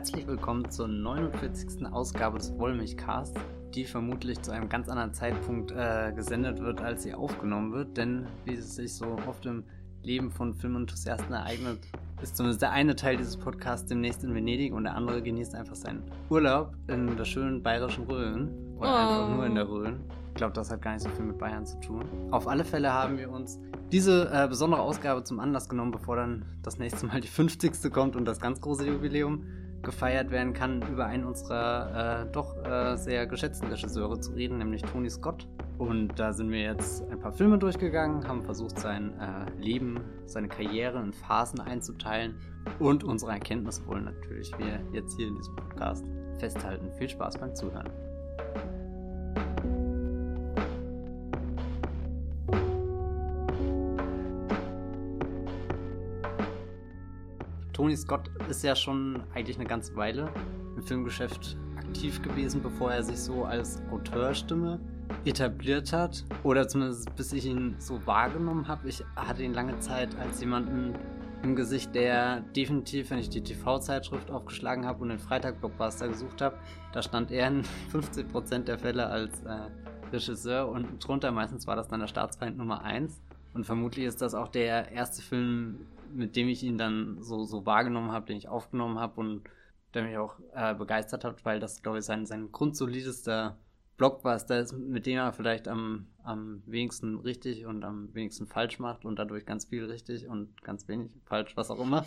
herzlich willkommen zur 49. Ausgabe des Wollmilchcasts, die vermutlich zu einem ganz anderen Zeitpunkt äh, gesendet wird, als sie aufgenommen wird. Denn wie es sich so oft im Leben von Filmenthusiasten ereignet, ist zumindest der eine Teil dieses Podcasts demnächst in Venedig und der andere genießt einfach seinen Urlaub in der schönen bayerischen Rhön. Oder oh. einfach nur in der Rhön. Ich glaube, das hat gar nicht so viel mit Bayern zu tun. Auf alle Fälle haben wir uns diese äh, besondere Ausgabe zum Anlass genommen, bevor dann das nächste Mal die 50. kommt und das ganz große Jubiläum gefeiert werden kann, über einen unserer äh, doch äh, sehr geschätzten Regisseure zu reden, nämlich Tony Scott. Und da sind wir jetzt ein paar Filme durchgegangen, haben versucht, sein äh, Leben, seine Karriere in Phasen einzuteilen und unsere Erkenntnisse wollen natürlich wir jetzt hier in diesem Podcast festhalten. Viel Spaß beim Zuhören. Tony Scott ist ja schon eigentlich eine ganze Weile im Filmgeschäft aktiv gewesen, bevor er sich so als Auteurstimme etabliert hat. Oder zumindest bis ich ihn so wahrgenommen habe. Ich hatte ihn lange Zeit als jemanden im Gesicht, der definitiv, wenn ich die TV-Zeitschrift aufgeschlagen habe und den Freitag-Blockbuster gesucht habe, da stand er in 50% der Fälle als äh, Regisseur und drunter meistens war das dann der Staatsfeind Nummer 1. Und vermutlich ist das auch der erste Film, mit dem ich ihn dann so, so wahrgenommen habe, den ich aufgenommen habe und der mich auch äh, begeistert hat, weil das, glaube ich, sein, sein grundsolidester Blockbuster ist, mit dem er vielleicht am, am wenigsten richtig und am wenigsten falsch macht und dadurch ganz viel richtig und ganz wenig falsch, was auch immer.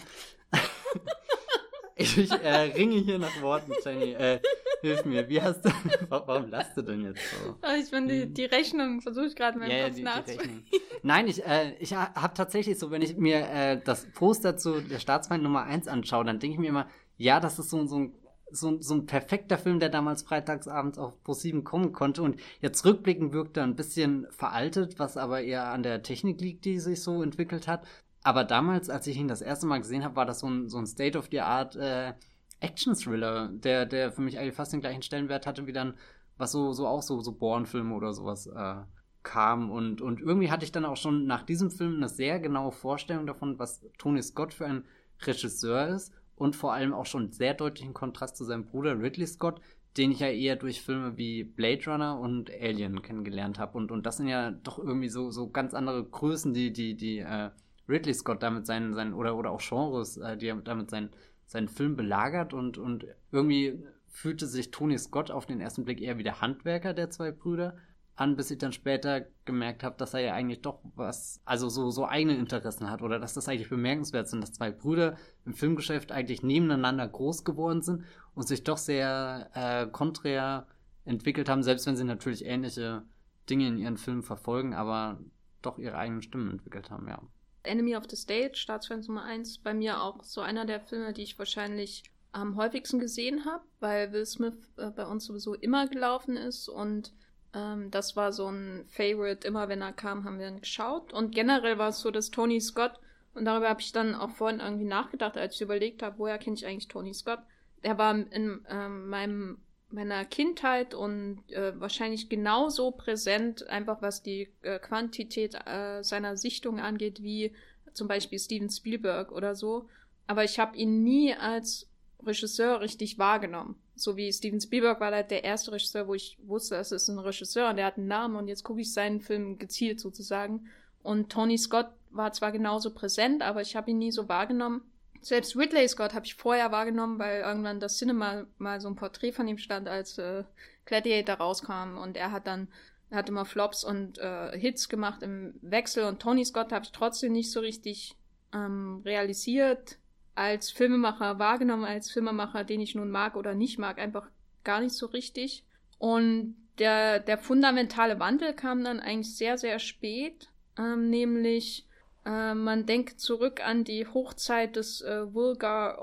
ich, äh, ringe hier nach Worten, Jenny. Äh, hilf mir. Wie hast du. Warum lasst du denn jetzt so? Ich meine, die, hm. die Rechnung versuche ich gerade in meinem ja, Kopf nachzuvollziehen. Nein, ich, äh, ich habe tatsächlich so, wenn ich mir äh, das Poster zu der Staatsfeind Nummer 1 anschaue, dann denke ich mir immer, ja, das ist so, so ein so, so ein perfekter Film, der damals freitagsabends auf Pro7 kommen konnte und jetzt rückblickend wirkt er ein bisschen veraltet, was aber eher an der Technik liegt, die sich so entwickelt hat. Aber damals, als ich ihn das erste Mal gesehen habe, war das so ein, so ein State-of-the-Art äh, Action-Thriller, der, der für mich eigentlich fast den gleichen Stellenwert hatte wie dann, was so, so auch so, so Born-Filme oder sowas äh, kam. Und, und irgendwie hatte ich dann auch schon nach diesem Film eine sehr genaue Vorstellung davon, was Tony Scott für ein Regisseur ist und vor allem auch schon sehr deutlichen Kontrast zu seinem Bruder Ridley Scott, den ich ja eher durch Filme wie Blade Runner und Alien kennengelernt habe. Und, und das sind ja doch irgendwie so, so ganz andere Größen, die, die, die äh, Ridley Scott damit seinen, seinen oder, oder auch Genres, äh, die er damit seinen, seinen Film belagert und, und irgendwie fühlte sich Tony Scott auf den ersten Blick eher wie der Handwerker der zwei Brüder an, bis ich dann später gemerkt habe, dass er ja eigentlich doch was, also so, so eigene Interessen hat oder dass das eigentlich bemerkenswert sind, dass zwei Brüder im Filmgeschäft eigentlich nebeneinander groß geworden sind und sich doch sehr äh, konträr entwickelt haben, selbst wenn sie natürlich ähnliche Dinge in ihren Filmen verfolgen, aber doch ihre eigenen Stimmen entwickelt haben, ja. Enemy of the State, Staatsfeind Nummer 1, bei mir auch so einer der Filme, die ich wahrscheinlich am häufigsten gesehen habe, weil Will Smith äh, bei uns sowieso immer gelaufen ist und ähm, das war so ein Favorite. Immer wenn er kam, haben wir ihn geschaut. Und generell war es so, dass Tony Scott, und darüber habe ich dann auch vorhin irgendwie nachgedacht, als ich überlegt habe, woher kenne ich eigentlich Tony Scott? Er war in ähm, meinem meiner Kindheit und äh, wahrscheinlich genauso präsent, einfach was die äh, Quantität äh, seiner Sichtung angeht, wie zum Beispiel Steven Spielberg oder so. Aber ich habe ihn nie als Regisseur richtig wahrgenommen. So wie Steven Spielberg war halt der erste Regisseur, wo ich wusste, es ist ein Regisseur und der hat einen Namen und jetzt gucke ich seinen Film gezielt sozusagen. Und Tony Scott war zwar genauso präsent, aber ich habe ihn nie so wahrgenommen. Selbst Ridley Scott habe ich vorher wahrgenommen, weil irgendwann das Cinema mal so ein Porträt von ihm stand, als äh, Gladiator rauskam und er hat dann hat immer Flops und äh, Hits gemacht im Wechsel und Tony Scott habe ich trotzdem nicht so richtig ähm, realisiert, als Filmemacher wahrgenommen, als Filmemacher, den ich nun mag oder nicht mag, einfach gar nicht so richtig. Und der, der fundamentale Wandel kam dann eigentlich sehr, sehr spät, ähm, nämlich äh, man denkt zurück an die Hochzeit des äh, Vulgar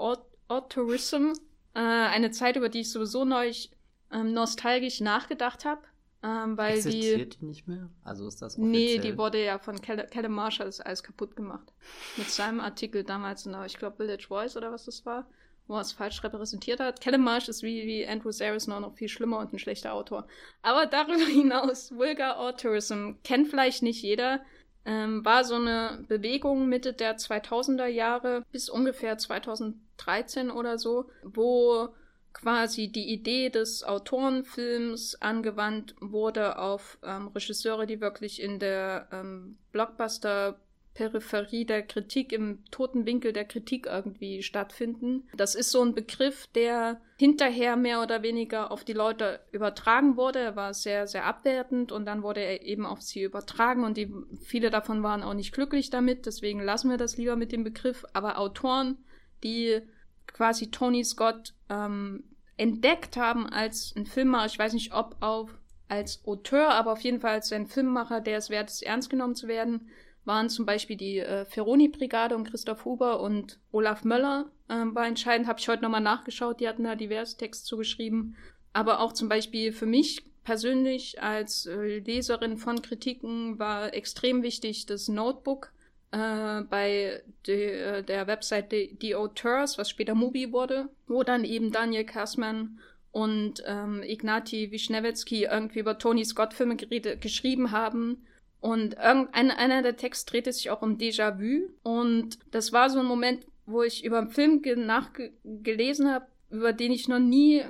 Autorism, äh, eine Zeit, über die ich sowieso neu ähm, nostalgisch nachgedacht habe. Ähm, weil Existiert die, die nicht mehr? Also ist das offiziell? Nee, die wurde ja von Callum Marshall alles, alles kaputt gemacht. Mit seinem Artikel damals in der, ich glaube, Village Voice oder was das war, wo er es falsch repräsentiert hat. Callum Marsh ist wie, wie Andrew Saris nur noch viel schlimmer und ein schlechter Autor. Aber darüber hinaus, Vulgar Auteurism kennt vielleicht nicht jeder. Ähm, war so eine Bewegung Mitte der 2000er Jahre bis ungefähr 2013 oder so, wo quasi die Idee des Autorenfilms angewandt wurde auf ähm, Regisseure, die wirklich in der ähm, Blockbuster Peripherie der Kritik, im toten Winkel der Kritik irgendwie stattfinden. Das ist so ein Begriff, der hinterher mehr oder weniger auf die Leute übertragen wurde. Er war sehr, sehr abwertend und dann wurde er eben auf sie übertragen und die, viele davon waren auch nicht glücklich damit. Deswegen lassen wir das lieber mit dem Begriff. Aber Autoren, die quasi Tony Scott ähm, entdeckt haben als ein Filmmacher, ich weiß nicht, ob auf als Auteur, aber auf jeden Fall als ein Filmmacher, der es wert ist, ernst genommen zu werden, waren zum Beispiel die äh, Ferroni-Brigade und Christoph Huber und Olaf Möller äh, war entscheidend. Habe ich heute nochmal nachgeschaut, die hatten da divers Text zugeschrieben. Aber auch zum Beispiel für mich persönlich als äh, Leserin von Kritiken war extrem wichtig das Notebook äh, bei de, äh, der Website The, The Auteurs, was später Mubi wurde, wo dann eben Daniel Kassmann und ähm, Ignati Wischnewetski irgendwie über Tony Scott Filme geschrieben haben und irgendein, einer der Texte drehte sich auch um Déjà-vu. Und das war so ein Moment, wo ich über einen Film nachgelesen habe, über den ich noch nie,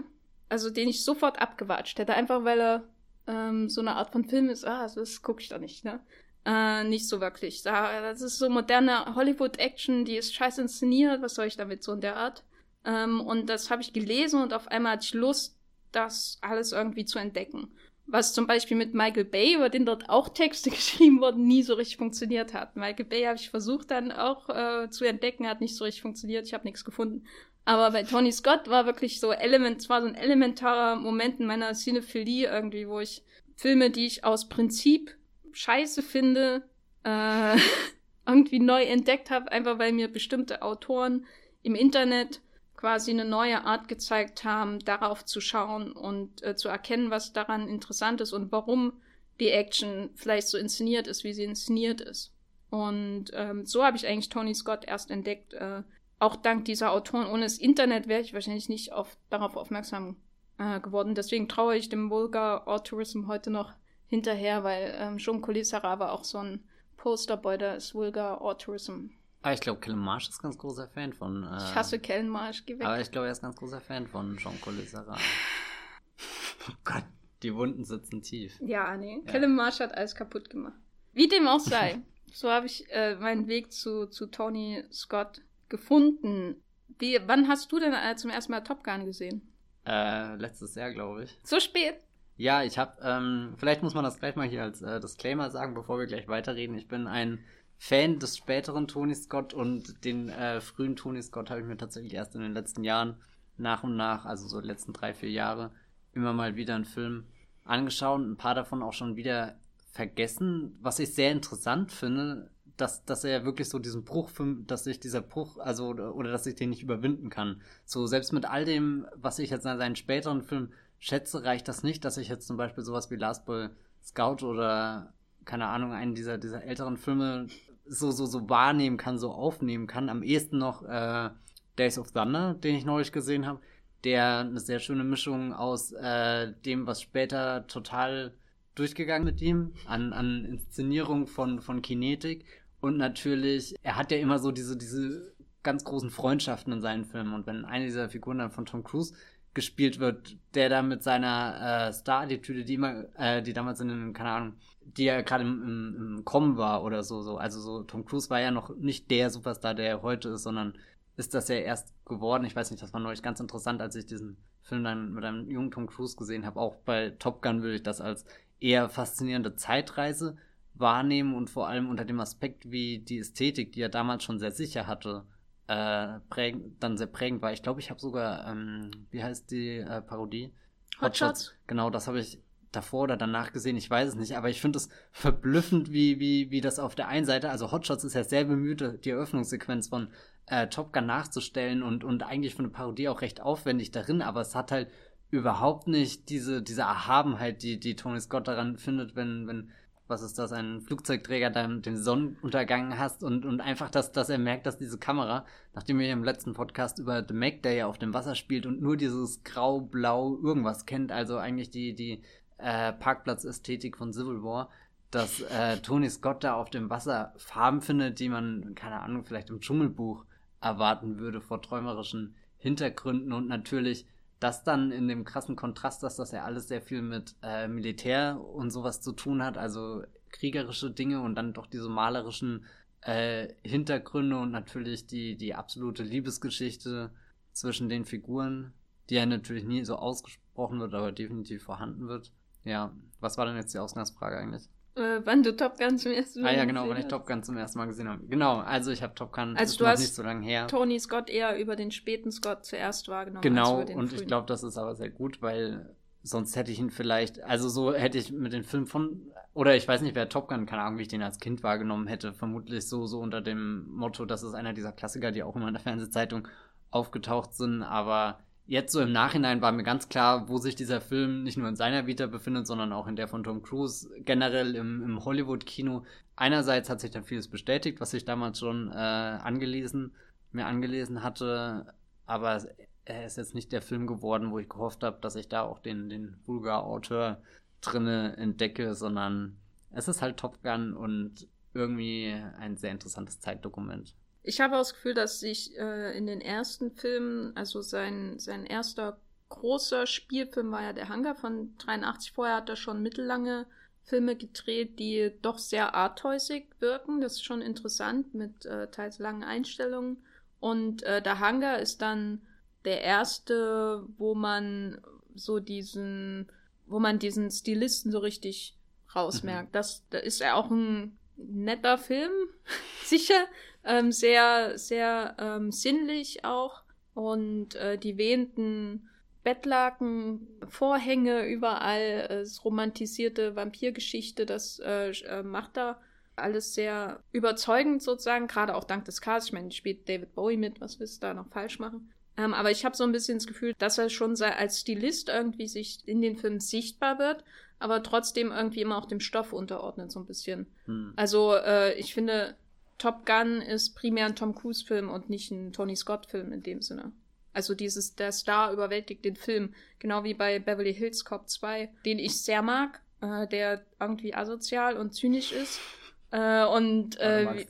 also den ich sofort abgewatscht hätte. Einfach weil er ähm, so eine Art von Film ist. Ah, das gucke ich doch nicht, ne? Äh, nicht so wirklich. Das ist so moderne Hollywood-Action, die ist scheiße inszeniert. Was soll ich damit so in der Art? Ähm, und das habe ich gelesen und auf einmal hatte ich Lust, das alles irgendwie zu entdecken was zum Beispiel mit Michael Bay, über den dort auch Texte geschrieben wurden, nie so richtig funktioniert hat. Michael Bay habe ich versucht dann auch äh, zu entdecken, hat nicht so richtig funktioniert, ich habe nichts gefunden. Aber bei Tony Scott war wirklich so element, war so ein elementarer Moment in meiner Cinephilie irgendwie, wo ich Filme, die ich aus Prinzip scheiße finde, äh, irgendwie neu entdeckt habe, einfach weil mir bestimmte Autoren im Internet quasi eine neue Art gezeigt haben, darauf zu schauen und äh, zu erkennen, was daran interessant ist und warum die Action vielleicht so inszeniert ist, wie sie inszeniert ist. Und ähm, so habe ich eigentlich Tony Scott erst entdeckt. Äh, auch dank dieser Autoren. Ohne das Internet wäre ich wahrscheinlich nicht auf, darauf aufmerksam äh, geworden. Deswegen traue ich dem Vulgar Autorism heute noch hinterher, weil ähm, Jean Colisara war auch so ein Posterboy des Vulgar Autorism. Aber ich glaube, Kellen Marsh ist ganz großer Fan von. Äh, ich hasse Kellen Marsh, geh weg. Aber ich glaube, er ist ganz großer Fan von Jean Colisara. oh Gott, die Wunden sitzen tief. Ja, nee. Ja. Kellen Marsh hat alles kaputt gemacht. Wie dem auch sei. so habe ich äh, meinen Weg zu, zu Tony Scott gefunden. Wie, wann hast du denn äh, zum ersten Mal Top Gun gesehen? Äh, letztes Jahr, glaube ich. So spät? Ja, ich habe, ähm, vielleicht muss man das gleich mal hier als äh, Disclaimer sagen, bevor wir gleich weiterreden. Ich bin ein Fan des späteren Tony Scott und den äh, frühen Tony Scott habe ich mir tatsächlich erst in den letzten Jahren nach und nach, also so letzten drei, vier Jahre, immer mal wieder einen Film angeschaut. Ein paar davon auch schon wieder vergessen. Was ich sehr interessant finde, dass, dass er wirklich so diesen Bruch, dass sich dieser Bruch, also, oder dass ich den nicht überwinden kann. So, selbst mit all dem, was ich jetzt an seinen späteren Filmen schätze, reicht das nicht, dass ich jetzt zum Beispiel sowas wie Last Boy Scout oder keine Ahnung, einen dieser, dieser älteren Filme so, so, so wahrnehmen kann, so aufnehmen kann. Am ehesten noch äh, Days of Thunder, den ich neulich gesehen habe, der eine sehr schöne Mischung aus äh, dem, was später total durchgegangen mit ihm, an, an Inszenierung von, von Kinetik und natürlich, er hat ja immer so diese, diese ganz großen Freundschaften in seinen Filmen und wenn eine dieser Figuren dann von Tom Cruise gespielt wird, der da mit seiner äh, Star-Attitüde, die immer, äh, die damals in den, keine Ahnung, die ja gerade im, im, im Kommen war oder so, so. Also so, Tom Cruise war ja noch nicht der Superstar, der er heute ist, sondern ist das ja erst geworden. Ich weiß nicht, das war neulich ganz interessant, als ich diesen Film dann mit einem jungen Tom Cruise gesehen habe. Auch bei Top Gun würde ich das als eher faszinierende Zeitreise wahrnehmen und vor allem unter dem Aspekt, wie die Ästhetik, die er damals schon sehr sicher hatte, äh, prägend, dann sehr prägend war. Ich glaube, ich habe sogar, ähm, wie heißt die äh, Parodie? Hot Shots. Genau, das habe ich davor oder danach gesehen, ich weiß es nicht, aber ich finde es verblüffend, wie, wie, wie das auf der einen Seite, also Hotshots ist ja sehr bemüht, die Eröffnungssequenz von äh, Top Gun nachzustellen und, und eigentlich für eine Parodie auch recht aufwendig darin, aber es hat halt überhaupt nicht diese, diese Erhabenheit, die, die Tony Scott daran findet, wenn, wenn was ist das, ein Flugzeugträger da den Sonnenuntergang hast und, und einfach, dass, dass er merkt, dass diese Kamera, nachdem wir im letzten Podcast über The Mac, der ja auf dem Wasser spielt und nur dieses grau-blau irgendwas kennt, also eigentlich die, die äh, Parkplatzästhetik von Civil War, dass äh, Tony Scott da auf dem Wasser Farben findet, die man, keine Ahnung, vielleicht im Dschungelbuch erwarten würde vor träumerischen Hintergründen und natürlich das dann in dem krassen Kontrast, dass das ja alles sehr viel mit äh, Militär und sowas zu tun hat, also kriegerische Dinge und dann doch diese malerischen äh, Hintergründe und natürlich die, die absolute Liebesgeschichte zwischen den Figuren, die ja natürlich nie so ausgesprochen wird, aber definitiv vorhanden wird. Ja, was war denn jetzt die Ausgangsfrage eigentlich? Äh, wann du Top Gun zum ersten Mal Ah ja, genau, wann ich Top Gun zum ersten Mal gesehen habe. Genau, also ich habe Top Gun also du noch hast nicht so lange her. Tony Scott eher über den späten Scott zuerst wahrgenommen. Genau, und frühen. ich glaube, das ist aber sehr gut, weil sonst hätte ich ihn vielleicht, also so hätte ich mit dem Film von, oder ich weiß nicht, wer Top Gun, keine Ahnung, wie ich den als Kind wahrgenommen hätte, vermutlich so, so unter dem Motto, das ist einer dieser Klassiker, die auch immer in der Fernsehzeitung aufgetaucht sind, aber jetzt so im Nachhinein war mir ganz klar, wo sich dieser Film nicht nur in seiner Vita befindet, sondern auch in der von Tom Cruise generell im, im Hollywood-Kino. Einerseits hat sich dann vieles bestätigt, was ich damals schon äh, angelesen, mir angelesen hatte, aber er ist jetzt nicht der Film geworden, wo ich gehofft habe, dass ich da auch den, den Vulgar-Autor drinne entdecke, sondern es ist halt Top Gun und irgendwie ein sehr interessantes Zeitdokument. Ich habe auch das Gefühl, dass sich äh, in den ersten Filmen, also sein, sein erster großer Spielfilm war ja der Hangar von 83. Vorher hat er schon mittellange Filme gedreht, die doch sehr arthäusig wirken. Das ist schon interessant mit äh, teils langen Einstellungen. Und äh, der Hangar ist dann der erste, wo man so diesen, wo man diesen Stilisten so richtig rausmerkt. Mhm. Das, da ist er auch ein netter Film, sicher, ähm, sehr, sehr ähm, sinnlich auch. Und äh, die wehenden Bettlaken, Vorhänge überall, das romantisierte Vampirgeschichte, das äh, äh, macht da alles sehr überzeugend sozusagen, gerade auch dank des Casts. Ich meine, spielt David Bowie mit, was willst du da noch falsch machen? Ähm, aber ich habe so ein bisschen das Gefühl, dass er schon als Stilist irgendwie sich in den Film sichtbar wird, aber trotzdem irgendwie immer auch dem Stoff unterordnet, so ein bisschen. Hm. Also äh, ich finde, Top Gun ist primär ein Tom Cruise-Film und nicht ein Tony Scott-Film in dem Sinne. Also dieses, der Star überwältigt den Film, genau wie bei Beverly Hills Cop 2, den ich sehr mag, äh, der irgendwie asozial und zynisch ist. Äh, und äh,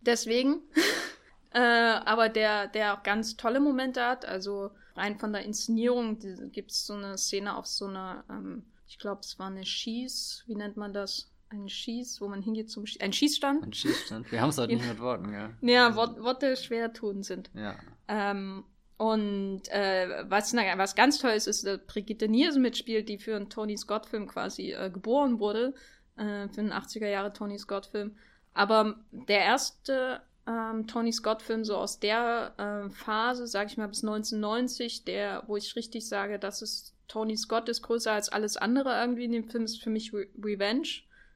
deswegen. äh, aber der, der auch ganz tolle Momente hat. Also rein von der Inszenierung gibt es so eine Szene auf so einer, ähm, ich glaube, es war eine Schieß, wie nennt man das? Ein Schieß, wo man hingeht zum Schieß, ein Schießstand. Ein Schießstand. Wir haben es heute nicht mit Worten, ja. Ja, also Wort, Worte schwer tun sind. Ja. Ähm, und äh, was, was ganz toll ist, ist, dass Brigitte Nielsen mitspielt, die für einen Tony Scott-Film quasi äh, geboren wurde. Äh, für einen 80er Jahre Tony Scott-Film. Aber der erste ähm, Tony Scott-Film so aus der äh, Phase, sag ich mal, bis 1990, der, wo ich richtig sage, dass es Tony Scott ist größer als alles andere irgendwie in dem Film, ist für mich Re Revenge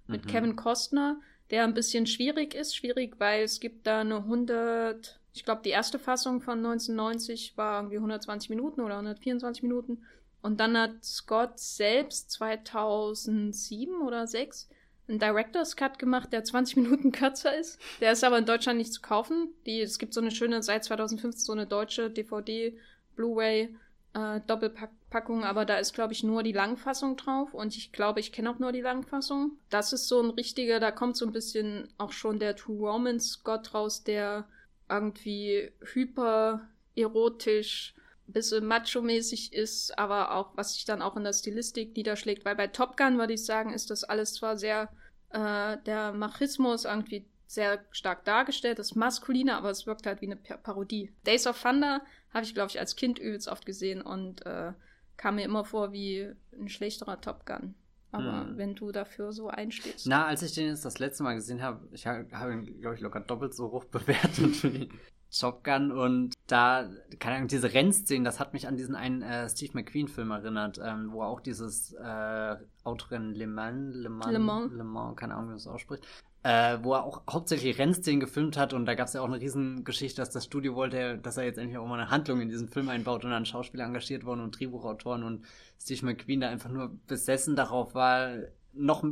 mit mhm. Kevin Costner, der ein bisschen schwierig ist. Schwierig, weil es gibt da eine 100, ich glaube, die erste Fassung von 1990 war irgendwie 120 Minuten oder 124 Minuten. Und dann hat Scott selbst 2007 oder 2006 einen Director's Cut gemacht, der 20 Minuten kürzer ist. Der ist aber in Deutschland nicht zu kaufen. Die, es gibt so eine schöne, seit 2015 so eine deutsche DVD, Blu-ray, äh, Doppelpackung, aber da ist, glaube ich, nur die Langfassung drauf und ich glaube, ich kenne auch nur die Langfassung. Das ist so ein richtiger, da kommt so ein bisschen auch schon der True Romance Gott raus, der irgendwie hyper erotisch, bisschen macho-mäßig ist, aber auch, was sich dann auch in der Stilistik niederschlägt, weil bei Top Gun, würde ich sagen, ist das alles zwar sehr, äh, der Machismus irgendwie sehr stark dargestellt, das Maskuline, aber es wirkt halt wie eine Parodie. Days of Thunder habe ich, glaube ich, als Kind übelst oft gesehen und äh, kam mir immer vor wie ein schlechterer Top Gun. Aber hm. wenn du dafür so einstehst. Na, als ich den jetzt das letzte Mal gesehen habe, ich habe ihn, glaube ich, locker doppelt so hoch bewertet wie Top Gun und da, keine Ahnung, diese Rennszenen, das hat mich an diesen einen äh, Steve McQueen-Film erinnert, ähm, wo auch dieses äh, Autorennen Le Mans, Le Mans, Le Mans, Le Mans, keine Ahnung, wie man das ausspricht, äh, wo er auch hauptsächlich Rennszenen gefilmt hat und da gab es ja auch eine Riesengeschichte, dass das Studio wollte, dass er jetzt endlich auch mal eine Handlung in diesen Film einbaut und dann Schauspieler engagiert worden und Drehbuchautoren und Steve McQueen da einfach nur besessen darauf war, noch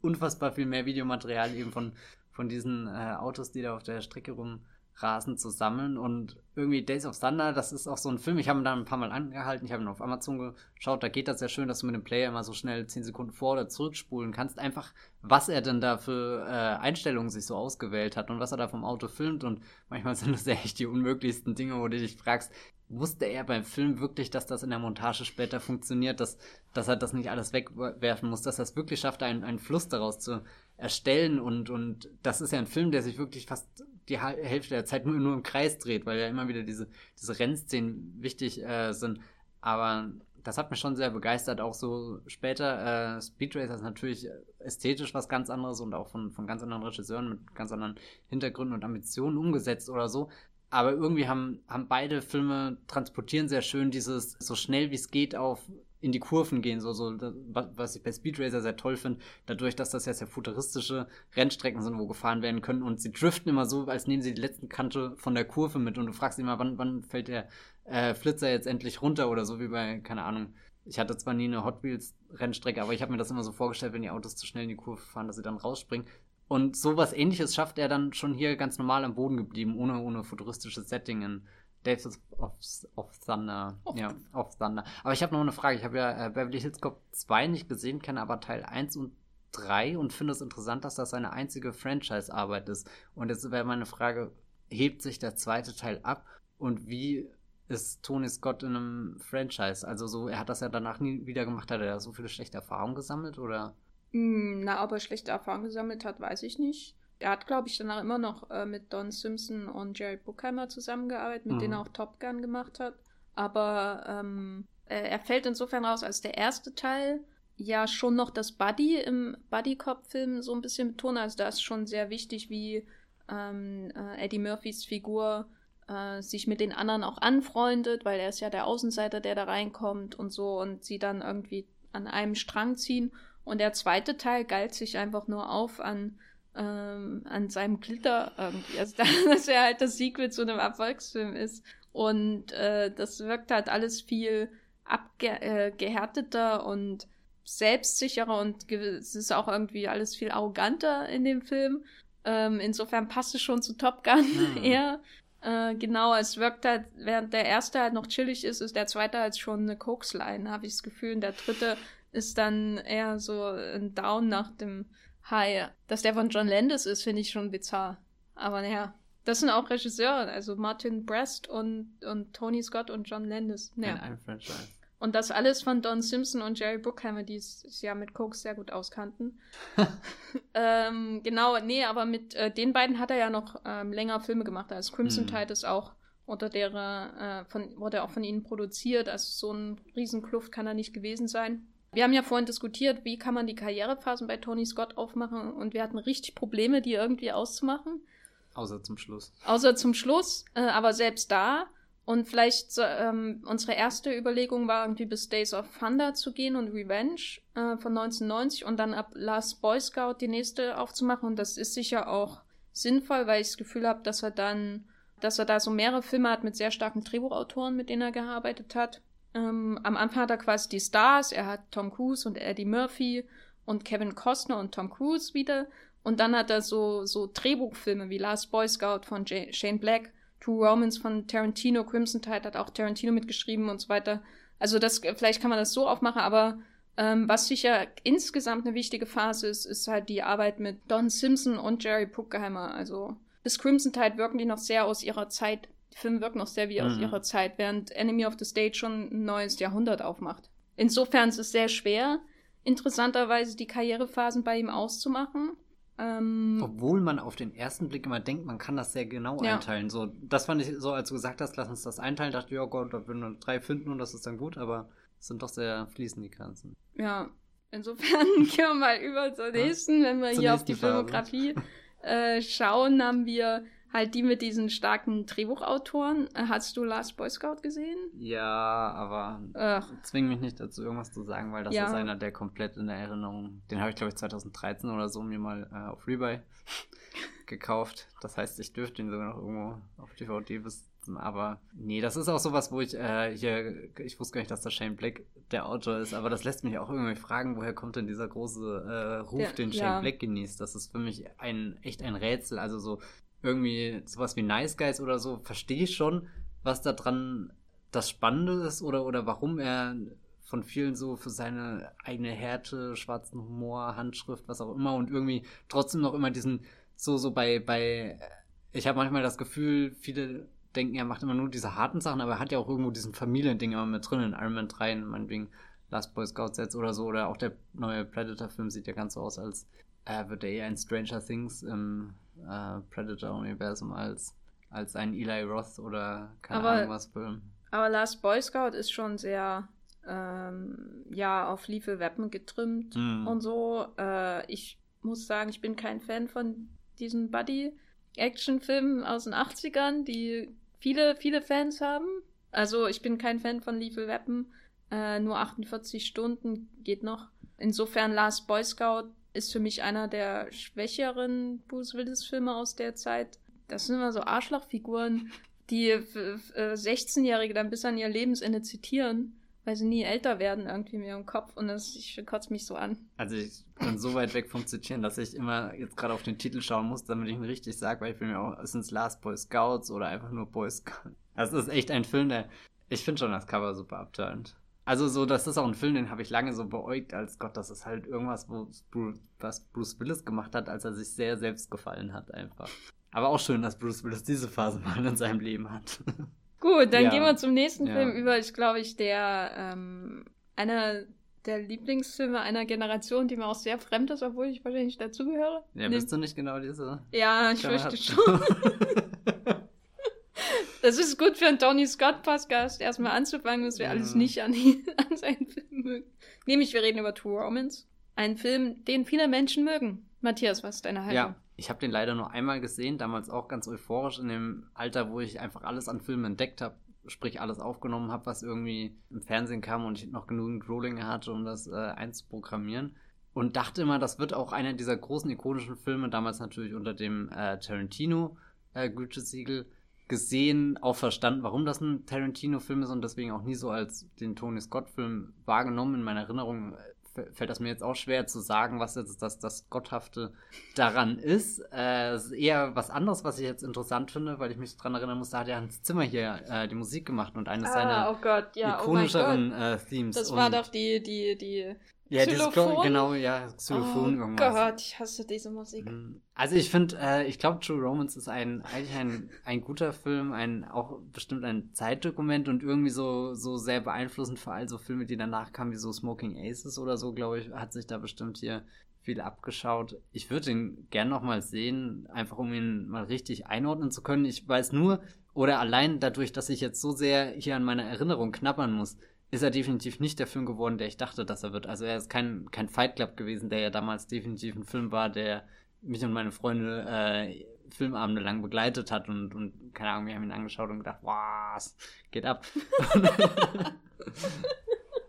unfassbar viel mehr Videomaterial eben von, von diesen äh, Autos, die da auf der Strecke rum rasend zu sammeln. Und irgendwie Days of Thunder, das ist auch so ein Film, ich habe ihn da ein paar Mal angehalten, ich habe ihn auf Amazon geschaut, da geht das sehr schön, dass du mit dem Player immer so schnell 10 Sekunden vor- oder zurückspulen kannst. Einfach, was er denn da für äh, Einstellungen sich so ausgewählt hat und was er da vom Auto filmt. Und manchmal sind das ja echt die unmöglichsten Dinge, wo du dich fragst, wusste er beim Film wirklich, dass das in der Montage später funktioniert, dass, dass er das nicht alles wegwerfen muss, dass er es wirklich schafft, einen, einen Fluss daraus zu erstellen und, und das ist ja ein Film, der sich wirklich fast die Hälfte der Zeit nur, nur im Kreis dreht, weil ja immer wieder diese, diese Rennszenen wichtig äh, sind. Aber das hat mich schon sehr begeistert, auch so später. Äh, Speed Racer ist natürlich ästhetisch was ganz anderes und auch von, von ganz anderen Regisseuren mit ganz anderen Hintergründen und Ambitionen umgesetzt oder so. Aber irgendwie haben, haben beide Filme transportieren sehr schön dieses so schnell wie es geht auf in die Kurven gehen, so, so, was ich bei Speed Racer sehr toll finde, dadurch, dass das ja sehr futuristische Rennstrecken sind, wo gefahren werden können und sie driften immer so, als nehmen sie die letzten Kante von der Kurve mit und du fragst immer, wann, wann fällt der äh, Flitzer jetzt endlich runter oder so wie bei, keine Ahnung, ich hatte zwar nie eine Hot Wheels Rennstrecke, aber ich habe mir das immer so vorgestellt, wenn die Autos zu schnell in die Kurve fahren, dass sie dann rausspringen. Und sowas ähnliches schafft er dann schon hier ganz normal am Boden geblieben, ohne, ohne futuristisches Setting in Days of, of Thunder. Oh. Ja, of Thunder. Aber ich habe noch eine Frage. Ich habe ja äh, Beverly Hills Cop 2 nicht gesehen, kenne aber Teil 1 und 3 und finde es interessant, dass das seine einzige Franchise-Arbeit ist. Und jetzt wäre meine Frage, hebt sich der zweite Teil ab und wie ist Tony Scott in einem Franchise? Also so, er hat das ja danach nie wieder gemacht. Hat er da so viele schlechte Erfahrungen gesammelt oder? Hm, na, ob er schlechte Erfahrungen gesammelt hat, weiß ich nicht. Er hat, glaube ich, danach immer noch äh, mit Don Simpson und Jerry Bruckheimer zusammengearbeitet, mit mhm. denen er auch Top Gun gemacht hat. Aber ähm, er fällt insofern raus, als der erste Teil ja schon noch das Buddy im Buddy-Cop-Film so ein bisschen betont. Also da ist schon sehr wichtig, wie ähm, äh, Eddie Murphys Figur äh, sich mit den anderen auch anfreundet, weil er ist ja der Außenseiter, der da reinkommt und so und sie dann irgendwie an einem Strang ziehen. Und der zweite Teil galt sich einfach nur auf an, ähm, an seinem Glitter irgendwie. Also, dass er halt das Sequel zu einem Erfolgsfilm ist. Und äh, das wirkt halt alles viel abgehärteter äh, und selbstsicherer und es ist auch irgendwie alles viel arroganter in dem Film. Ähm, insofern passt es schon zu Top Gun mhm. eher. Äh, genau, es wirkt halt, während der erste halt noch chillig ist, ist der zweite halt schon eine Koksline, habe ich das Gefühl. Und der dritte ist dann eher so ein Down nach dem High. Dass der von John Landis ist, finde ich schon bizarr. Aber naja, das sind auch Regisseure, also Martin Brest und, und Tony Scott und John Landis. Ja. In einem Franchise. Und das alles von Don Simpson und Jerry Bruckheimer, die es ja mit Koks sehr gut auskannten. ähm, genau, nee, aber mit äh, den beiden hat er ja noch ähm, länger Filme gemacht. Also Crimson mhm. Tide ist auch unter derer, äh, von, wurde auch von ihnen produziert. Also so ein Riesenkluft kann er nicht gewesen sein. Wir haben ja vorhin diskutiert, wie kann man die Karrierephasen bei Tony Scott aufmachen und wir hatten richtig Probleme, die irgendwie auszumachen. Außer zum Schluss. Außer zum Schluss, äh, aber selbst da. Und vielleicht ähm, unsere erste Überlegung war irgendwie bis Days of Thunder zu gehen und Revenge äh, von 1990 und dann ab Last Boy Scout die nächste aufzumachen. Und das ist sicher auch sinnvoll, weil ich das Gefühl habe, dass er dann, dass er da so mehrere Filme hat mit sehr starken Drehbuchautoren, mit denen er gearbeitet hat. Ähm, am Anfang hat er quasi die Stars, er hat Tom Cruise und Eddie Murphy und Kevin Costner und Tom Cruise wieder. Und dann hat er so, so Drehbuchfilme wie Last Boy Scout von J Shane Black, True Romance von Tarantino, Crimson Tide hat auch Tarantino mitgeschrieben und so weiter. Also das, vielleicht kann man das so aufmachen, aber ähm, was sicher insgesamt eine wichtige Phase ist, ist halt die Arbeit mit Don Simpson und Jerry Bruckheimer. Also bis Crimson Tide wirken die noch sehr aus ihrer Zeit Film wirkt noch sehr wie aus mhm. ihrer Zeit, während Enemy of the State schon ein neues Jahrhundert aufmacht. Insofern ist es sehr schwer, interessanterweise die Karrierephasen bei ihm auszumachen. Ähm, Obwohl man auf den ersten Blick immer denkt, man kann das sehr genau ja. einteilen. So, das fand ich so, als du gesagt hast, lass uns das einteilen, dachte ich, ja Gott, da würden wir drei finden und das ist dann gut, aber es sind doch sehr fließend die Grenzen. Ja, insofern gehen wir mal über zur nächsten, wenn wir hier auf die Filmografie äh, schauen, haben wir halt die mit diesen starken Drehbuchautoren. Äh, hast du Last Boy Scout gesehen? Ja, aber Ach. zwing mich nicht dazu, irgendwas zu sagen, weil das ja. ist einer, der komplett in der Erinnerung. Den habe ich, glaube ich, 2013 oder so mir mal äh, auf Rebuy gekauft. Das heißt, ich dürfte ihn sogar noch irgendwo auf DVD besitzen. Aber nee, das ist auch sowas, wo ich äh, hier, ich wusste gar nicht, dass das Shane Black der Autor ist, aber das lässt mich auch irgendwie fragen, woher kommt denn dieser große äh, Ruf, ja, den Shane ja. Black genießt? Das ist für mich ein echt ein Rätsel. Also so irgendwie sowas wie Nice Guys oder so, verstehe ich schon, was da dran das Spannende ist oder, oder warum er von vielen so für seine eigene Härte, schwarzen Humor, Handschrift, was auch immer und irgendwie trotzdem noch immer diesen, so, so bei, bei, ich habe manchmal das Gefühl, viele denken, er macht immer nur diese harten Sachen, aber er hat ja auch irgendwo diesen Familiending immer mit drin in Iron Man 3, meinetwegen Last Boy Scout Sets oder so, oder auch der neue Predator-Film sieht ja ganz so aus, als äh, würde er eher in Stranger Things im äh, Predator-Universum als, als ein Eli Roth oder keine aber, Ahnung was Film. Aber Last Boy Scout ist schon sehr ähm, ja auf Lethal Weapon getrimmt mm. und so. Äh, ich muss sagen, ich bin kein Fan von diesen Buddy-Action-Filmen aus den 80ern, die viele, viele Fans haben. Also ich bin kein Fan von Lethal Weapon. Äh, nur 48 Stunden geht noch. Insofern Last Boy Scout ist für mich einer der schwächeren Bruce Willis-Filme aus der Zeit. Das sind immer so Arschlochfiguren, die äh, 16-Jährige dann bis an ihr Lebensende zitieren weil sie nie älter werden irgendwie mehr im Kopf und das ich kotzt mich so an. Also ich bin so weit weg vom Zitieren, dass ich immer jetzt gerade auf den Titel schauen muss, damit ich ihn richtig sage, weil ich bin mir auch, sind es Last Boy Scouts oder einfach nur Boy Scouts. Das ist echt ein Film, der, ich finde schon das Cover super abturnt. Also so, das ist auch ein Film, den habe ich lange so beäugt, als Gott, das ist halt irgendwas, was Bruce Willis gemacht hat, als er sich sehr selbst gefallen hat einfach. Aber auch schön, dass Bruce Willis diese Phase mal in seinem Leben hat. Gut, dann ja. gehen wir zum nächsten ja. Film über. Ich glaube, ich der ähm, einer der Lieblingsfilme einer Generation, die mir auch sehr fremd ist, obwohl ich wahrscheinlich dazugehöre. Ja, nee. bist du nicht genau diese? Ja, ich fürchte schon. das ist gut für einen Tony Scott Podcast, erstmal anzufangen, was wir ja. alles nicht an, an seinen Filmen mögen. Nämlich, wir reden über True Romance. Ein Film, den viele Menschen mögen. Matthias, was ist deine Haltung? Ja, ich habe den leider nur einmal gesehen, damals auch ganz euphorisch in dem Alter, wo ich einfach alles an Filmen entdeckt habe, sprich alles aufgenommen habe, was irgendwie im Fernsehen kam und ich noch genügend Rolling hatte, um das äh, einzuprogrammieren. Und dachte immer, das wird auch einer dieser großen ikonischen Filme, damals natürlich unter dem äh, Tarantino äh, gesehen, auch verstanden, warum das ein Tarantino-Film ist und deswegen auch nie so als den Tony Scott-Film wahrgenommen. In meiner Erinnerung fällt das mir jetzt auch schwer zu sagen, was jetzt das, das Gotthafte daran ist. Äh, ist eher was anderes, was ich jetzt interessant finde, weil ich mich daran erinnern muss, da hat ja Hans Zimmer hier äh, die Musik gemacht und eines ah, seiner oh ja, oh ikonischeren oh äh, Themes. Das war doch die, die, die ja, Xylophon? genau, ja, Xylophon oh irgendwas. Gott, ich hasse diese Musik. Mhm. Also ich finde, äh, ich glaube, True Romance ist ein eigentlich ein, ein guter Film, ein auch bestimmt ein Zeitdokument und irgendwie so so sehr beeinflussend für all so Filme, die danach kamen, wie so Smoking Aces oder so, glaube ich, hat sich da bestimmt hier viel abgeschaut. Ich würde ihn gern noch mal sehen, einfach um ihn mal richtig einordnen zu können. Ich weiß nur, oder allein dadurch, dass ich jetzt so sehr hier an meiner Erinnerung knabbern muss, ist er definitiv nicht der Film geworden, der ich dachte, dass er wird. Also er ist kein, kein Fight Club gewesen, der ja damals definitiv ein Film war, der mich und meine Freunde äh, Filmabende lang begleitet hat und, und keine Ahnung, wir haben ihn angeschaut und gedacht, was geht ab.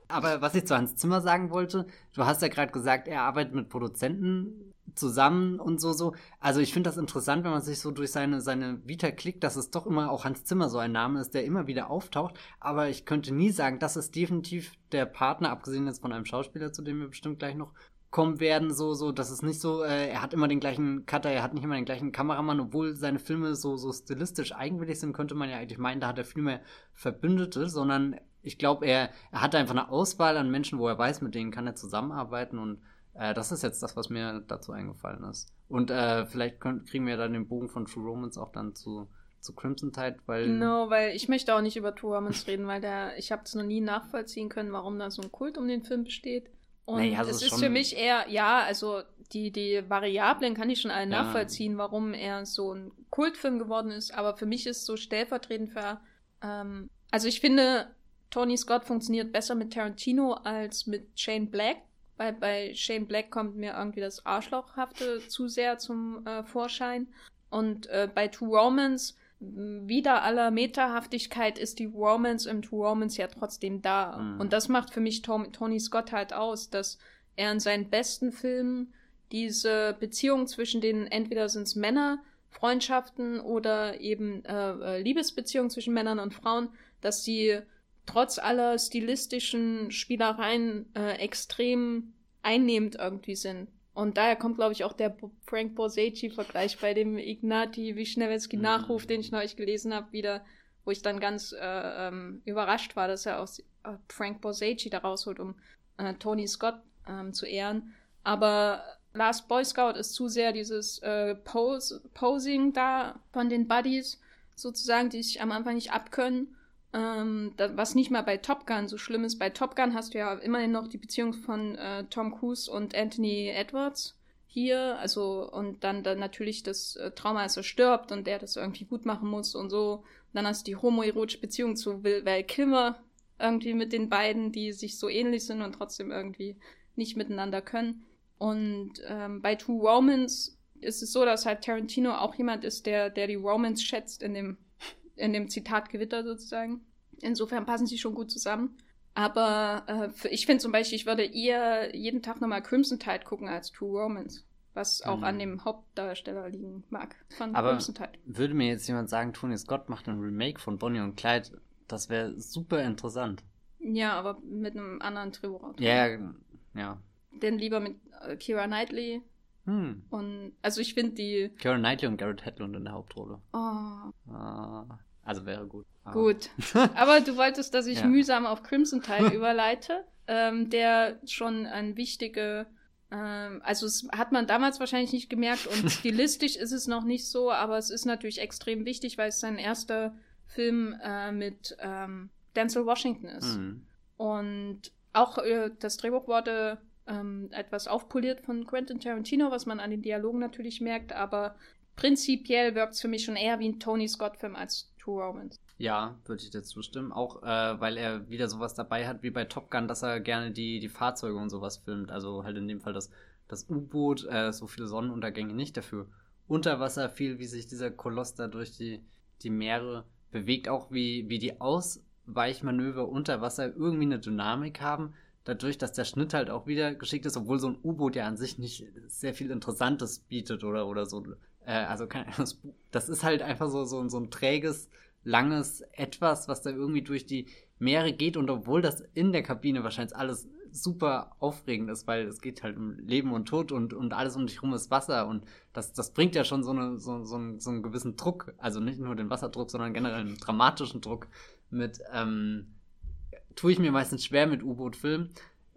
Aber was ich zu Hans Zimmer sagen wollte, du hast ja gerade gesagt, er arbeitet mit Produzenten zusammen und so, so. Also ich finde das interessant, wenn man sich so durch seine, seine Vita klickt, dass es doch immer auch Hans Zimmer so ein Name ist, der immer wieder auftaucht. Aber ich könnte nie sagen, das ist definitiv der Partner, abgesehen jetzt von einem Schauspieler, zu dem wir bestimmt gleich noch kommen werden, so, so, das ist nicht so, äh, er hat immer den gleichen Cutter, er hat nicht immer den gleichen Kameramann, obwohl seine Filme so, so stilistisch eigenwillig sind, könnte man ja eigentlich meinen, da hat er viel mehr Verbündete, sondern ich glaube, er, er hat einfach eine Auswahl an Menschen, wo er weiß, mit denen kann er zusammenarbeiten und äh, das ist jetzt das, was mir dazu eingefallen ist. Und äh, vielleicht können, kriegen wir dann den Bogen von True Romance auch dann zu, zu Crimson Tide, weil. Genau, weil ich möchte auch nicht über True Romance reden, weil der, ich habe es noch nie nachvollziehen können, warum da so ein Kult um den Film besteht. Und naja, es ist für mich eher, ja, also die, die Variablen kann ich schon alle ja. nachvollziehen, warum er so ein Kultfilm geworden ist, aber für mich ist so stellvertretend für, ähm, also ich finde, Tony Scott funktioniert besser mit Tarantino als mit Shane Black, weil bei Shane Black kommt mir irgendwie das Arschlochhafte zu sehr zum äh, Vorschein. Und äh, bei True Romance, wieder aller Metahaftigkeit, ist die Romance im True Romance ja trotzdem da. Mhm. Und das macht für mich Tom, Tony Scott halt aus, dass er in seinen besten Filmen diese Beziehung zwischen den, entweder sind es Männer, Freundschaften oder eben äh, äh, Liebesbeziehungen zwischen Männern und Frauen, dass sie trotz aller stilistischen Spielereien äh, extrem einnehmend irgendwie sind. Und daher kommt, glaube ich, auch der Frank Borsacci-Vergleich bei dem Ignati Wischnewski mhm. Nachruf, den ich neulich gelesen habe, wieder, wo ich dann ganz äh, ähm, überrascht war, dass er auch äh, Frank Borsacci da rausholt, um äh, Tony Scott ähm, zu ehren. Aber Last Boy Scout ist zu sehr dieses äh, Pose, Posing da von den Buddies, sozusagen, die sich am Anfang nicht abkönnen. Ähm, da, was nicht mal bei Top Gun so schlimm ist. Bei Top Gun hast du ja immerhin noch die Beziehung von äh, Tom Cruise und Anthony Edwards hier. Also, und dann, dann natürlich das äh, Trauma, als er stirbt und der das irgendwie gut machen muss und so. Und dann hast du die homoerotische Beziehung zu Will Val Kilmer irgendwie mit den beiden, die sich so ähnlich sind und trotzdem irgendwie nicht miteinander können. Und ähm, bei Two Romans ist es so, dass halt Tarantino auch jemand ist, der, der die Romans schätzt in dem in dem Zitat Gewitter sozusagen. Insofern passen sie schon gut zusammen. Aber äh, für, ich finde zum Beispiel, ich würde eher jeden Tag nochmal Crimson Tide gucken als True Romance. Was auch mhm. an dem Hauptdarsteller liegen mag von Aber Crimson Tide. Würde mir jetzt jemand sagen, Tony Scott macht ein Remake von Bonnie und Clyde, das wäre super interessant. Ja, aber mit einem anderen Trio. Ja, ja. Denn lieber mit äh, Kira Knightley. Hm. Und also ich finde die. Kira Knightley und Garrett Hedlund in der Hauptrolle. Oh. Ah. Also wäre gut. Gut. Aber du wolltest, dass ich ja. mühsam auf Crimson Tide überleite, ähm, der schon ein wichtige, ähm, also es hat man damals wahrscheinlich nicht gemerkt und stilistisch ist es noch nicht so, aber es ist natürlich extrem wichtig, weil es sein erster Film äh, mit ähm, Denzel Washington ist. Mhm. Und auch äh, das Drehbuch wurde ähm, etwas aufpoliert von Quentin Tarantino, was man an den Dialogen natürlich merkt, aber prinzipiell wirkt es für mich schon eher wie ein Tony Scott-Film als True Romance. Ja, würde ich dir zustimmen. Auch äh, weil er wieder sowas dabei hat wie bei Top Gun, dass er gerne die, die Fahrzeuge und sowas filmt. Also halt in dem Fall das, das U-Boot, äh, so viele Sonnenuntergänge nicht dafür. Unter Wasser viel, wie sich dieser Koloss da durch die, die Meere bewegt, auch wie, wie die Ausweichmanöver unter Wasser irgendwie eine Dynamik haben. Dadurch, dass der Schnitt halt auch wieder geschickt ist, obwohl so ein U-Boot ja an sich nicht sehr viel Interessantes bietet oder, oder so äh, also kein, das ist halt einfach so, so, so ein träges, langes Etwas, was da irgendwie durch die Meere geht und obwohl das in der Kabine wahrscheinlich alles super aufregend ist, weil es geht halt um Leben und Tod und, und alles um dich rum ist Wasser und das, das bringt ja schon so, eine, so, so, einen, so einen gewissen Druck, also nicht nur den Wasserdruck, sondern generell einen dramatischen Druck mit, ähm, tue ich mir meistens schwer mit U-Boot-Filmen,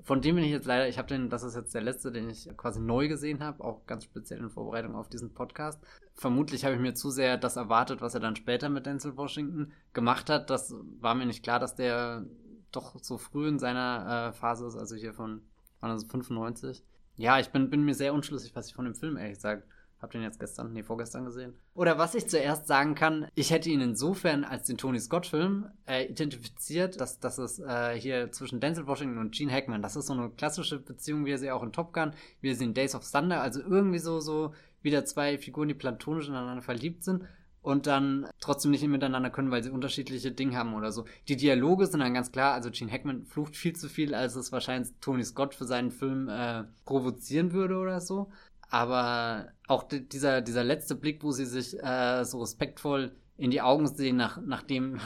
von dem bin ich jetzt leider, ich habe den, das ist jetzt der letzte, den ich quasi neu gesehen habe, auch ganz speziell in Vorbereitung auf diesen Podcast. Vermutlich habe ich mir zu sehr das erwartet, was er dann später mit Denzel Washington gemacht hat. Das war mir nicht klar, dass der doch so früh in seiner äh, Phase ist, also hier von, von 95. Ja, ich bin, bin mir sehr unschlüssig, was ich von dem Film ehrlich gesagt hab den jetzt gestern, nee, vorgestern gesehen. Oder was ich zuerst sagen kann, ich hätte ihn insofern als den Tony Scott-Film äh, identifiziert, dass, dass es äh, hier zwischen Denzel Washington und Gene Hackman, das ist so eine klassische Beziehung, wie er sie auch in Top Gun, wie er sie in Days of Thunder, also irgendwie so, so wieder zwei Figuren, die platonisch ineinander verliebt sind und dann trotzdem nicht miteinander können, weil sie unterschiedliche Dinge haben oder so. Die Dialoge sind dann ganz klar, also Gene Hackman flucht viel zu viel, als es wahrscheinlich Tony Scott für seinen Film äh, provozieren würde oder so. Aber auch dieser, dieser letzte Blick, wo sie sich äh, so respektvoll in die Augen sehen, nach, nachdem,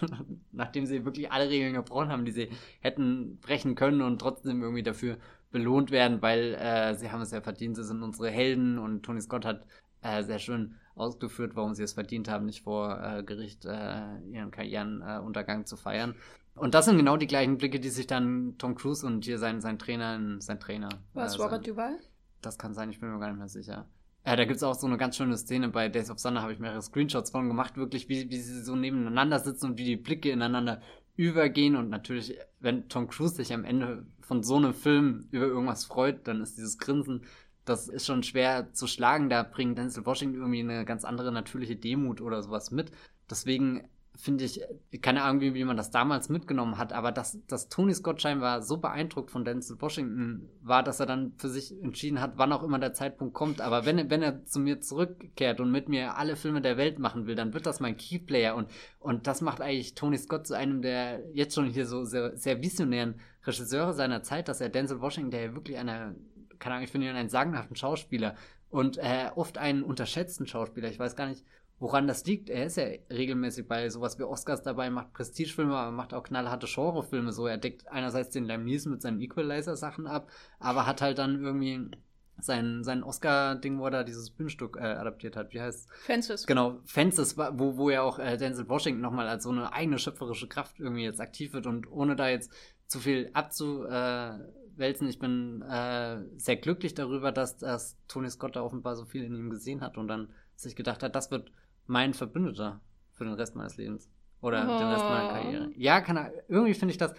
nachdem sie wirklich alle Regeln gebrochen haben, die sie hätten brechen können und trotzdem irgendwie dafür belohnt werden, weil äh, sie haben es ja verdient, sie sind unsere Helden und Tony Scott hat äh, sehr schön ausgeführt, warum sie es verdient haben, nicht vor äh, Gericht äh, ihren Karrierenuntergang zu feiern. Und das sind genau die gleichen Blicke, die sich dann Tom Cruise und hier sein, sein Trainer, sein Trainer. Was, äh, Robert Duval? Das kann sein, ich bin mir gar nicht mehr sicher. Ja, da gibt es auch so eine ganz schöne Szene bei Days of Thunder, habe ich mehrere Screenshots von gemacht, wirklich, wie, wie sie so nebeneinander sitzen und wie die Blicke ineinander übergehen. Und natürlich, wenn Tom Cruise sich am Ende von so einem Film über irgendwas freut, dann ist dieses Grinsen, das ist schon schwer zu schlagen. Da bringt Denzel Washington irgendwie eine ganz andere natürliche Demut oder sowas mit. Deswegen finde ich, keine Ahnung, wie, wie man das damals mitgenommen hat, aber dass, dass Tony Scott scheinbar so beeindruckt von Denzel Washington war, dass er dann für sich entschieden hat, wann auch immer der Zeitpunkt kommt. Aber wenn, wenn er zu mir zurückkehrt und mit mir alle Filme der Welt machen will, dann wird das mein Keyplayer und, und das macht eigentlich Tony Scott zu einem der jetzt schon hier so sehr, sehr visionären Regisseure seiner Zeit, dass er Denzel Washington, der ja wirklich einer, keine Ahnung, ich finde ihn einen sagenhaften Schauspieler und äh, oft einen unterschätzten Schauspieler. Ich weiß gar nicht, Woran das liegt, er ist ja regelmäßig bei sowas wie Oscars dabei, macht Prestigefilme, aber macht auch knallharte Genrefilme. So, er deckt einerseits den Neeson mit seinen Equalizer-Sachen ab, aber hat halt dann irgendwie sein, sein Oscar-Ding, wo er da dieses Bühnenstück äh, adaptiert hat. Wie heißt Fences. Genau, Fences, wo, wo ja auch äh, Denzel Washington nochmal als so eine eigene schöpferische Kraft irgendwie jetzt aktiv wird und ohne da jetzt zu viel abzuwälzen, ich bin äh, sehr glücklich darüber, dass, dass Tony Scott da offenbar so viel in ihm gesehen hat und dann sich gedacht hat, das wird mein Verbündeter für den Rest meines Lebens. Oder oh. den Rest meiner. Karriere. Ja, kann er, irgendwie finde ich das.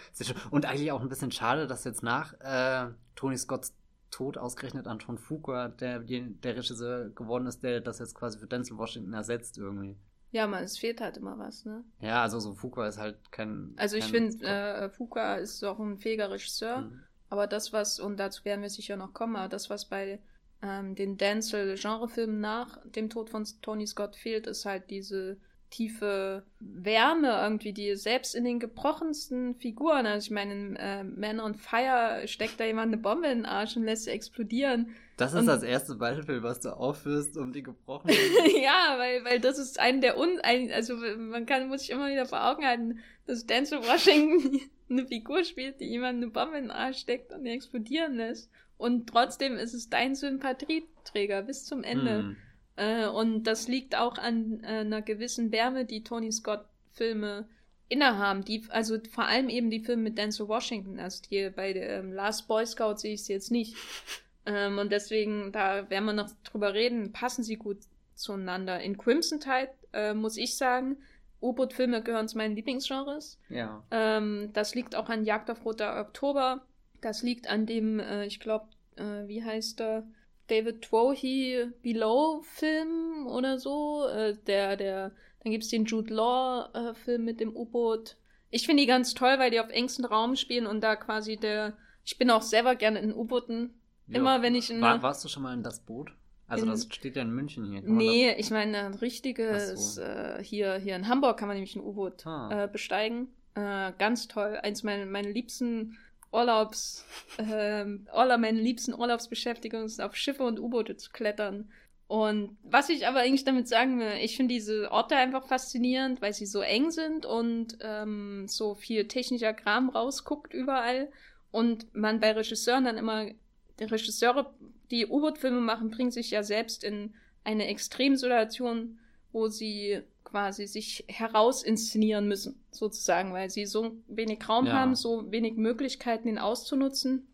Und eigentlich auch ein bisschen schade, dass jetzt nach äh, Tony Scotts Tod ausgerechnet Anton Fuqua, der, der Regisseur geworden ist, der das jetzt quasi für Denzel Washington ersetzt irgendwie. Ja, man, es fehlt halt immer was, ne? Ja, also so Fuqua ist halt kein. Also ich finde, äh, Fuqua ist auch ein fähiger Regisseur, mhm. aber das, was, und dazu werden wir sicher noch kommen, aber das, was bei ähm, den Denzel-Genrefilmen nach dem Tod von Tony Scott fehlt, ist halt diese tiefe Wärme irgendwie, die selbst in den gebrochensten Figuren, also ich meine, in äh, Man on Fire steckt da jemand eine Bombe in den Arsch und lässt sie explodieren. Das ist und, das erste Beispiel, was du aufführst, um die gebrochenen. ja, weil, weil das ist ein der un, ein, also man kann, muss sich immer wieder vor Augen halten, dass Denzel Washington eine Figur spielt, die jemand eine Bombe in den Arsch steckt und die explodieren lässt. Und trotzdem ist es dein Sympathieträger bis zum Ende. Mm. Äh, und das liegt auch an äh, einer gewissen Wärme, die Tony Scott-Filme innehaben. Die, also vor allem eben die Filme mit Denzel Washington. Also die, bei ähm, Last Boy Scout sehe ich es jetzt nicht. Ähm, und deswegen, da werden wir noch drüber reden, passen sie gut zueinander. In Crimson Tide äh, muss ich sagen, U-Boot-Filme gehören zu meinen Lieblingsgenres. Ja. Ähm, das liegt auch an Jagd auf Roter Oktober. Das liegt an dem, äh, ich glaube, äh, wie heißt der? David Twohy Below Film oder so. Äh, der, der, dann gibt es den Jude Law äh, Film mit dem U-Boot. Ich finde die ganz toll, weil die auf engstem Raum spielen und da quasi der. Ich bin auch selber gerne in U-Booten. Ja, Immer wenn ich in. War, warst du schon mal in das Boot? Also in, das steht ja in München hier. Nee, ich meine ein richtiges, so. äh, hier, hier in Hamburg kann man nämlich ein U-Boot ah. äh, besteigen. Äh, ganz toll. Eins meiner meine liebsten Urlaubs, äh, aller meinen liebsten Urlaubsbeschäftigungen ist, auf Schiffe und U-Boote zu klettern. Und was ich aber eigentlich damit sagen will, ich finde diese Orte einfach faszinierend, weil sie so eng sind und ähm, so viel technischer Kram rausguckt überall. Und man bei Regisseuren dann immer, die Regisseure, die U-Boot-Filme machen, bringen sich ja selbst in eine Extremsituation, wo sie quasi sich herausinszenieren müssen, sozusagen, weil sie so wenig Raum ja. haben, so wenig Möglichkeiten, ihn auszunutzen.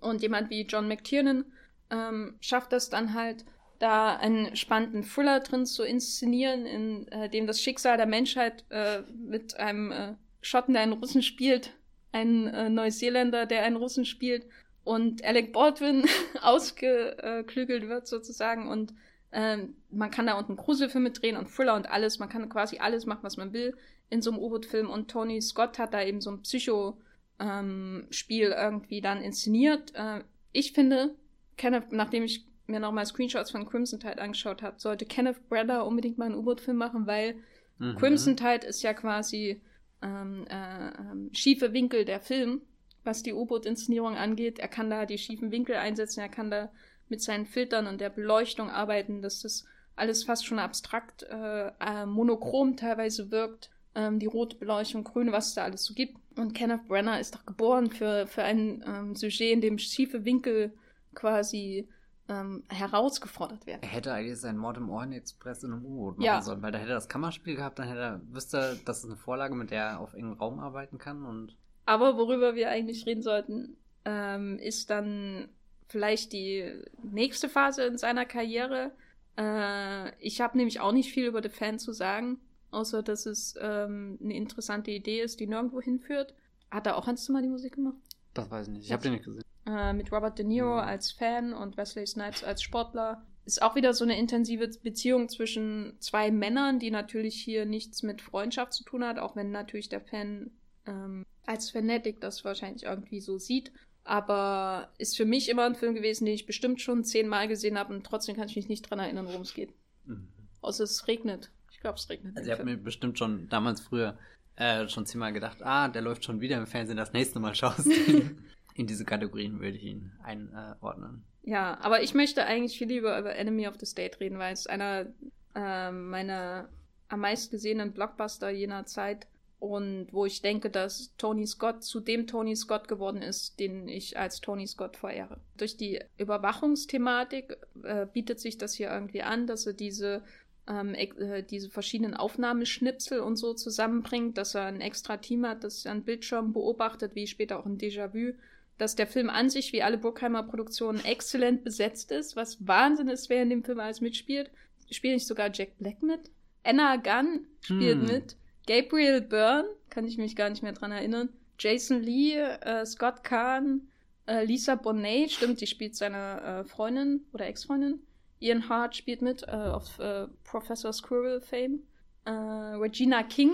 Und jemand wie John McTiernan ähm, schafft das dann halt, da einen spannenden Thriller drin zu inszenieren, in äh, dem das Schicksal der Menschheit äh, mit einem äh, Schotten, der einen Russen spielt, einen äh, Neuseeländer, der einen Russen spielt, und Alec Baldwin ausgeklügelt wird sozusagen und ähm, man kann da unten Gruselfilme drehen und Thriller und alles. Man kann quasi alles machen, was man will in so einem U-Boot-Film. Und Tony Scott hat da eben so ein Psycho- ähm, irgendwie dann inszeniert. Äh, ich finde, Kenneth, nachdem ich mir nochmal Screenshots von Crimson Tide angeschaut habe, sollte Kenneth Branagh unbedingt mal einen U-Boot-Film machen, weil mhm. Crimson Tide ist ja quasi ähm, äh, äh, schiefe Winkel der Film, was die U-Boot-Inszenierung angeht. Er kann da die schiefen Winkel einsetzen, er kann da mit seinen Filtern und der Beleuchtung arbeiten, dass das alles fast schon abstrakt, äh, äh, monochrom teilweise wirkt. Ähm, die rote Beleuchtung, grüne, was es da alles so gibt. Und Kenneth Brenner ist doch geboren für, für ein ähm, Sujet, in dem schiefe Winkel quasi ähm, herausgefordert werden. Er hätte eigentlich seinen Mord im Orient Express in einem U-Boot machen ja. sollen, weil da hätte er das Kammerspiel gehabt, dann hätte er, wüsste er, das ist eine Vorlage, mit der er auf engem Raum arbeiten kann und. Aber worüber wir eigentlich reden sollten, ähm, ist dann vielleicht die nächste Phase in seiner Karriere. Äh, ich habe nämlich auch nicht viel über The Fan zu sagen, außer dass es ähm, eine interessante Idee ist, die nirgendwo hinführt. Hat er auch Hans Zimmer die Musik gemacht? Das weiß ich nicht. Ich habe den nicht gesehen. Äh, mit Robert De Niro ja. als Fan und Wesley Snipes als Sportler. Ist auch wieder so eine intensive Beziehung zwischen zwei Männern, die natürlich hier nichts mit Freundschaft zu tun hat, auch wenn natürlich der Fan ähm, als Fanatic das wahrscheinlich irgendwie so sieht. Aber ist für mich immer ein Film gewesen, den ich bestimmt schon zehnmal gesehen habe und trotzdem kann ich mich nicht dran erinnern, worum es geht. Mhm. Außer es regnet. Ich glaube, es regnet. Also ich habe mir bestimmt schon damals früher äh, schon zehnmal gedacht, ah, der läuft schon wieder im Fernsehen, das nächste Mal schaust. In diese Kategorien würde ich ihn einordnen. Ja, aber ich möchte eigentlich viel lieber über Enemy of the State reden, weil es einer äh, meiner am meisten gesehenen Blockbuster jener Zeit und wo ich denke, dass Tony Scott zu dem Tony Scott geworden ist, den ich als Tony Scott verehre. Durch die Überwachungsthematik äh, bietet sich das hier irgendwie an, dass er diese, ähm, äh, diese verschiedenen Aufnahmeschnipsel und so zusammenbringt, dass er ein extra Team hat, das an Bildschirm beobachtet, wie später auch ein Déjà-vu, dass der Film an sich, wie alle Burkheimer Produktionen, exzellent besetzt ist, was Wahnsinn ist, wer in dem Film alles mitspielt. Spielt nicht sogar Jack Black mit? Anna Gunn spielt hm. mit. Gabriel Byrne, kann ich mich gar nicht mehr dran erinnern. Jason Lee, äh, Scott Kahn, äh, Lisa Bonet, stimmt, die spielt seine äh, Freundin oder Ex-Freundin. Ian Hart spielt mit äh, auf äh, Professor Squirrel Fame. Äh, Regina King,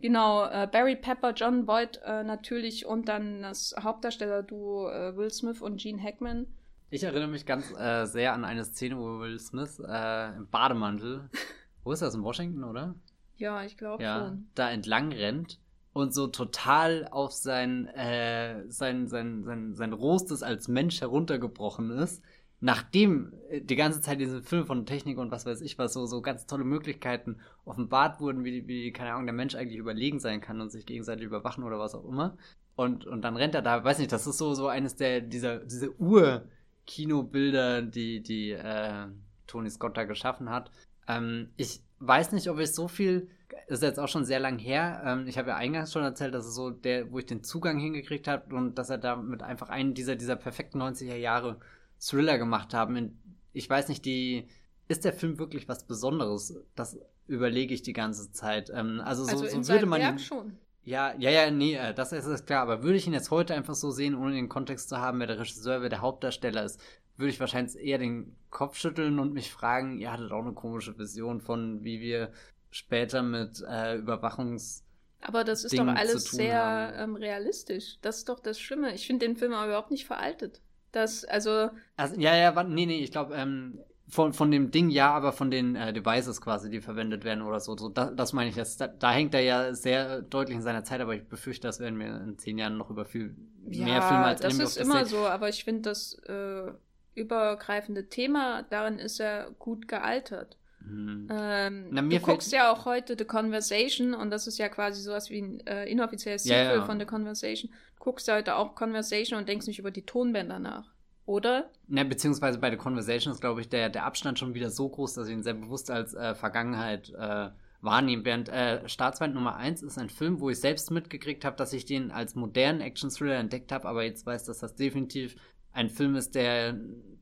genau, Barry Pepper, John Boyd natürlich und dann das Hauptdarsteller-Duo Will Smith und Gene Hackman. Ich erinnere mich ganz sehr an eine Szene, wo Will Smith im Bademantel, wo ist das, in Washington, oder? Ja, ich glaube ja, schon. Da entlang rennt und so total auf sein, äh, sein, sein, sein, sein Rohstes als Mensch heruntergebrochen ist. Nachdem äh, die ganze Zeit diese Filme von Technik und was weiß ich was, so, so ganz tolle Möglichkeiten offenbart wurden, wie, wie, keine Ahnung, der Mensch eigentlich überlegen sein kann und sich gegenseitig überwachen oder was auch immer. Und, und dann rennt er da, weiß nicht, das ist so, so eines der, dieser, diese Ur-Kinobilder, die, die äh, Tony Scott da geschaffen hat. Ähm, ich weiß nicht, ob ich so viel, ist jetzt auch schon sehr lang her. Ähm, ich habe ja eingangs schon erzählt, dass es so der, wo ich den Zugang hingekriegt habe und dass er damit einfach einen dieser, dieser perfekten 90er Jahre Thriller gemacht haben. Ich weiß nicht, die, ist der Film wirklich was Besonderes? Das überlege ich die ganze Zeit. Ähm, also so, also so würde man. Werk ihn, schon. Ja, ja, ja, nee, äh, das ist klar. Aber würde ich ihn jetzt heute einfach so sehen, ohne den Kontext zu haben, wer der Regisseur, wer der Hauptdarsteller ist, würde ich wahrscheinlich eher den Kopf schütteln und mich fragen, ihr hattet auch eine komische Vision von, wie wir später mit äh, Überwachungs... Aber das ist Dingen doch alles sehr ähm, realistisch. Das ist doch das Schlimme. Ich finde den Film aber überhaupt nicht veraltet. Das, also... also ja, ja, nee, nee, ich glaube, ähm, von, von dem Ding ja, aber von den äh, Devices quasi, die verwendet werden oder so. so das, das meine ich jetzt. Da, da, hängt er ja sehr deutlich in seiner Zeit, aber ich befürchte, das werden wir in zehn Jahren noch über viel ja, mehr Filme als Das ist immer so, aber ich finde das äh, übergreifende Thema, darin ist er gut gealtert. Mhm. Ähm, Na, du guckst ja auch heute The Conversation und das ist ja quasi sowas wie ein äh, inoffizielles Sequel ja, ja. von The Conversation. Du guckst ja heute auch Conversation und denkst nicht über die Tonbänder nach. Oder? Na, beziehungsweise bei The Conversation ist, glaube ich, der, der Abstand schon wieder so groß, dass ich ihn sehr bewusst als äh, Vergangenheit äh, wahrnehme. Während äh, Staatsfeind Nummer 1 ist ein Film, wo ich selbst mitgekriegt habe, dass ich den als modernen Action-Thriller entdeckt habe, aber jetzt weiß, dass das definitiv ein Film ist, der,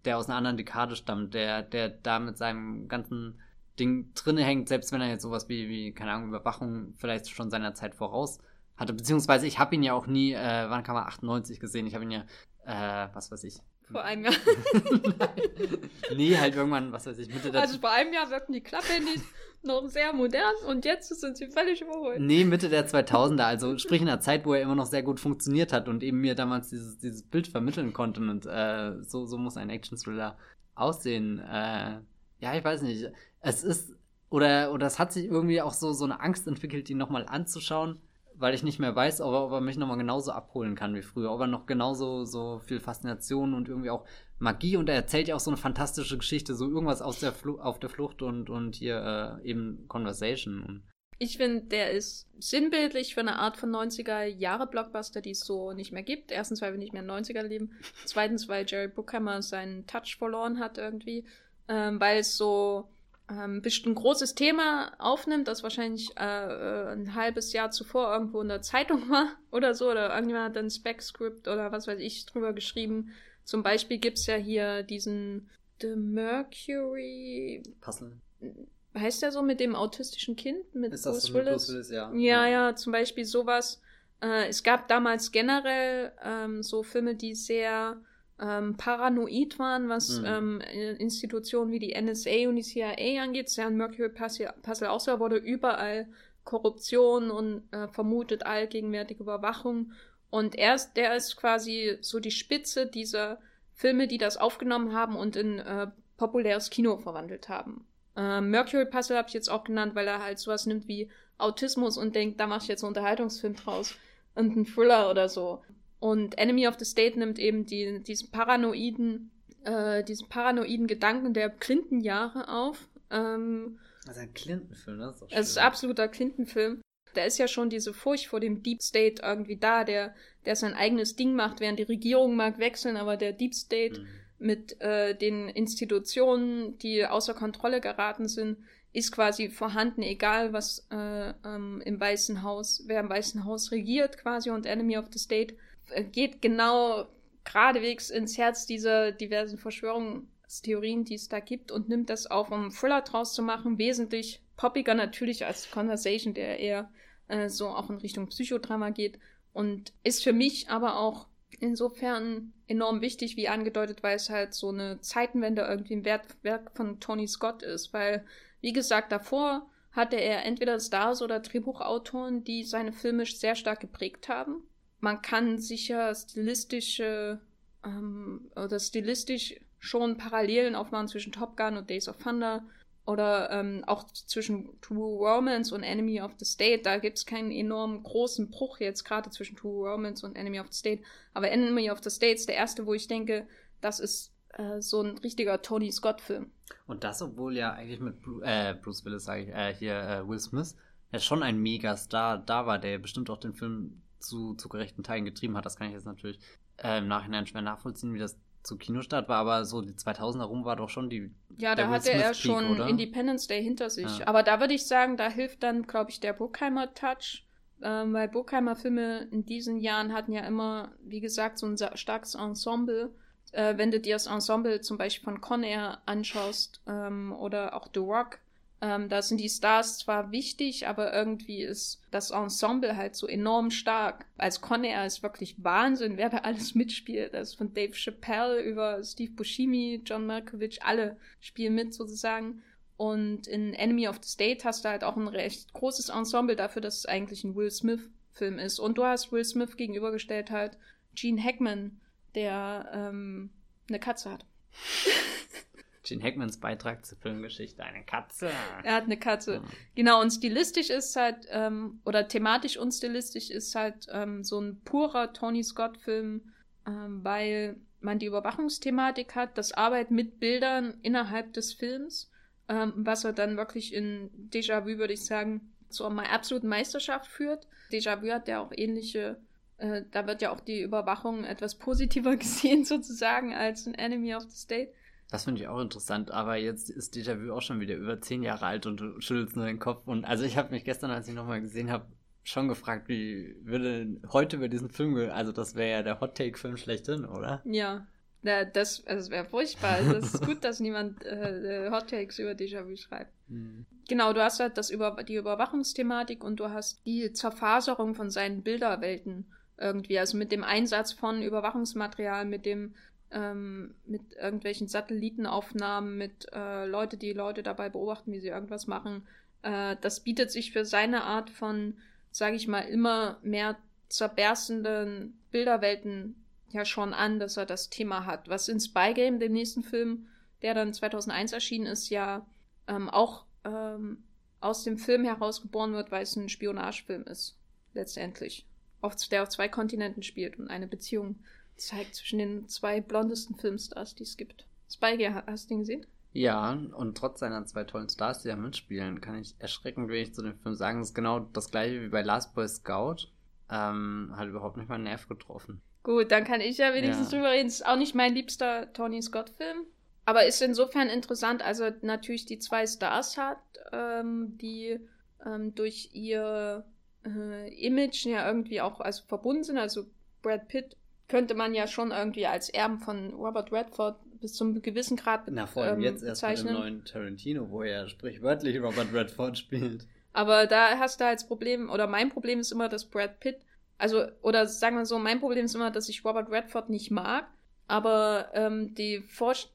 der aus einer anderen Dekade stammt, der, der da mit seinem ganzen Ding drinne hängt, selbst wenn er jetzt sowas wie, wie, keine Ahnung, Überwachung vielleicht schon seiner Zeit voraus hatte. Beziehungsweise ich habe ihn ja auch nie, äh, wann kam er, 98 gesehen? Ich habe ihn ja, äh, was weiß ich, vor einem Jahr. nee, halt irgendwann, was weiß ich, Mitte der Also vor einem Jahr wirkten die Klapphandys noch sehr modern und jetzt sind sie völlig überholt. Nee, Mitte der 2000er, also sprich in einer Zeit, wo er immer noch sehr gut funktioniert hat und eben mir damals dieses, dieses Bild vermitteln konnte und äh, so, so muss ein Action-Thriller aussehen. Äh, ja, ich weiß nicht. Es ist, oder, oder es hat sich irgendwie auch so, so eine Angst entwickelt, ihn nochmal anzuschauen weil ich nicht mehr weiß, ob er, ob er mich nochmal genauso abholen kann wie früher. Ob er noch genauso so viel Faszination und irgendwie auch Magie und er erzählt ja auch so eine fantastische Geschichte, so irgendwas aus der Fl auf der Flucht und, und hier äh, eben Conversation. Ich finde, der ist sinnbildlich für eine Art von 90er-Jahre-Blockbuster, die es so nicht mehr gibt. Erstens, weil wir nicht mehr in 90er leben. Zweitens, weil Jerry Bruckheimer seinen Touch verloren hat irgendwie. Ähm, weil es so ähm, ein großes Thema aufnimmt, das wahrscheinlich äh, äh, ein halbes Jahr zuvor irgendwo in der Zeitung war oder so, oder irgendjemand hat ein Spec-Script oder was weiß ich drüber geschrieben. Zum Beispiel gibt's ja hier diesen The Mercury Puzzle. Heißt der so mit dem autistischen Kind? Mit Ist das Bruce so Willis? Bruce Willis? Ja. ja, ja, zum Beispiel sowas. Äh, es gab damals generell ähm, so Filme, die sehr ähm, paranoid waren, was mhm. ähm, Institutionen wie die NSA und die CIA angeht. Ein Mercury Puzzle auch so, wurde überall Korruption und äh, vermutet allgegenwärtige Überwachung. Und er ist, der ist quasi so die Spitze dieser Filme, die das aufgenommen haben und in äh, populäres Kino verwandelt haben. Äh, Mercury Puzzle habe ich jetzt auch genannt, weil er halt sowas nimmt wie Autismus und denkt, da mache ich jetzt einen Unterhaltungsfilm draus und einen Thriller oder so. Und Enemy of the State nimmt eben die, diesen paranoiden, äh, diesen paranoiden Gedanken der Clinton-Jahre auf. Ähm, also ein Clinton-Film, das ist doch schön. Es ist absoluter Clinton-Film. Da ist ja schon diese Furcht vor dem Deep State irgendwie da, der, der sein eigenes Ding macht, während die Regierung mag wechseln, aber der Deep State mhm. mit äh, den Institutionen, die außer Kontrolle geraten sind, ist quasi vorhanden, egal was äh, ähm, im Weißen Haus, wer im Weißen Haus regiert quasi und Enemy of the State geht genau geradewegs ins Herz dieser diversen Verschwörungstheorien, die es da gibt und nimmt das auf, um Thriller draus zu machen, wesentlich poppiger natürlich als Conversation, der eher äh, so auch in Richtung Psychodrama geht. Und ist für mich aber auch insofern enorm wichtig, wie angedeutet, weil es halt so eine Zeitenwende irgendwie im Werk von Tony Scott ist, weil wie gesagt, davor hatte er entweder Stars oder Drehbuchautoren, die seine Filme sehr stark geprägt haben. Man kann sicher stilistische ähm, oder stilistisch schon Parallelen aufmachen zwischen Top Gun und Days of Thunder oder ähm, auch zwischen True Romance und Enemy of the State. Da gibt es keinen enorm großen Bruch jetzt gerade zwischen True Romance und Enemy of the State. Aber Enemy of the State ist der erste, wo ich denke, das ist äh, so ein richtiger Tony Scott-Film. Und das, obwohl ja eigentlich mit Bru äh, Bruce Willis, sage ich, äh, hier äh, Will Smith, ja schon ein Megastar da war, der bestimmt auch den Film zu, zu gerechten Teilen getrieben hat. Das kann ich jetzt natürlich äh, im Nachhinein schwer nachvollziehen, wie das zu Kinostart war, aber so die 2000er rum war doch schon die. Ja, da hatte er schon oder? Independence Day hinter sich. Ja. Aber da würde ich sagen, da hilft dann, glaube ich, der Burkheimer Touch. Ähm, weil Burkheimer Filme in diesen Jahren hatten ja immer, wie gesagt, so ein starkes Ensemble äh, wenn du dir das Ensemble zum Beispiel von Con Air anschaust ähm, oder auch The Rock, ähm, da sind die Stars zwar wichtig, aber irgendwie ist das Ensemble halt so enorm stark. Als Con ist wirklich Wahnsinn, wer da alles mitspielt. Das ist von Dave Chappelle über Steve Buscemi, John Malkovich, alle spielen mit sozusagen. Und in Enemy of the State hast du halt auch ein recht großes Ensemble dafür, dass es eigentlich ein Will Smith-Film ist. Und du hast Will Smith gegenübergestellt halt Gene Hackman, der ähm, eine Katze hat. Gene Hackmans Beitrag zur Filmgeschichte, eine Katze. Er hat eine Katze. Mhm. Genau, und stilistisch ist halt, ähm, oder thematisch und stilistisch ist halt ähm, so ein purer Tony Scott-Film, ähm, weil man die Überwachungsthematik hat, das Arbeit mit Bildern innerhalb des Films, ähm, was er dann wirklich in Déjà-vu, würde ich sagen, zur absoluten Meisterschaft führt. Déjà-vu hat ja auch ähnliche äh, da wird ja auch die Überwachung etwas positiver gesehen, sozusagen, als ein Enemy of the State. Das finde ich auch interessant, aber jetzt ist Déjà-vu auch schon wieder über zehn Jahre alt und du schüttelst nur den Kopf. Und also ich habe mich gestern, als ich nochmal gesehen habe, schon gefragt, wie würde heute über diesen Film, also das wäre ja der Hot Take Film schlechthin, oder? Ja, das, also das wäre furchtbar. Also es ist gut, dass niemand äh, Hot Takes über Déjà-vu schreibt. Mhm. Genau, du hast halt das über die Überwachungsthematik und du hast die Zerfaserung von seinen Bilderwelten irgendwie. Also mit dem Einsatz von Überwachungsmaterial, mit dem ähm, mit irgendwelchen Satellitenaufnahmen, mit äh, Leute, die Leute dabei beobachten, wie sie irgendwas machen. Äh, das bietet sich für seine Art von, sage ich mal, immer mehr zerberstenden Bilderwelten ja schon an, dass er das Thema hat. Was in Spy Game, dem nächsten Film, der dann 2001 erschienen ist, ja ähm, auch ähm, aus dem Film herausgeboren wird, weil es ein Spionagefilm ist, letztendlich auf, der auf zwei Kontinenten spielt und eine Beziehung zeigt zwischen den zwei blondesten Filmstars, die es gibt. Spy, hast du den gesehen? Ja, und trotz seiner zwei tollen Stars, die da mitspielen, kann ich erschreckend wenig zu dem Film sagen. Es ist genau das gleiche wie bei Last Boy Scout. Ähm, hat überhaupt nicht mal einen Nerv getroffen. Gut, dann kann ich ja wenigstens ja. drüber reden. Ist auch nicht mein liebster Tony Scott-Film. Aber ist insofern interessant, also natürlich die zwei Stars hat, ähm, die ähm, durch ihr äh, Image ja irgendwie auch also verbunden sind. Also Brad Pitt könnte man ja schon irgendwie als Erben von Robert Redford bis zum gewissen Grad bezeichnen. Na, vor allem ähm, jetzt erst bezeichnen. mit dem neuen Tarantino, wo er sprichwörtlich Robert Redford spielt. Aber da hast du halt das Problem, oder mein Problem ist immer, dass Brad Pitt, also, oder sagen wir so, mein Problem ist immer, dass ich Robert Redford nicht mag, aber ähm, die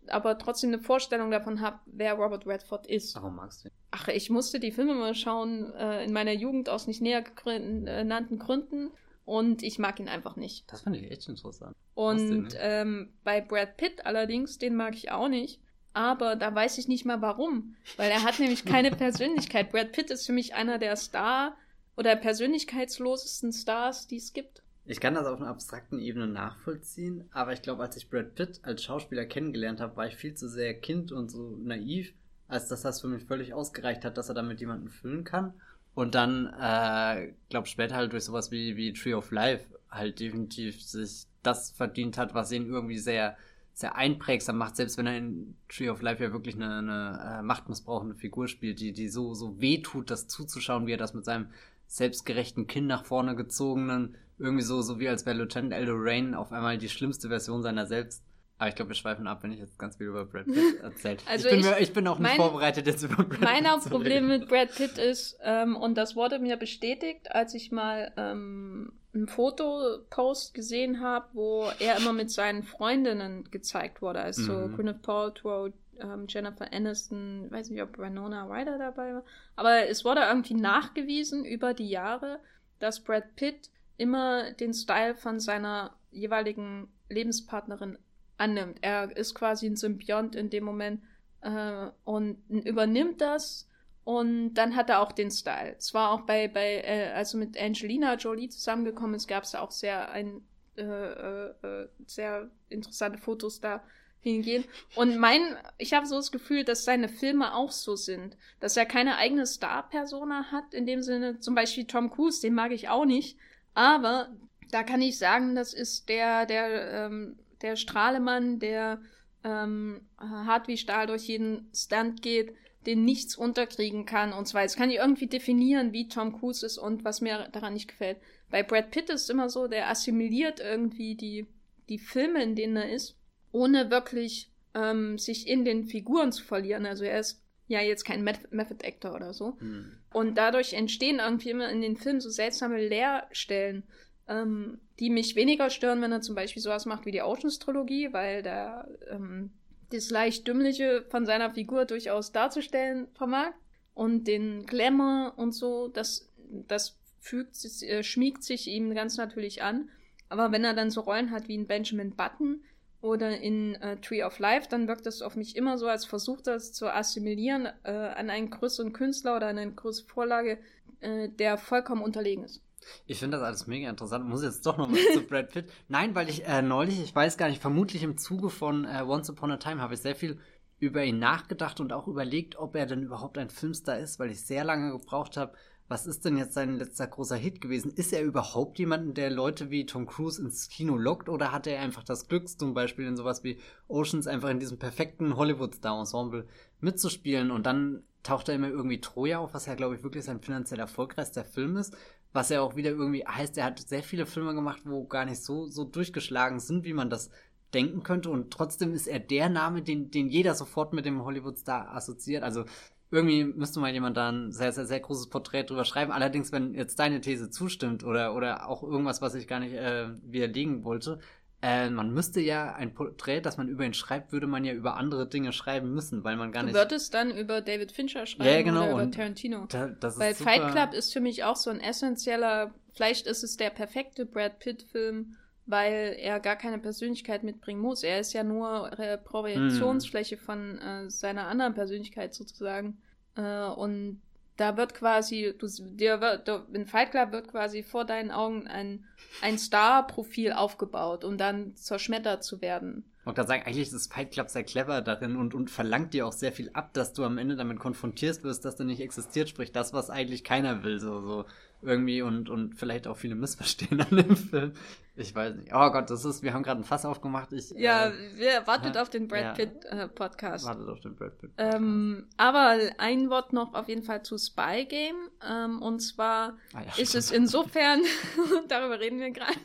aber trotzdem eine Vorstellung davon habe, wer Robert Redford ist. Warum magst du ihn? Ach, ich musste die Filme mal schauen, äh, in meiner Jugend aus nicht näher genannten Gründen. Und ich mag ihn einfach nicht. Das fand ich echt interessant. Und ähm, bei Brad Pitt allerdings, den mag ich auch nicht. Aber da weiß ich nicht mal warum. Weil er hat nämlich keine Persönlichkeit. Brad Pitt ist für mich einer der Star- oder persönlichkeitslosesten Stars, die es gibt. Ich kann das auf einer abstrakten Ebene nachvollziehen, aber ich glaube, als ich Brad Pitt als Schauspieler kennengelernt habe, war ich viel zu sehr Kind und so naiv als dass das für mich völlig ausgereicht hat, dass er damit jemanden füllen kann. Und dann, äh, glaub später halt durch sowas wie, wie Tree of Life halt definitiv sich das verdient hat, was ihn irgendwie sehr, sehr einprägsam macht, selbst wenn er in Tree of Life ja wirklich eine, eine äh, machtmissbrauchende Figur spielt, die, die so, so weh tut, das zuzuschauen, wie er das mit seinem selbstgerechten Kind nach vorne gezogenen, irgendwie so, so wie als wäre Lieutenant Eldo Rain auf einmal die schlimmste Version seiner selbst. Aber ich glaube, wir schweifen ab, wenn ich jetzt ganz viel über Brad Pitt erzähle. also ich, bin, ich, mir, ich bin auch nicht mein, vorbereitet, jetzt über Brad mein Pitt Mein Hauptproblem mit Brad Pitt ist, ähm, und das wurde mir bestätigt, als ich mal ähm, einen Fotopost gesehen habe, wo er immer mit seinen Freundinnen gezeigt wurde. Also mhm. Gwyneth Paltrow, ähm, Jennifer Aniston, weiß nicht, ob Winona Ryder dabei war. Aber es wurde irgendwie nachgewiesen über die Jahre, dass Brad Pitt immer den Style von seiner jeweiligen Lebenspartnerin annimmt. Er ist quasi ein Symbiont in dem Moment äh, und übernimmt das und dann hat er auch den Style. Es war auch bei, bei äh, also mit Angelina Jolie zusammengekommen ist, gab es auch sehr ein äh, äh, äh, sehr interessante Fotos da hingehen. Und mein, ich habe so das Gefühl, dass seine Filme auch so sind, dass er keine eigene Star-Persona hat, in dem Sinne, zum Beispiel Tom Cruise, den mag ich auch nicht, aber da kann ich sagen, das ist der, der ähm, der Strahlemann, der ähm, hart wie Stahl durch jeden Stunt geht, den nichts unterkriegen kann und zwar, jetzt kann ich irgendwie definieren, wie Tom Cruise ist und was mir daran nicht gefällt. Bei Brad Pitt ist es immer so, der assimiliert irgendwie die, die Filme, in denen er ist, ohne wirklich ähm, sich in den Figuren zu verlieren. Also er ist ja jetzt kein Method Actor oder so. Hm. Und dadurch entstehen irgendwie immer in den Filmen so seltsame Leerstellen ähm, die mich weniger stören, wenn er zum Beispiel sowas macht wie die Oceans-Trilogie, weil der ähm, das leicht Dümmliche von seiner Figur durchaus darzustellen vermag. Und den Glamour und so, das, das fügt, äh, schmiegt sich ihm ganz natürlich an. Aber wenn er dann so Rollen hat wie in Benjamin Button oder in äh, Tree of Life, dann wirkt das auf mich immer so, als versucht er es zu assimilieren äh, an einen größeren Künstler oder an eine größere Vorlage, äh, der vollkommen unterlegen ist. Ich finde das alles mega interessant. Muss jetzt doch nochmal zu Brad Pitt. Nein, weil ich äh, neulich, ich weiß gar nicht, vermutlich im Zuge von äh, Once Upon a Time habe ich sehr viel über ihn nachgedacht und auch überlegt, ob er denn überhaupt ein Filmstar ist, weil ich sehr lange gebraucht habe. Was ist denn jetzt sein letzter großer Hit gewesen? Ist er überhaupt jemanden, der Leute wie Tom Cruise ins Kino lockt oder hat er einfach das Glück, zum Beispiel in sowas wie Oceans einfach in diesem perfekten Hollywood-Star-Ensemble mitzuspielen und dann taucht er immer irgendwie Troja auf, was ja, glaube ich, wirklich sein finanziell erfolgreichster Film ist. Was ja auch wieder irgendwie heißt, er hat sehr viele Filme gemacht, wo gar nicht so, so durchgeschlagen sind, wie man das denken könnte. Und trotzdem ist er der Name, den, den jeder sofort mit dem Hollywood-Star assoziiert. Also irgendwie müsste mal jemand da ein sehr, sehr, sehr großes Porträt drüber schreiben. Allerdings, wenn jetzt deine These zustimmt oder, oder auch irgendwas, was ich gar nicht äh, widerlegen wollte, äh, man müsste ja ein Porträt, das man über ihn schreibt, würde man ja über andere Dinge schreiben müssen, weil man gar nicht. Du würdest dann über David Fincher schreiben ja, genau. oder über Tarantino. Da, weil Fight Club ist für mich auch so ein essentieller, vielleicht ist es der perfekte Brad Pitt-Film, weil er gar keine Persönlichkeit mitbringen muss. Er ist ja nur Projektionsfläche mm. von äh, seiner anderen Persönlichkeit sozusagen. Äh, und da wird quasi, du, dir wird, in Fight Club wird quasi vor deinen Augen ein, ein Star-Profil aufgebaut, um dann zerschmettert zu werden. Und da sagen, eigentlich ist Fight Club sehr clever darin und, und verlangt dir auch sehr viel ab, dass du am Ende damit konfrontiert wirst, dass du nicht existiert, sprich das, was eigentlich keiner will, so, so irgendwie und, und vielleicht auch viele missverstehen an dem Film. Ich weiß nicht. Oh Gott, das ist, wir haben gerade ein Fass aufgemacht. Ich, ja, äh, wir wartet auf den Brad Pitt ja, äh, Podcast. Wartet auf den Brad Pitt Podcast. Ähm, aber ein Wort noch auf jeden Fall zu Spy Game. Ähm, und zwar ah, ja, ist es insofern, darüber reden wir gerade,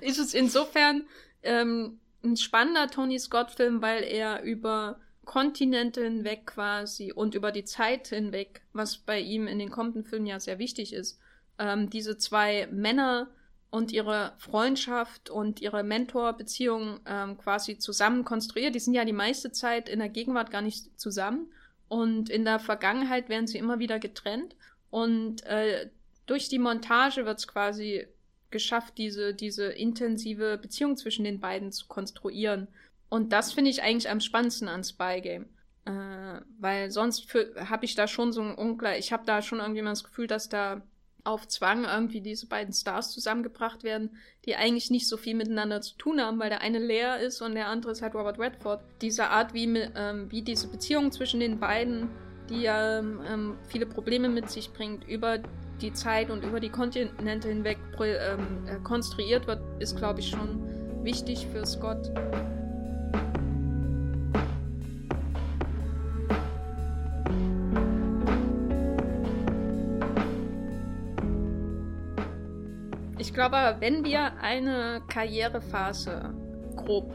ist es insofern ähm, ein spannender Tony Scott Film, weil er über Kontinente hinweg quasi und über die Zeit hinweg, was bei ihm in den kommenden Filmen ja sehr wichtig ist, ähm, diese zwei Männer und ihre Freundschaft und ihre Mentorbeziehung ähm, quasi zusammen konstruiert. Die sind ja die meiste Zeit in der Gegenwart gar nicht zusammen und in der Vergangenheit werden sie immer wieder getrennt und äh, durch die Montage wird es quasi geschafft, diese, diese intensive Beziehung zwischen den beiden zu konstruieren. Und das finde ich eigentlich am spannendsten an Spy Game. Äh, weil sonst habe ich da schon so ein Ungleich, ich habe da schon irgendwie mal das Gefühl, dass da auf Zwang irgendwie diese beiden Stars zusammengebracht werden, die eigentlich nicht so viel miteinander zu tun haben, weil der eine leer ist und der andere ist halt Robert Redford. Diese Art, wie, ähm, wie diese Beziehung zwischen den beiden die ähm, ähm, viele Probleme mit sich bringt, über die Zeit und über die Kontinente hinweg ähm, äh, konstruiert wird, ist, glaube ich, schon wichtig für Scott. Ich glaube, wenn wir eine Karrierephase grob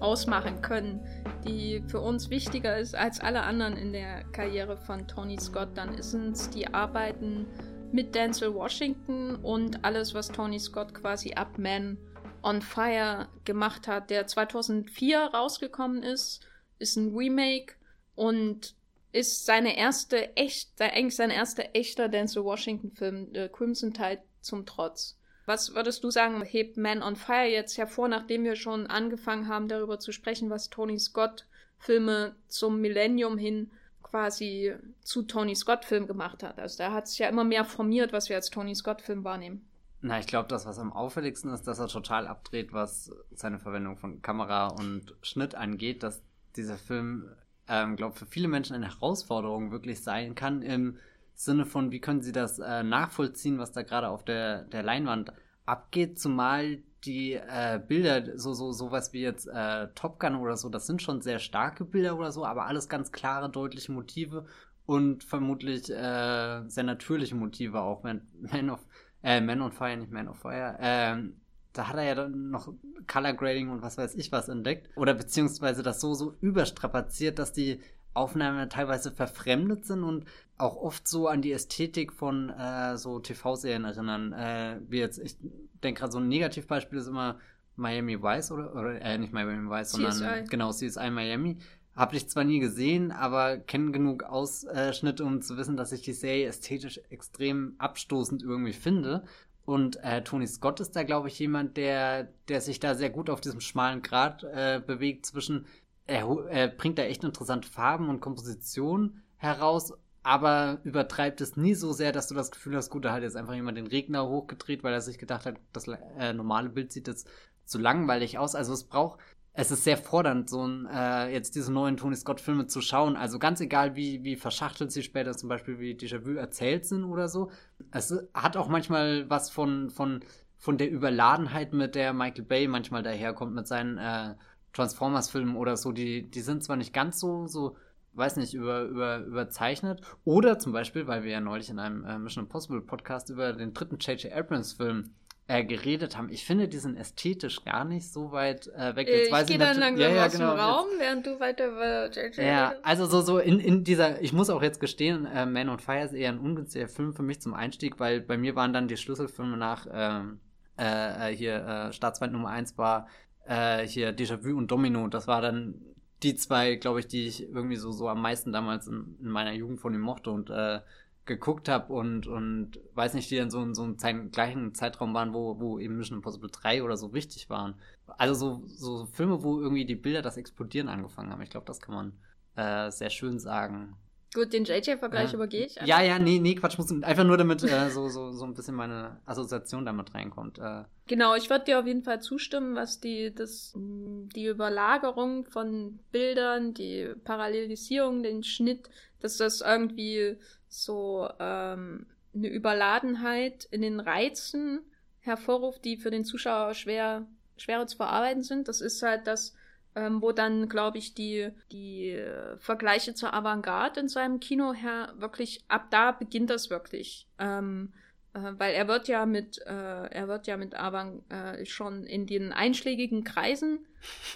ausmachen können, die für uns wichtiger ist als alle anderen in der Karriere von Tony Scott, dann sind es die Arbeiten mit Denzel Washington und alles, was Tony Scott quasi ab Man on Fire gemacht hat, der 2004 rausgekommen ist, ist ein Remake und ist seine erste echt, eigentlich sein erster echter Denzel Washington Film, The Crimson Tide zum Trotz. Was würdest du sagen, hebt Man on Fire jetzt hervor, nachdem wir schon angefangen haben, darüber zu sprechen, was Tony Scott Filme zum Millennium hin quasi zu Tony Scott Film gemacht hat. Also da hat sich ja immer mehr formiert, was wir als Tony Scott Film wahrnehmen. Na, ich glaube, das, was am auffälligsten ist, dass er total abdreht, was seine Verwendung von Kamera und Schnitt angeht, dass dieser Film, ähm, glaube für viele Menschen eine Herausforderung wirklich sein kann im Sinne von, wie können sie das äh, nachvollziehen, was da gerade auf der, der Leinwand abgeht, zumal die äh, Bilder, so, so, sowas wie jetzt äh, Top Gun oder so, das sind schon sehr starke Bilder oder so, aber alles ganz klare, deutliche Motive und vermutlich äh, sehr natürliche Motive auch. Man, Man of, äh, Man on Fire, nicht Man of Fire. Ähm, da hat er ja dann noch Color Grading und was weiß ich was entdeckt. Oder beziehungsweise das so, so überstrapaziert, dass die Aufnahmen teilweise verfremdet sind und auch oft so an die Ästhetik von äh, so TV-Serien erinnern. Äh, wie jetzt, ich denke gerade so ein Negativbeispiel ist immer Miami Vice oder, oder äh, nicht Miami Vice, sondern CSI. genau CSI Miami. Habe ich zwar nie gesehen, aber kenne genug Ausschnitte, um zu wissen, dass ich die Serie ästhetisch extrem abstoßend irgendwie finde. Und äh, Tony Scott ist da, glaube ich, jemand, der, der sich da sehr gut auf diesem schmalen Grat äh, bewegt zwischen er, er bringt da echt interessante Farben und Kompositionen heraus, aber übertreibt es nie so sehr, dass du das Gefühl hast, gut, da hat jetzt einfach jemand den Regner hochgedreht, weil er sich gedacht hat, das äh, normale Bild sieht jetzt zu langweilig aus. Also es braucht, es ist sehr fordernd, so ein, äh, jetzt diese neuen Tony Scott-Filme zu schauen. Also ganz egal, wie, wie verschachtelt sie später zum Beispiel wie Déjà-vu erzählt sind oder so. Es hat auch manchmal was von, von, von der Überladenheit, mit der Michael Bay manchmal daherkommt mit seinen äh, Transformers-Filmen oder so, die, die sind zwar nicht ganz so, so, weiß nicht, über, über, überzeichnet. Oder zum Beispiel, weil wir ja neulich in einem äh, Mission Impossible Podcast über den dritten J.J. Abrams-Film äh, geredet haben. Ich finde, die sind ästhetisch gar nicht so weit äh, weg. Jetzt ich gehe dann langsam ja, ja, aus genau, dem Raum, jetzt, während du weiter über J.J. Ja, also so, so in, in dieser, ich muss auch jetzt gestehen, äh, Man on Fire ist eher ein ungünstiger Film für mich zum Einstieg, weil bei mir waren dann die Schlüsselfilme nach ähm, äh, äh hier äh, Staatsfeind Nummer 1 war äh, hier Déjà-vu und Domino. Das war dann die zwei, glaube ich, die ich irgendwie so, so am meisten damals in, in meiner Jugend von ihm mochte und äh, geguckt habe und, und weiß nicht, die dann so in so einem gleichen Zeitraum waren, wo, wo eben Mission Impossible 3 oder so wichtig waren. Also so, so Filme, wo irgendwie die Bilder das Explodieren angefangen haben. Ich glaube, das kann man äh, sehr schön sagen. Gut, den JJ-Vergleich ja. übergehe ich. Ja, ja, nee, nee, Quatsch, muss einfach nur damit äh, so, so, so ein bisschen meine Assoziation damit reinkommt. Äh. Genau, ich würde dir auf jeden Fall zustimmen, was die, das, die Überlagerung von Bildern, die Parallelisierung, den Schnitt, dass das irgendwie so ähm, eine Überladenheit in den Reizen hervorruft, die für den Zuschauer schwer, schwerer zu verarbeiten sind. Das ist halt das, ähm, wo dann, glaube ich, die, die äh, Vergleiche zur Avantgarde in seinem Kino her wirklich, ab da beginnt das wirklich. Ähm, äh, weil er wird ja mit, äh, er wird ja mit Avant äh, schon in den einschlägigen Kreisen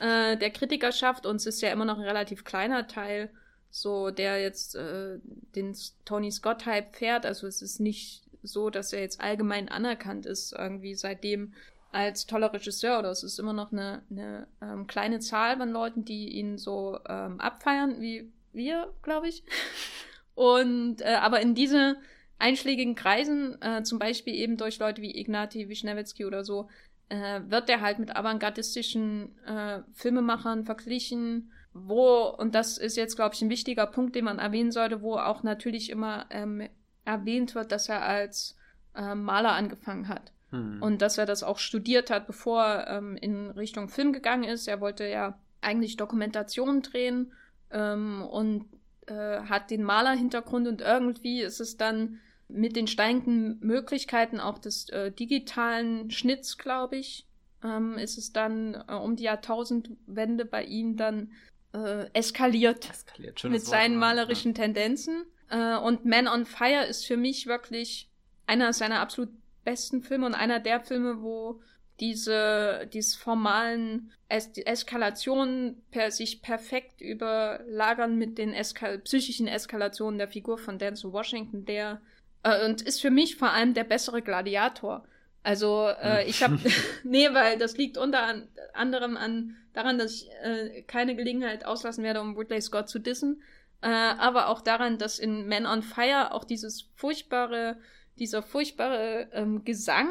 äh, der Kritikerschaft und es ist ja immer noch ein relativ kleiner Teil, so der jetzt äh, den Tony Scott-Hype fährt. Also es ist nicht so, dass er jetzt allgemein anerkannt ist, irgendwie seitdem als toller Regisseur oder es ist immer noch eine, eine ähm, kleine Zahl von Leuten, die ihn so ähm, abfeiern, wie wir, glaube ich. Und äh, aber in diese einschlägigen Kreisen, äh, zum Beispiel eben durch Leute wie Ignati Wischnewitski oder so, äh, wird er halt mit avantgardistischen äh, Filmemachern verglichen, wo, und das ist jetzt, glaube ich, ein wichtiger Punkt, den man erwähnen sollte, wo auch natürlich immer ähm, erwähnt wird, dass er als äh, Maler angefangen hat. Mhm. Und dass er das auch studiert hat, bevor er ähm, in Richtung Film gegangen ist. Er wollte ja eigentlich Dokumentationen drehen ähm, und äh, hat den Malerhintergrund und irgendwie ist es dann mit den steigenden Möglichkeiten auch des äh, digitalen Schnitts, glaube ich, ähm, ist es dann äh, um die Jahrtausendwende bei ihm dann äh, eskaliert, Eskaliert. mit seinen malerischen Tendenzen. Äh, und Man on Fire ist für mich wirklich einer seiner absolut besten Filme und einer der Filme, wo diese, diese formalen es Eskalationen per sich perfekt überlagern mit den Eska psychischen Eskalationen der Figur von Denzel Washington, der äh, und ist für mich vor allem der bessere Gladiator. Also äh, hm. ich habe, nee, weil das liegt unter anderem an daran, dass ich äh, keine Gelegenheit auslassen werde, um Ridley Scott zu dissen, äh, aber auch daran, dass in Man on Fire auch dieses furchtbare, dieser furchtbare ähm, Gesang,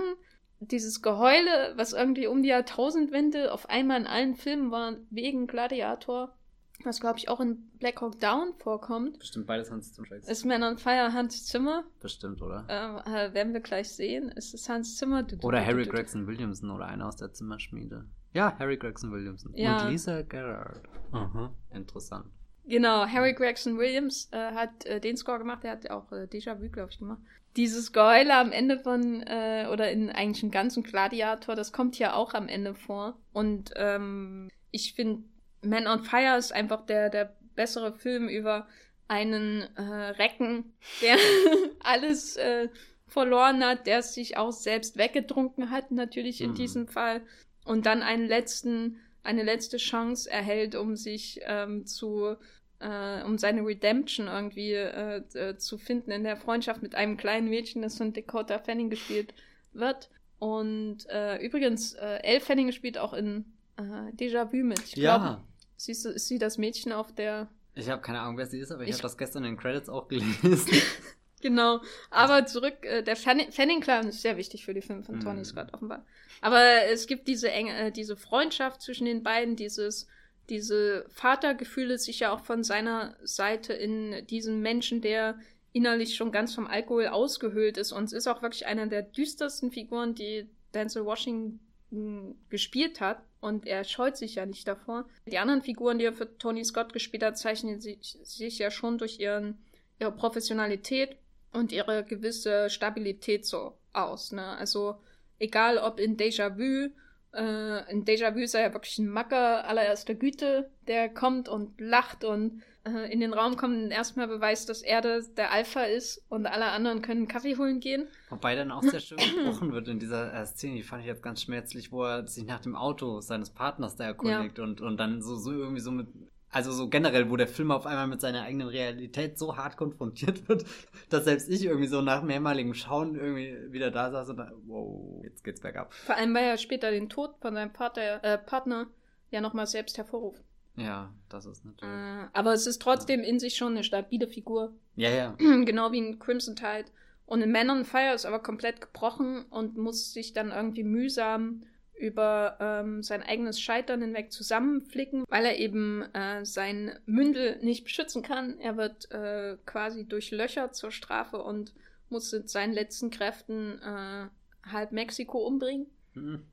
dieses Geheule, was irgendwie um die Jahrtausendwende auf einmal in allen Filmen war, wegen Gladiator, was glaube ich auch in Black Hawk Down vorkommt. Bestimmt beides Hans Zimmer. Ist Man on Fire Hans Zimmer? Bestimmt, oder? Äh, werden wir gleich sehen. Ist es Hans Zimmer? Du, du, oder du, Harry Gregson Williamson oder einer aus der Zimmerschmiede. Ja, Harry Gregson Williamson. Ja. Und Lisa Gerrard. Mhm. Interessant. Genau, Harry Gregson Williams äh, hat äh, den Score gemacht, der hat auch äh, Déjà-vu, glaube ich, gemacht. Dieses Geheule am Ende von, äh, oder in eigentlich einem ganzen Gladiator, das kommt hier auch am Ende vor. Und ähm, ich finde, Man on Fire ist einfach der, der bessere Film über einen äh, Recken, der alles äh, verloren hat, der sich auch selbst weggetrunken hat, natürlich in mhm. diesem Fall. Und dann einen letzten, eine letzte Chance erhält, um sich ähm, zu äh, um seine Redemption irgendwie äh, äh, zu finden in der Freundschaft mit einem kleinen Mädchen, das von Dakota Fanning gespielt wird. Und äh, übrigens, äh, Elle Fanning spielt auch in äh, Déjà-vu mit. Ich ja. Siehst du, ist sie das Mädchen auf der. Ich habe keine Ahnung, wer sie ist, aber ich, ich habe das gestern in den Credits auch gelesen. genau. Aber zurück, äh, der Fanning-Clan ist sehr wichtig für die Filme von Tony mm. Scott, offenbar. Aber es gibt diese enge, äh, diese Freundschaft zwischen den beiden, dieses diese Vatergefühle sich ja auch von seiner Seite in diesen Menschen, der innerlich schon ganz vom Alkohol ausgehöhlt ist. Und ist auch wirklich einer der düstersten Figuren, die Denzel Washington gespielt hat. Und er scheut sich ja nicht davor. Die anderen Figuren, die er für Tony Scott gespielt hat, zeichnen sich, sich ja schon durch ihren, ihre Professionalität und ihre gewisse Stabilität so aus. Ne? Also egal ob in Déjà-vu äh, in Déjà-vu ist er ja wirklich ein Macker allererster Güte, der kommt und lacht und äh, in den Raum kommt und erstmal beweist, dass er der, Alpha ist und alle anderen können Kaffee holen gehen. Wobei dann auch sehr schön gesprochen wird in dieser äh, Szene, die fand ich jetzt ganz schmerzlich, wo er sich nach dem Auto seines Partners da erkundigt ja. und, und dann so, so irgendwie so mit also so generell, wo der Film auf einmal mit seiner eigenen Realität so hart konfrontiert wird, dass selbst ich irgendwie so nach mehrmaligem Schauen irgendwie wieder da saß und da, wow, jetzt geht's bergab. Vor allem, weil er später den Tod von seinem Partner, äh, Partner ja nochmal selbst hervorruft. Ja, das ist natürlich. Äh, aber es ist trotzdem ja. in sich schon eine stabile Figur. Ja, ja. genau wie in Crimson Tide. Und in Man on Fire ist aber komplett gebrochen und muss sich dann irgendwie mühsam über ähm, sein eigenes Scheitern hinweg zusammenflicken, weil er eben äh, sein Mündel nicht beschützen kann. Er wird äh, quasi durchlöchert zur Strafe und muss mit seinen letzten Kräften äh, halb Mexiko umbringen. Mhm.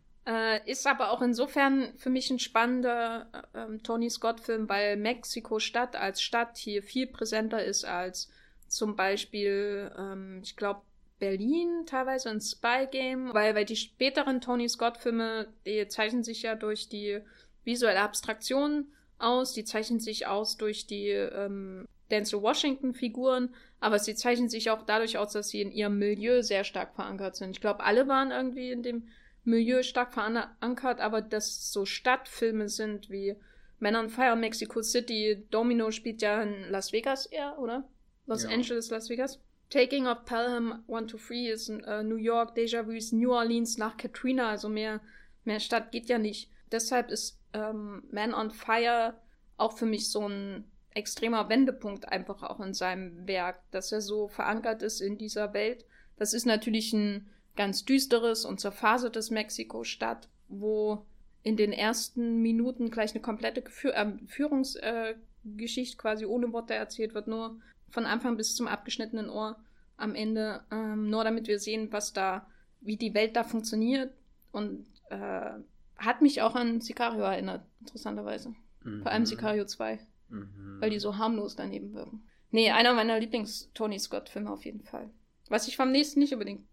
Ist aber auch insofern für mich ein spannender äh, ähm, Tony Scott-Film, weil Mexiko-Stadt als Stadt hier viel präsenter ist als zum Beispiel, ähm, ich glaube, Berlin, teilweise ein Spy Game, weil, weil die späteren Tony Scott-Filme, die zeichnen sich ja durch die visuelle Abstraktion aus, die zeichnen sich aus durch die ähm, Denzel Washington-Figuren, aber sie zeichnen sich auch dadurch aus, dass sie in ihrem Milieu sehr stark verankert sind. Ich glaube, alle waren irgendwie in dem Milieu stark verankert, aber dass so Stadtfilme sind wie Men on Fire, Mexico City, Domino spielt ja in Las Vegas eher, oder? Los ja. Angeles, Las Vegas. Taking of Pelham 1 to 3 ist äh, New York, Deja Vu ist New Orleans nach Katrina, also mehr, mehr Stadt geht ja nicht. Deshalb ist ähm, Man on Fire auch für mich so ein extremer Wendepunkt einfach auch in seinem Werk, dass er so verankert ist in dieser Welt. Das ist natürlich ein ganz düsteres und zerfasertes Mexiko-Stadt, wo in den ersten Minuten gleich eine komplette Führ äh, Führungsgeschichte äh, quasi ohne Worte erzählt wird, nur von Anfang bis zum abgeschnittenen Ohr am Ende, ähm, nur damit wir sehen, was da, wie die Welt da funktioniert und äh, hat mich auch an Sicario erinnert, interessanterweise. Mhm. Vor allem Sicario 2, mhm. weil die so harmlos daneben wirken. Nee, einer meiner Lieblings-Tony Scott-Filme auf jeden Fall. Was ich vom nächsten nicht unbedingt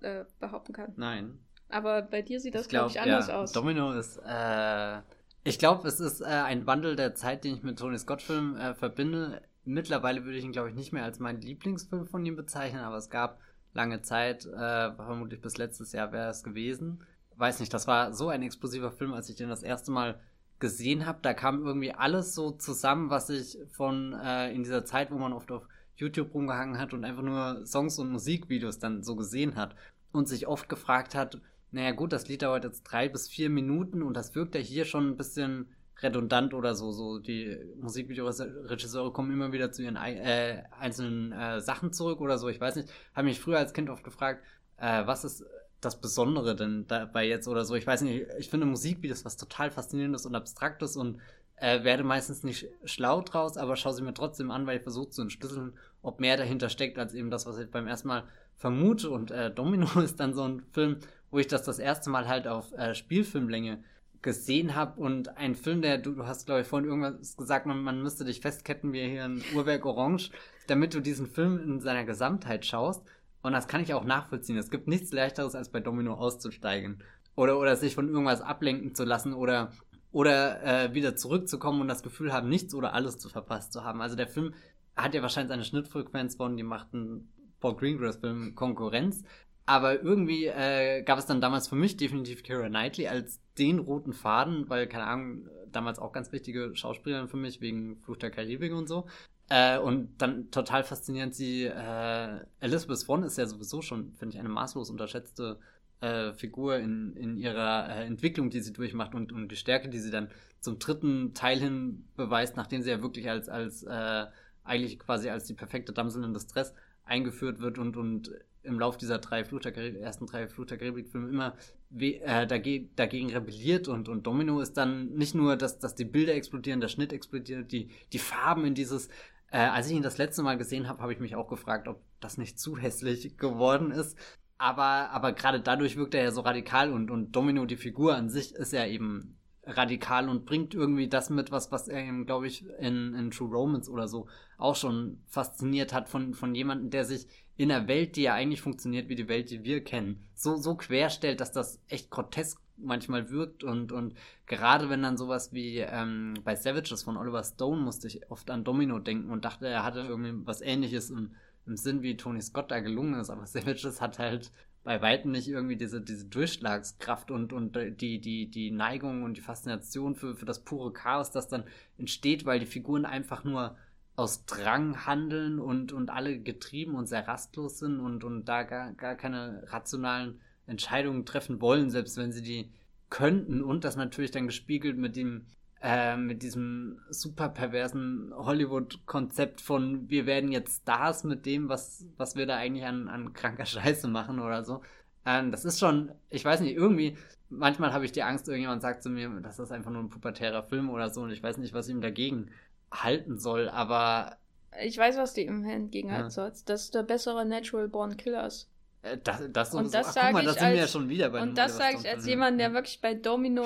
äh, behaupten kann. Nein. Aber bei dir sieht das, glaube glaub, ich, anders ja, aus. Domino ist, äh, ich glaube, es ist äh, ein Wandel der Zeit, den ich mit Tony Scott-Filmen äh, verbinde. Mittlerweile würde ich ihn, glaube ich, nicht mehr als meinen Lieblingsfilm von ihm bezeichnen, aber es gab lange Zeit, äh, vermutlich bis letztes Jahr wäre es gewesen. Weiß nicht, das war so ein explosiver Film, als ich den das erste Mal gesehen habe. Da kam irgendwie alles so zusammen, was ich von äh, in dieser Zeit, wo man oft auf YouTube rumgehangen hat und einfach nur Songs und Musikvideos dann so gesehen hat und sich oft gefragt hat, naja gut, das Lied dauert jetzt drei bis vier Minuten und das wirkt ja hier schon ein bisschen redundant oder so. So die Musikvideoregisseure kommen immer wieder zu ihren äh, einzelnen äh, Sachen zurück oder so. Ich weiß nicht. Habe mich früher als Kind oft gefragt, äh, was ist das Besondere denn dabei jetzt oder so. Ich weiß nicht. Ich finde Musikvideos was total faszinierendes und abstraktes und äh, werde meistens nicht schlau draus, aber schaue sie mir trotzdem an, weil ich versuche zu entschlüsseln, ob mehr dahinter steckt als eben das, was ich beim ersten Mal vermute. Und äh, Domino ist dann so ein Film, wo ich das das erste Mal halt auf äh, Spielfilmlänge gesehen habe und ein Film, der du, du hast glaube ich vorhin irgendwas gesagt, man, man müsste dich festketten wie hier ein Uhrwerk Orange, damit du diesen Film in seiner Gesamtheit schaust. Und das kann ich auch nachvollziehen. Es gibt nichts leichteres, als bei Domino auszusteigen oder oder sich von irgendwas ablenken zu lassen oder oder äh, wieder zurückzukommen und das Gefühl haben, nichts oder alles zu verpasst zu haben. Also der Film hat ja wahrscheinlich eine Schnittfrequenz von, die macht einen Paul Greengrass-Film Konkurrenz. Aber irgendwie äh, gab es dann damals für mich definitiv Kira Knightley als den roten Faden, weil, keine Ahnung, damals auch ganz wichtige Schauspielerin für mich, wegen Fluch der Karibik und so. Äh, und dann total faszinierend sie, äh, Elizabeth Swan ist ja sowieso schon, finde ich, eine maßlos unterschätzte äh, Figur in, in ihrer äh, Entwicklung, die sie durchmacht und, und die Stärke, die sie dann zum dritten Teil hin beweist, nachdem sie ja wirklich als, als äh, eigentlich quasi als die perfekte Damsel in Distress eingeführt wird und, und im Lauf dieser drei Karibik, ersten drei Fluch der Karibik-Filme immer äh, dagegen, dagegen rebelliert und, und Domino ist dann nicht nur, dass, dass die Bilder explodieren, der Schnitt explodiert, die, die Farben in dieses. Äh, als ich ihn das letzte Mal gesehen habe, habe ich mich auch gefragt, ob das nicht zu hässlich geworden ist. Aber, aber gerade dadurch wirkt er ja so radikal und, und Domino, die Figur an sich, ist ja eben radikal und bringt irgendwie das mit, was, was er glaube ich, in, in True Romance oder so auch schon fasziniert hat von, von jemandem, der sich in einer Welt, die ja eigentlich funktioniert wie die Welt, die wir kennen, so, so querstellt, dass das echt grotesk manchmal wirkt und, und gerade wenn dann sowas wie ähm, bei Savages von Oliver Stone musste ich oft an Domino denken und dachte, er hatte irgendwie was ähnliches im, im Sinn, wie Tony Scott da gelungen ist, aber Savages hat halt bei weitem nicht irgendwie diese, diese Durchschlagskraft und, und die, die, die Neigung und die Faszination für, für das pure Chaos, das dann entsteht, weil die Figuren einfach nur aus Drang handeln und, und alle getrieben und sehr rastlos sind und, und da gar, gar keine rationalen Entscheidungen treffen wollen, selbst wenn sie die könnten und das natürlich dann gespiegelt mit dem äh, mit diesem super perversen Hollywood-Konzept von wir werden jetzt Stars mit dem, was, was wir da eigentlich an, an kranker Scheiße machen oder so. Ähm, das ist schon, ich weiß nicht, irgendwie, manchmal habe ich die Angst, irgendjemand sagt zu mir, das ist einfach nur ein pubertärer Film oder so und ich weiß nicht, was ihm dagegen halten soll, aber. Ich weiß, was du ihm entgegenhalten ja. sollst. Das ist der bessere Natural Born Killers. Äh, das, das und das sage ich das sind als, wir ja schon wieder bei Und das sage ich als jemand, der wirklich bei Domino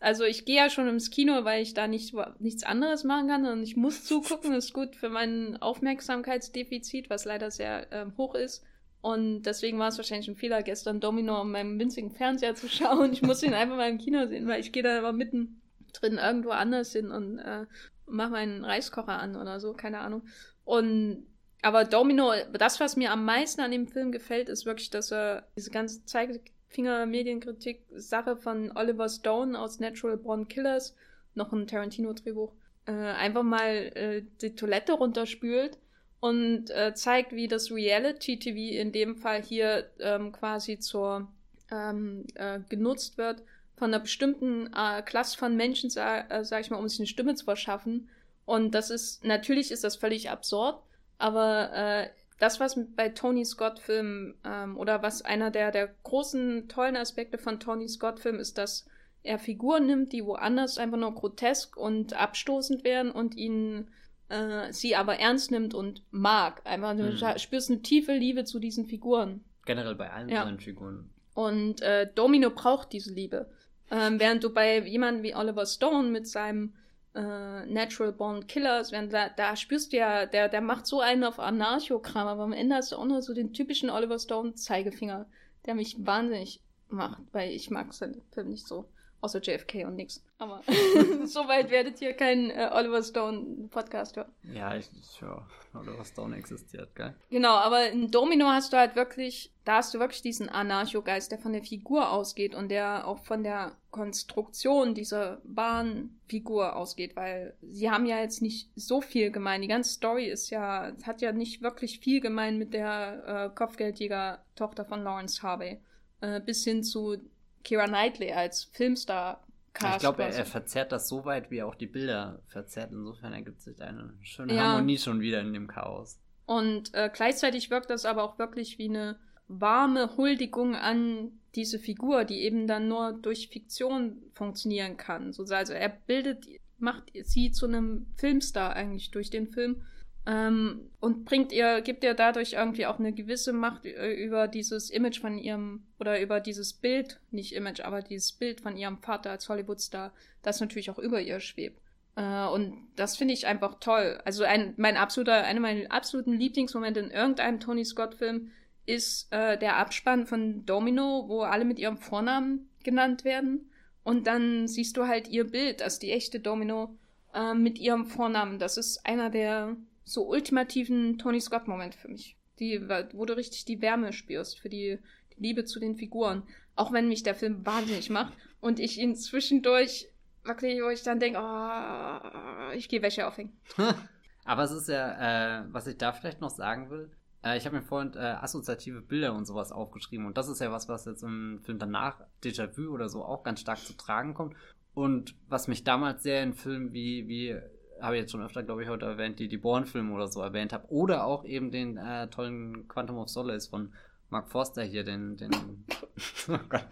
also ich gehe ja schon ins Kino, weil ich da nicht, nichts anderes machen kann und ich muss zugucken. Das ist gut für mein Aufmerksamkeitsdefizit, was leider sehr äh, hoch ist. Und deswegen war es wahrscheinlich ein Fehler, gestern Domino auf meinem winzigen Fernseher zu schauen. Ich muss ihn einfach mal im Kino sehen, weil ich gehe da aber mitten drin irgendwo anders hin und äh, mache meinen Reiskocher an oder so, keine Ahnung. Und aber Domino, das, was mir am meisten an dem Film gefällt, ist wirklich, dass er diese ganze Zeit Finger-Medienkritik, Sache von Oliver Stone aus Natural Born Killers, noch ein Tarantino-Drehbuch, äh, einfach mal äh, die Toilette runterspült und äh, zeigt, wie das Reality-TV in dem Fall hier ähm, quasi zur ähm, äh, genutzt wird von einer bestimmten äh, Klasse von Menschen, sag, äh, sag ich mal, um sich eine Stimme zu verschaffen. Und das ist, natürlich ist das völlig absurd, aber äh, das, was bei Tony Scott-Filmen ähm, oder was einer der, der großen, tollen Aspekte von Tony Scott-Filmen ist, dass er Figuren nimmt, die woanders einfach nur grotesk und abstoßend wären und ihn äh, sie aber ernst nimmt und mag. Einfach, du mhm. spürst eine tiefe Liebe zu diesen Figuren. Generell bei allen ja. seinen Figuren. Und äh, Domino braucht diese Liebe. Ähm, während du bei jemandem wie Oliver Stone mit seinem äh, Natural Born Killers, wenn da, da spürst du ja, der, der macht so einen auf Anarchokram, aber am Ende hast du auch nur so den typischen Oliver Stone Zeigefinger, der mich wahnsinnig macht, weil ich mag seinen Film nicht so. Außer JFK und nix. Aber soweit werdet ihr keinen äh, Oliver Stone Podcast hören. Ja, ich, ja, Oliver Stone existiert, gell? Genau, aber in Domino hast du halt wirklich, da hast du wirklich diesen Anarcho-Geist, der von der Figur ausgeht und der auch von der Konstruktion dieser Bahnfigur ausgeht, weil sie haben ja jetzt nicht so viel gemein. Die ganze Story ist ja, hat ja nicht wirklich viel gemein mit der äh, Kopfgeldjäger-Tochter von Lawrence Harvey. Äh, bis hin zu Kira Knightley als Filmstar Cast ich glaube, er, er, verzerrt das so weit, wie er auch die Bilder verzerrt. Insofern ergibt sich eine schöne ja. Harmonie schon wieder in dem Chaos. Und äh, gleichzeitig wirkt das aber auch wirklich wie eine warme Huldigung an diese Figur, die eben dann nur durch Fiktion funktionieren kann. Also er bildet, macht sie zu einem Filmstar eigentlich durch den Film ähm, und bringt ihr, gibt ihr dadurch irgendwie auch eine gewisse Macht äh, über dieses Image von ihrem, oder über dieses Bild, nicht Image, aber dieses Bild von ihrem Vater als Hollywoodstar, das natürlich auch über ihr schwebt. Äh, und das finde ich einfach toll. Also ein, mein absoluter, einer meiner absoluten Lieblingsmomente in irgendeinem Tony Scott-Film ist äh, der Abspann von Domino, wo alle mit ihrem Vornamen genannt werden. Und dann siehst du halt ihr Bild, also die echte Domino, äh, mit ihrem Vornamen. Das ist einer der so ultimativen Tony Scott-Moment für mich. Die, wo du richtig die Wärme spürst für die, die Liebe zu den Figuren. Auch wenn mich der Film wahnsinnig macht und ich ihn zwischendurch wirklich, wo ich dann denke, oh, ich gehe Wäsche aufhängen. Aber es ist ja, äh, was ich da vielleicht noch sagen will, äh, ich habe mir vorhin äh, assoziative Bilder und sowas aufgeschrieben und das ist ja was, was jetzt im Film danach, Déjà-vu oder so, auch ganz stark zu tragen kommt. Und was mich damals sehr in Filmen wie, wie habe ich jetzt schon öfter, glaube ich, heute erwähnt, die, die Born-Filme oder so erwähnt habe. Oder auch eben den äh, tollen Quantum of Solace von Mark Forster hier, den, den oh Gott.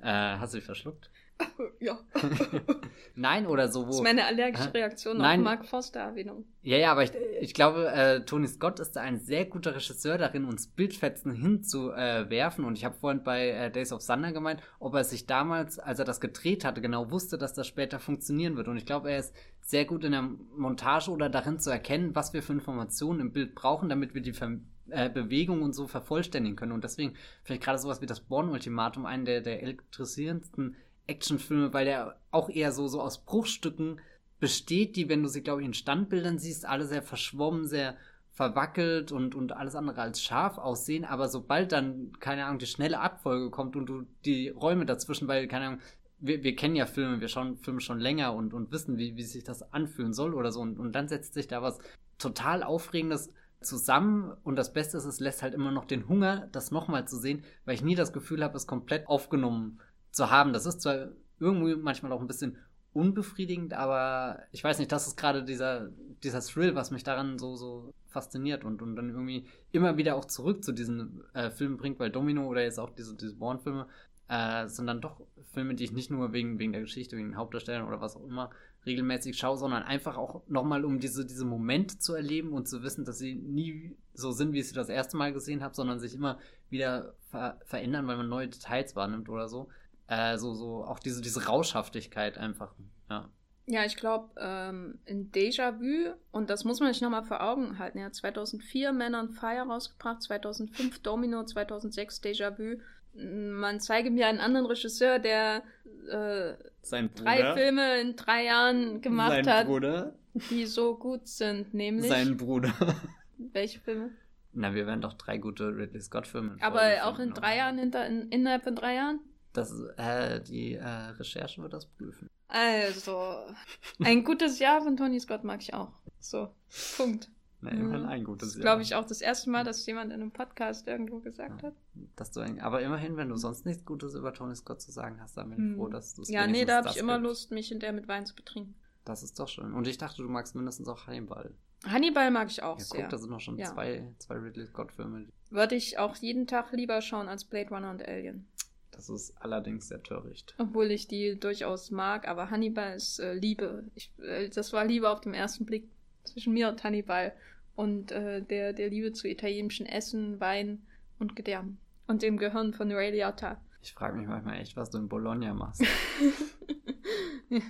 Äh, hast du dich verschluckt? Ja. Nein, oder so. Wo, das ist meine allergische Reaktion Nein. auf Mark Forster-Erwähnung. Ja, ja, aber ich, ich glaube, äh, Tony Scott ist da ein sehr guter Regisseur darin, uns Bildfetzen hinzuwerfen. Äh, und ich habe vorhin bei äh, Days of Thunder gemeint, ob er sich damals, als er das gedreht hatte, genau wusste, dass das später funktionieren wird. Und ich glaube, er ist sehr gut in der Montage oder darin zu erkennen, was wir für Informationen im Bild brauchen, damit wir die Ver äh, Bewegung und so vervollständigen können. Und deswegen vielleicht gerade sowas wie das Born-Ultimatum, einen der, der elektrisierendsten Actionfilme, weil der auch eher so, so aus Bruchstücken besteht, die, wenn du sie, glaube ich, in Standbildern siehst, alle sehr verschwommen, sehr verwackelt und, und alles andere als scharf aussehen. Aber sobald dann, keine Ahnung, die schnelle Abfolge kommt und du die Räume dazwischen, weil, keine Ahnung, wir, wir kennen ja Filme, wir schauen Filme schon länger und, und wissen, wie, wie sich das anfühlen soll oder so. Und, und dann setzt sich da was total Aufregendes zusammen und das Beste ist, es lässt halt immer noch den Hunger, das nochmal zu sehen, weil ich nie das Gefühl habe, es komplett aufgenommen zu haben. Das ist zwar irgendwie manchmal auch ein bisschen unbefriedigend, aber ich weiß nicht, das ist gerade dieser, dieser Thrill, was mich daran so, so fasziniert und, und dann irgendwie immer wieder auch zurück zu diesen äh, Filmen bringt, weil Domino oder jetzt auch diese, diese Bourne-Filme äh, sind dann doch Filme, die ich nicht nur wegen, wegen der Geschichte, wegen den Hauptdarstellern oder was auch immer regelmäßig schaue, sondern einfach auch nochmal, um diese, diese Momente zu erleben und zu wissen, dass sie nie so sind, wie ich sie das erste Mal gesehen habe, sondern sich immer wieder ver verändern, weil man neue Details wahrnimmt oder so. Äh, so, so auch diese, diese Rauschhaftigkeit einfach, ja. Ja, ich glaube, ähm, in Déjà-vu, und das muss man sich nochmal vor Augen halten, er hat 2004 Man on Fire rausgebracht, 2005 Domino, 2006 Déjà-vu. Man zeige mir einen anderen Regisseur, der äh, drei Filme in drei Jahren gemacht Sein hat, Bruder. die so gut sind, nämlich... Sein Bruder. Welche Filme? Na, wir werden doch drei gute Ridley Scott-Filme. Aber auch in drei Jahren, hinter, in, innerhalb von drei Jahren? Das, äh, die äh, Recherche wird das prüfen. Also, ein gutes Jahr von Tony Scott mag ich auch. So, Punkt. Na, immerhin mhm. ein gutes Jahr. glaube ich auch das erste Mal, dass jemand in einem Podcast irgendwo gesagt ja, hat. Dass du ein, aber immerhin, wenn du sonst nichts Gutes über Tony Scott zu sagen hast, dann bin ich hm. froh, dass du es Ja, nee, da habe ich immer gibt. Lust, mich in der mit Wein zu betrinken. Das ist doch schön. Und ich dachte, du magst mindestens auch Hannibal. Hannibal mag ich auch ja, sehr. Guck, da sind noch schon ja. zwei, zwei Ridley Scott-Filme. Würde ich auch jeden Tag lieber schauen als Blade Runner und Alien. Das ist allerdings sehr töricht. Obwohl ich die durchaus mag, aber Hannibal ist äh, Liebe. Ich, äh, das war Liebe auf den ersten Blick zwischen mir und Hannibal und äh, der, der Liebe zu italienischem Essen, Wein und Gedärm. Und dem Gehirn von Ray Liotta. Ich frage mich manchmal echt, was du in Bologna machst.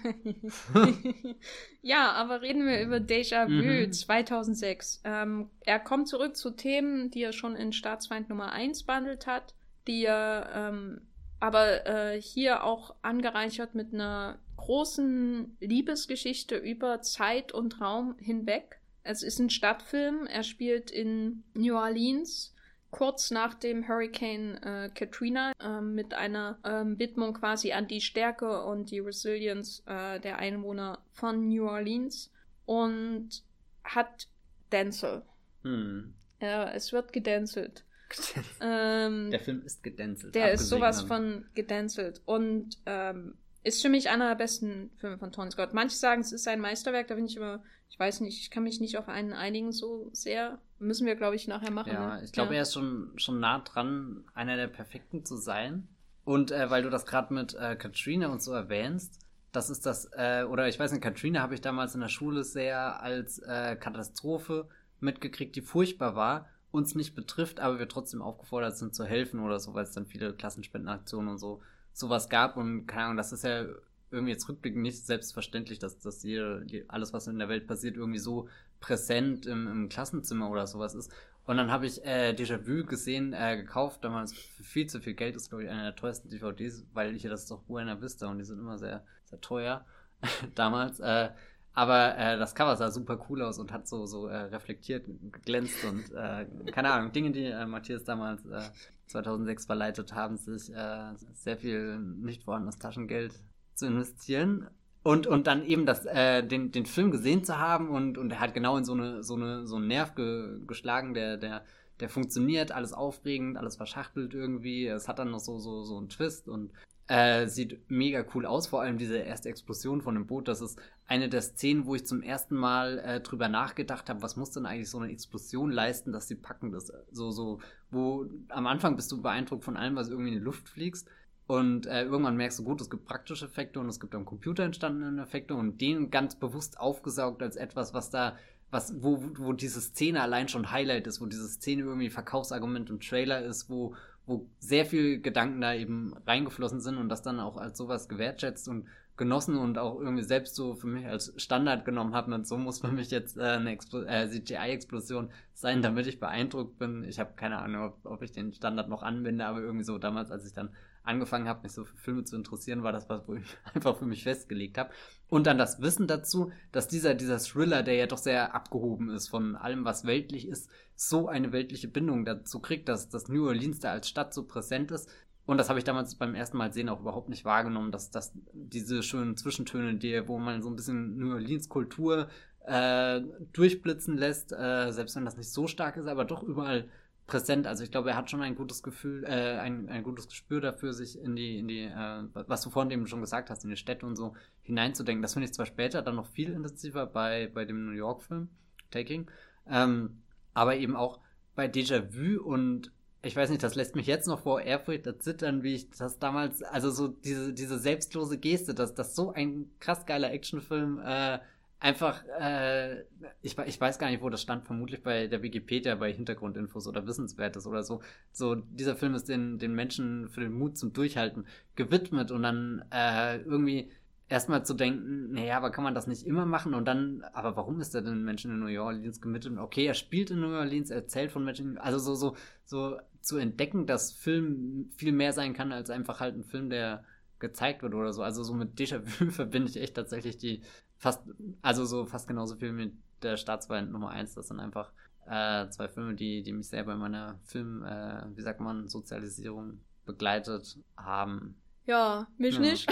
ja, aber reden wir über Déjà-vu mhm. 2006. Ähm, er kommt zurück zu Themen, die er schon in Staatsfeind Nummer 1 behandelt hat, die er ähm, aber äh, hier auch angereichert mit einer großen Liebesgeschichte über Zeit und Raum hinweg. Es ist ein Stadtfilm. Er spielt in New Orleans kurz nach dem Hurricane äh, Katrina äh, mit einer ähm, Widmung quasi an die Stärke und die Resilience äh, der Einwohner von New Orleans und hat Denzel. Hm. es wird gedenzelt. ähm, der Film ist gedenzelt. Der ist sowas von gedenzelt. Und ähm, ist für mich einer der besten Filme von Tony Scott. Manche sagen, es ist ein Meisterwerk, da bin ich immer, ich weiß nicht, ich kann mich nicht auf einen einigen so sehr. Müssen wir, glaube ich, nachher machen. Ja, ne? ich glaube, ja. er ist schon, schon nah dran, einer der perfekten zu sein. Und äh, weil du das gerade mit äh, Katrina und so erwähnst, das ist das, äh, oder ich weiß nicht, Katrina habe ich damals in der Schule sehr als äh, Katastrophe mitgekriegt, die furchtbar war uns nicht betrifft, aber wir trotzdem aufgefordert sind zu helfen oder so, weil es dann viele Klassenspendenaktionen und so sowas gab und keine Ahnung, das ist ja irgendwie jetzt rückblickend nicht selbstverständlich, dass, dass jede, alles, was in der Welt passiert, irgendwie so präsent im, im Klassenzimmer oder sowas ist. Und dann habe ich äh, Déjà-vu gesehen, äh, gekauft, damals für viel zu viel Geld, ist glaube ich eine der teuersten DVDs, weil ich ja das ist doch Buena Vista und die sind immer sehr, sehr teuer damals. Äh, aber äh, das Cover sah super cool aus und hat so, so äh, reflektiert, glänzt und äh, keine Ahnung, Dinge, die äh, Matthias damals äh, 2006 verleitet haben, sich äh, sehr viel nicht vorhandenes Taschengeld zu investieren. Und, und dann eben das, äh, den, den Film gesehen zu haben und, und er hat genau in so eine, so eine, so einen Nerv ge, geschlagen, der, der, der funktioniert, alles aufregend, alles verschachtelt irgendwie. Es hat dann noch so, so, so einen Twist und äh, sieht mega cool aus, vor allem diese erste Explosion von dem Boot. Das ist eine der Szenen, wo ich zum ersten Mal äh, drüber nachgedacht habe, was muss denn eigentlich so eine Explosion leisten, dass sie packend ist. So, so, wo am Anfang bist du beeindruckt von allem, was irgendwie in die Luft fliegst. Und äh, irgendwann merkst du, gut, es gibt praktische Effekte und es gibt am Computer entstandene Effekte und den ganz bewusst aufgesaugt als etwas, was da, was, wo, wo diese Szene allein schon Highlight ist, wo diese Szene irgendwie Verkaufsargument im Trailer ist, wo, wo sehr viel Gedanken da eben reingeflossen sind und das dann auch als sowas gewertschätzt und genossen und auch irgendwie selbst so für mich als Standard genommen habe. Und so muss für mich jetzt äh, eine äh, CGI-Explosion sein, damit ich beeindruckt bin. Ich habe keine Ahnung, ob, ob ich den Standard noch anwende, aber irgendwie so damals, als ich dann angefangen habe, mich so für Filme zu interessieren, war das was, wo ich einfach für mich festgelegt habe. Und dann das Wissen dazu, dass dieser, dieser Thriller, der ja doch sehr abgehoben ist von allem, was weltlich ist, so eine weltliche Bindung dazu kriegt, dass, dass New Orleans da als Stadt so präsent ist. Und das habe ich damals beim ersten Mal sehen auch überhaupt nicht wahrgenommen, dass, dass diese schönen Zwischentöne, die, wo man so ein bisschen New Orleans Kultur äh, durchblitzen lässt, äh, selbst wenn das nicht so stark ist, aber doch überall präsent. Also ich glaube, er hat schon ein gutes Gefühl, äh, ein, ein gutes Gespür dafür, sich in die, in die, äh, was du vorhin eben schon gesagt hast, in die Städte und so hineinzudenken. Das finde ich zwar später dann noch viel intensiver bei, bei dem New York-Film, Taking, ähm, aber eben auch bei Déjà-vu und ich weiß nicht, das lässt mich jetzt noch vor Ehrfurcht zittern, wie ich das damals, also so diese, diese selbstlose Geste, dass das so ein krass geiler Actionfilm äh, einfach, äh, ich, ich weiß gar nicht, wo das stand, vermutlich bei der Wikipedia, bei Hintergrundinfos oder Wissenswertes oder so. So, dieser Film ist den, den Menschen für den Mut zum Durchhalten gewidmet und dann äh, irgendwie erstmal zu denken, naja, aber kann man das nicht immer machen? Und dann, aber warum ist er denn Menschen in New Orleans gemittet? Okay, er spielt in New Orleans, er erzählt von Menschen, also so, so, so zu entdecken, dass Film viel mehr sein kann als einfach halt ein Film, der gezeigt wird oder so. Also so mit Déjà-vu verbinde ich echt tatsächlich die fast, also so fast genauso viel mit der Staatsfeind Nummer 1. Das sind einfach äh, zwei Filme, die, die mich sehr bei meiner Film, äh, wie sagt man, Sozialisierung begleitet haben. Ja, mich ja. nicht.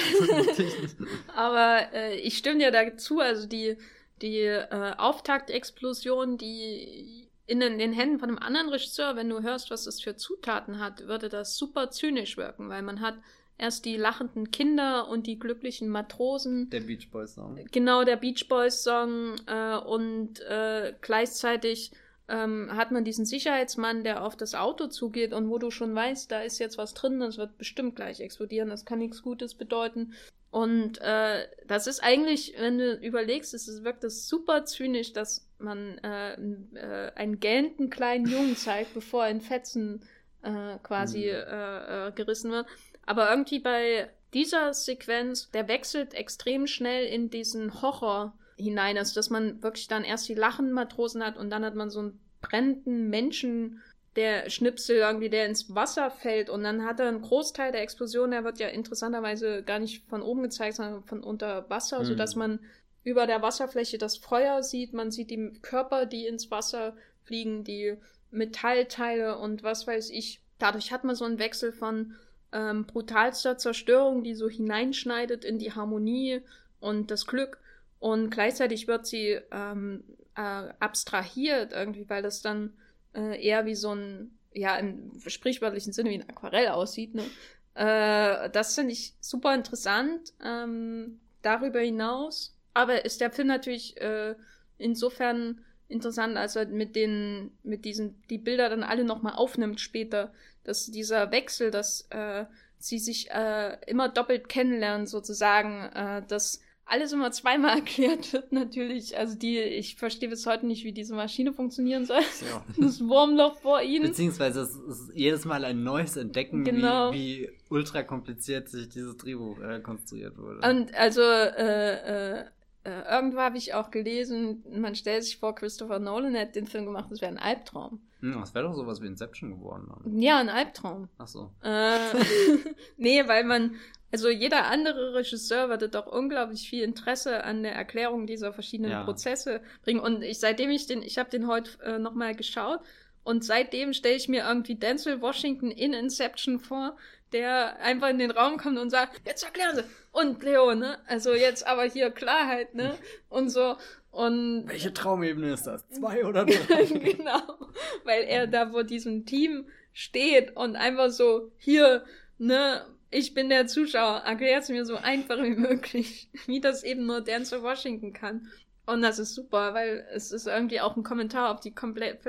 Aber äh, ich stimme dir dazu, also die, die äh, Auftaktexplosion, die in den, in den Händen von einem anderen Regisseur, wenn du hörst, was das für Zutaten hat, würde das super zynisch wirken, weil man hat erst die lachenden Kinder und die glücklichen Matrosen. Der Beach Boys Song. Genau, der Beach Boys Song. Äh, und äh, gleichzeitig ähm, hat man diesen Sicherheitsmann, der auf das Auto zugeht und wo du schon weißt, da ist jetzt was drin, das wird bestimmt gleich explodieren, das kann nichts Gutes bedeuten. Und äh, das ist eigentlich, wenn du überlegst, es wirkt das super zynisch, dass man äh, äh, einen gähnten kleinen Jungen zeigt, bevor er in Fetzen äh, quasi mhm. äh, äh, gerissen wird. Aber irgendwie bei dieser Sequenz, der wechselt extrem schnell in diesen Horror hinein ist, dass man wirklich dann erst die lachenden Matrosen hat und dann hat man so einen brennenden Menschen, der Schnipsel irgendwie, der ins Wasser fällt und dann hat er einen Großteil der Explosion, der wird ja interessanterweise gar nicht von oben gezeigt, sondern von unter Wasser, mhm. sodass man über der Wasserfläche das Feuer sieht, man sieht die Körper, die ins Wasser fliegen, die Metallteile und was weiß ich. Dadurch hat man so einen Wechsel von ähm, brutalster Zerstörung, die so hineinschneidet in die Harmonie und das Glück. Und gleichzeitig wird sie ähm, äh, abstrahiert irgendwie, weil das dann äh, eher wie so ein, ja, im sprichwörtlichen Sinne wie ein Aquarell aussieht. Ne? Äh, das finde ich super interessant. Ähm, darüber hinaus, aber ist der Film natürlich äh, insofern interessant, als er mit den, mit diesen, die Bilder dann alle nochmal aufnimmt später, dass dieser Wechsel, dass äh, sie sich äh, immer doppelt kennenlernen sozusagen, äh, dass alles immer zweimal erklärt wird natürlich. Also die, ich verstehe bis heute nicht, wie diese Maschine funktionieren soll. Ja. Das Wurmloch vor ihnen. Beziehungsweise es ist jedes Mal ein neues Entdecken, genau. wie, wie ultra kompliziert sich dieses Drehbuch äh, konstruiert wurde. Und also äh, äh, äh, irgendwo habe ich auch gelesen, man stellt sich vor, Christopher Nolan hätte den Film gemacht, das wäre ein Albtraum. Hm, das wäre doch sowas wie Inception geworden. Dann. Ja, ein Albtraum. Ach so. Äh, nee, weil man, also jeder andere Regisseur würde doch unglaublich viel Interesse an der Erklärung dieser verschiedenen ja. Prozesse bringen. Und ich, seitdem ich den, ich habe den heute äh, nochmal geschaut und seitdem stelle ich mir irgendwie Denzel Washington in Inception vor, der einfach in den Raum kommt und sagt, jetzt erklären Sie. Und Leo, ne? Also jetzt aber hier Klarheit, ne? Und so. Und Welche Traumebene ist das? Zwei oder drei? genau. Weil er da vor diesem Team steht und einfach so, hier, ne, ich bin der Zuschauer, erklärt es mir so einfach wie möglich, wie das eben nur Denzel Washington kann. Und das ist super, weil es ist irgendwie auch ein Kommentar auf die komplett,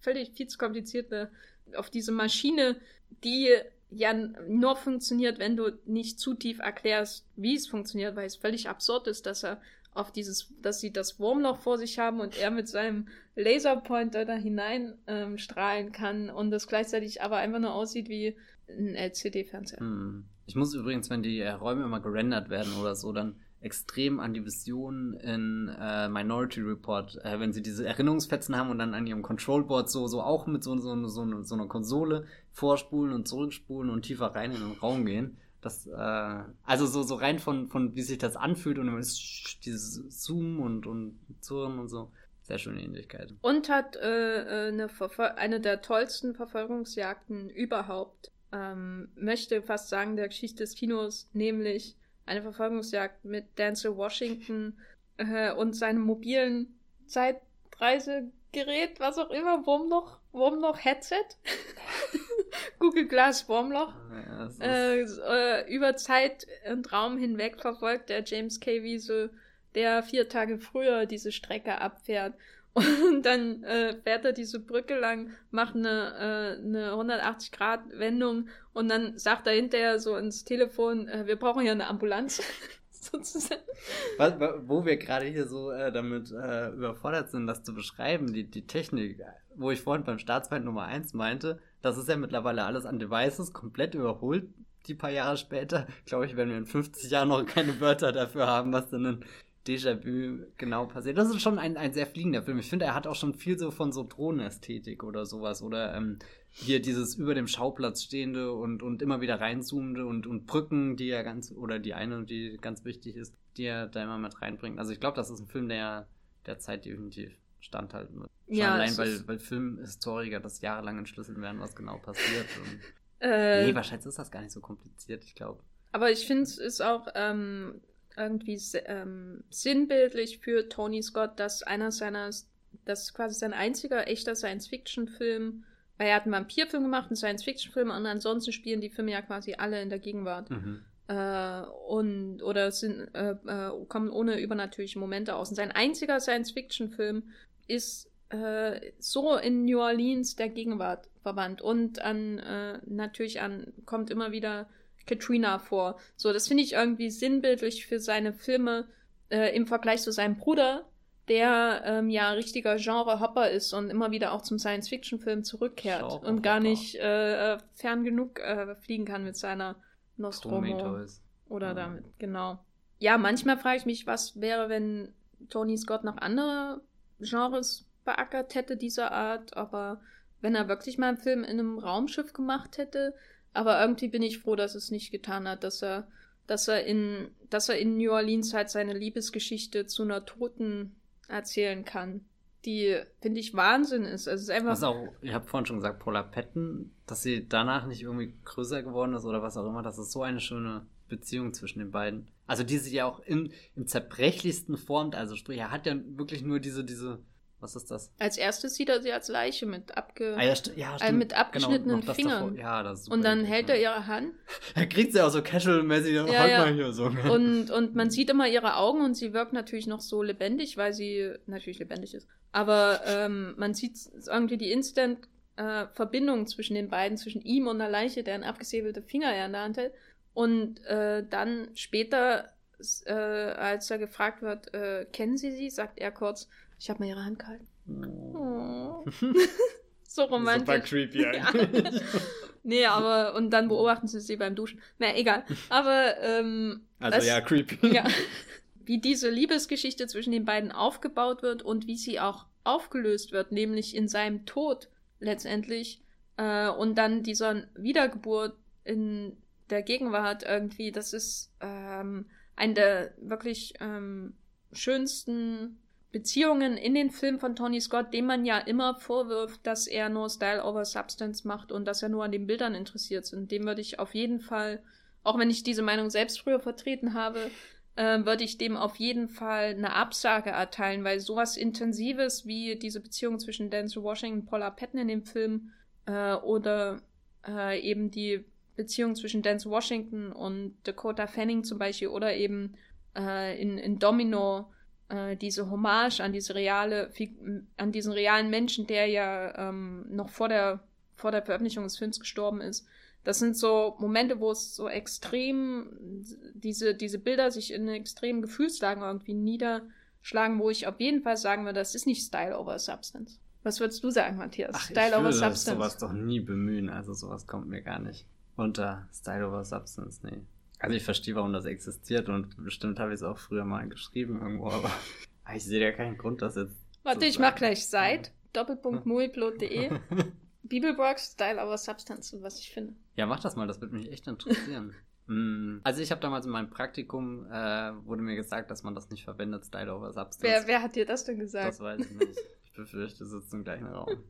völlig viel zu komplizierte, auf diese Maschine, die ja nur funktioniert, wenn du nicht zu tief erklärst, wie es funktioniert, weil es völlig absurd ist, dass er auf dieses, dass sie das Wurmloch vor sich haben und er mit seinem Laserpointer da hinein ähm, strahlen kann und das gleichzeitig aber einfach nur aussieht wie ein LCD-Fernseher. Hm. Ich muss übrigens, wenn die äh, Räume immer gerendert werden oder so, dann extrem an die Vision in äh, Minority Report, äh, wenn sie diese Erinnerungsfetzen haben und dann an ihrem Controlboard so, so auch mit so, so, so, so einer Konsole vorspulen und zurückspulen und tiefer rein in den Raum gehen. Das, äh, also so, so rein von, von wie sich das anfühlt und dieses Zoom und, und Zurren und so. Sehr schöne Ähnlichkeit. Und hat äh, äh eine, eine der tollsten Verfolgungsjagden überhaupt. Ähm, möchte fast sagen, der Geschichte des Kinos, nämlich eine Verfolgungsjagd mit Denzel Washington äh, und seinem mobilen Zeitreisegerät, was auch immer, Wurmloch, Wurmloch Headset. Google Glass Wurmloch. Ja, äh, äh, über Zeit und Raum hinweg verfolgt der James K. Wiesel, der vier Tage früher diese Strecke abfährt und dann äh, fährt er diese Brücke lang, macht eine, äh, eine 180-Grad-Wendung und dann sagt er hinterher so ins Telefon, äh, wir brauchen ja eine Ambulanz. sozusagen. Was, wo wir gerade hier so äh, damit äh, überfordert sind, das zu beschreiben, die, die Technik, wo ich vorhin beim Staatsfeind Nummer 1 meinte, das ist ja mittlerweile alles an Devices komplett überholt. Die paar Jahre später, glaube ich, werden wir in 50 Jahren noch keine Wörter dafür haben, was denn ein Déjà-vu genau passiert. Das ist schon ein, ein sehr fliegender Film. Ich finde, er hat auch schon viel so von so Drohnenästhetik oder sowas. Oder ähm, hier dieses über dem Schauplatz stehende und, und immer wieder reinzoomende und, und Brücken, die er ganz, oder die eine, die ganz wichtig ist, die er da immer mit reinbringt. Also ich glaube, das ist ein Film, der der Zeit definitiv standhalten wird. Schon ja, allein, weil, weil Filmhistoriker das jahrelang entschlüsseln werden, was genau passiert. Und äh, nee, wahrscheinlich ist das gar nicht so kompliziert, ich glaube. Aber ich finde es ist auch ähm, irgendwie ähm, sinnbildlich für Tony Scott, dass einer seiner, das ist quasi sein einziger echter Science-Fiction-Film, weil er hat einen Vampirfilm gemacht, einen Science-Fiction-Film und ansonsten spielen die Filme ja quasi alle in der Gegenwart. Mhm. Äh, und oder sind, äh, äh, kommen ohne übernatürliche Momente aus. Und sein einziger Science-Fiction-Film ist äh, so in New Orleans der Gegenwart verwandt und an äh, natürlich an kommt immer wieder Katrina vor. So, das finde ich irgendwie sinnbildlich für seine Filme äh, im Vergleich zu seinem Bruder, der ähm, ja richtiger Genre-Hopper ist und immer wieder auch zum Science-Fiction-Film zurückkehrt Genre und gar nicht äh, fern genug äh, fliegen kann mit seiner Nostromo. Oder ja. damit, genau. Ja, manchmal frage ich mich, was wäre, wenn Tony Scott noch andere Genres beackert hätte, dieser Art, aber wenn er wirklich mal einen Film in einem Raumschiff gemacht hätte, aber irgendwie bin ich froh, dass es nicht getan hat, dass er, dass er in, dass er in New Orleans halt seine Liebesgeschichte zu einer Toten erzählen kann die, finde ich, Wahnsinn ist. Also es ist einfach. Was auch, ich habe vorhin schon gesagt, Paula Patton, dass sie danach nicht irgendwie größer geworden ist oder was auch immer, das ist so eine schöne Beziehung zwischen den beiden. Also die sie ja auch im, im zerbrechlichsten formt. Also sprich, er hat ja wirklich nur diese, diese was ist das? Als erstes sieht er sie als Leiche mit, abge ah, ja, ja, äh, mit abgeschnittenen genau, Fingern. Ja, und dann hält er ihre Hand. Er kriegt sie auch so casual-mäßig, ja, halt ja. mal hier so. Und, und man sieht immer ihre Augen und sie wirkt natürlich noch so lebendig, weil sie natürlich lebendig ist. Aber ähm, man sieht irgendwie die Instant äh, Verbindung zwischen den beiden, zwischen ihm und der Leiche, der einen abgesäbelte Finger in der Hand hält. Und äh, dann später, äh, als er gefragt wird, äh, kennen Sie sie, sagt er kurz, ich habe mal ihre Hand gehalten. Oh. so romantisch. Super creepy eigentlich. Ja. nee, aber und dann beobachten sie sie beim Duschen. Na, egal. Aber ähm, also was, ja, creepy. Ja, wie diese Liebesgeschichte zwischen den beiden aufgebaut wird und wie sie auch aufgelöst wird, nämlich in seinem Tod letztendlich äh, und dann dieser Wiedergeburt in der Gegenwart irgendwie. Das ist ähm, ein der wirklich ähm, schönsten Beziehungen in den Filmen von Tony Scott, dem man ja immer vorwirft, dass er nur Style over Substance macht und dass er nur an den Bildern interessiert ist. Dem würde ich auf jeden Fall, auch wenn ich diese Meinung selbst früher vertreten habe, äh, würde ich dem auf jeden Fall eine Absage erteilen, weil sowas Intensives wie diese Beziehung zwischen Denzel Washington und Paula Patton in dem Film äh, oder äh, eben die Beziehung zwischen Denzel Washington und Dakota Fanning zum Beispiel oder eben äh, in, in Domino äh, diese Hommage an diese reale, an diesen realen Menschen, der ja ähm, noch vor der, vor der Veröffentlichung des Films gestorben ist. Das sind so Momente, wo es so extrem, diese, diese Bilder sich in extremen Gefühlslagen irgendwie niederschlagen, wo ich auf jeden Fall sagen würde, das ist nicht Style over Substance. Was würdest du sagen, Matthias? Ach, Style ich over würde Substance. sowas doch nie bemühen, also sowas kommt mir gar nicht unter Style over Substance, nee. Also ich verstehe, warum das existiert und bestimmt habe ich es auch früher mal geschrieben irgendwo, aber ich sehe ja keinen Grund, das jetzt. Warte, ich mache gleich Site, doppelpunkt muiplot.de, Bibelworks, Style over Substance, was ich finde. Ja, mach das mal, das würde mich echt interessieren. Mm, also ich habe damals in meinem Praktikum, äh, wurde mir gesagt, dass man das nicht verwendet, Style over Substance. Wer, wer hat dir das denn gesagt? Das weiß ich nicht. Ich befürchte, es ist im gleichen Raum.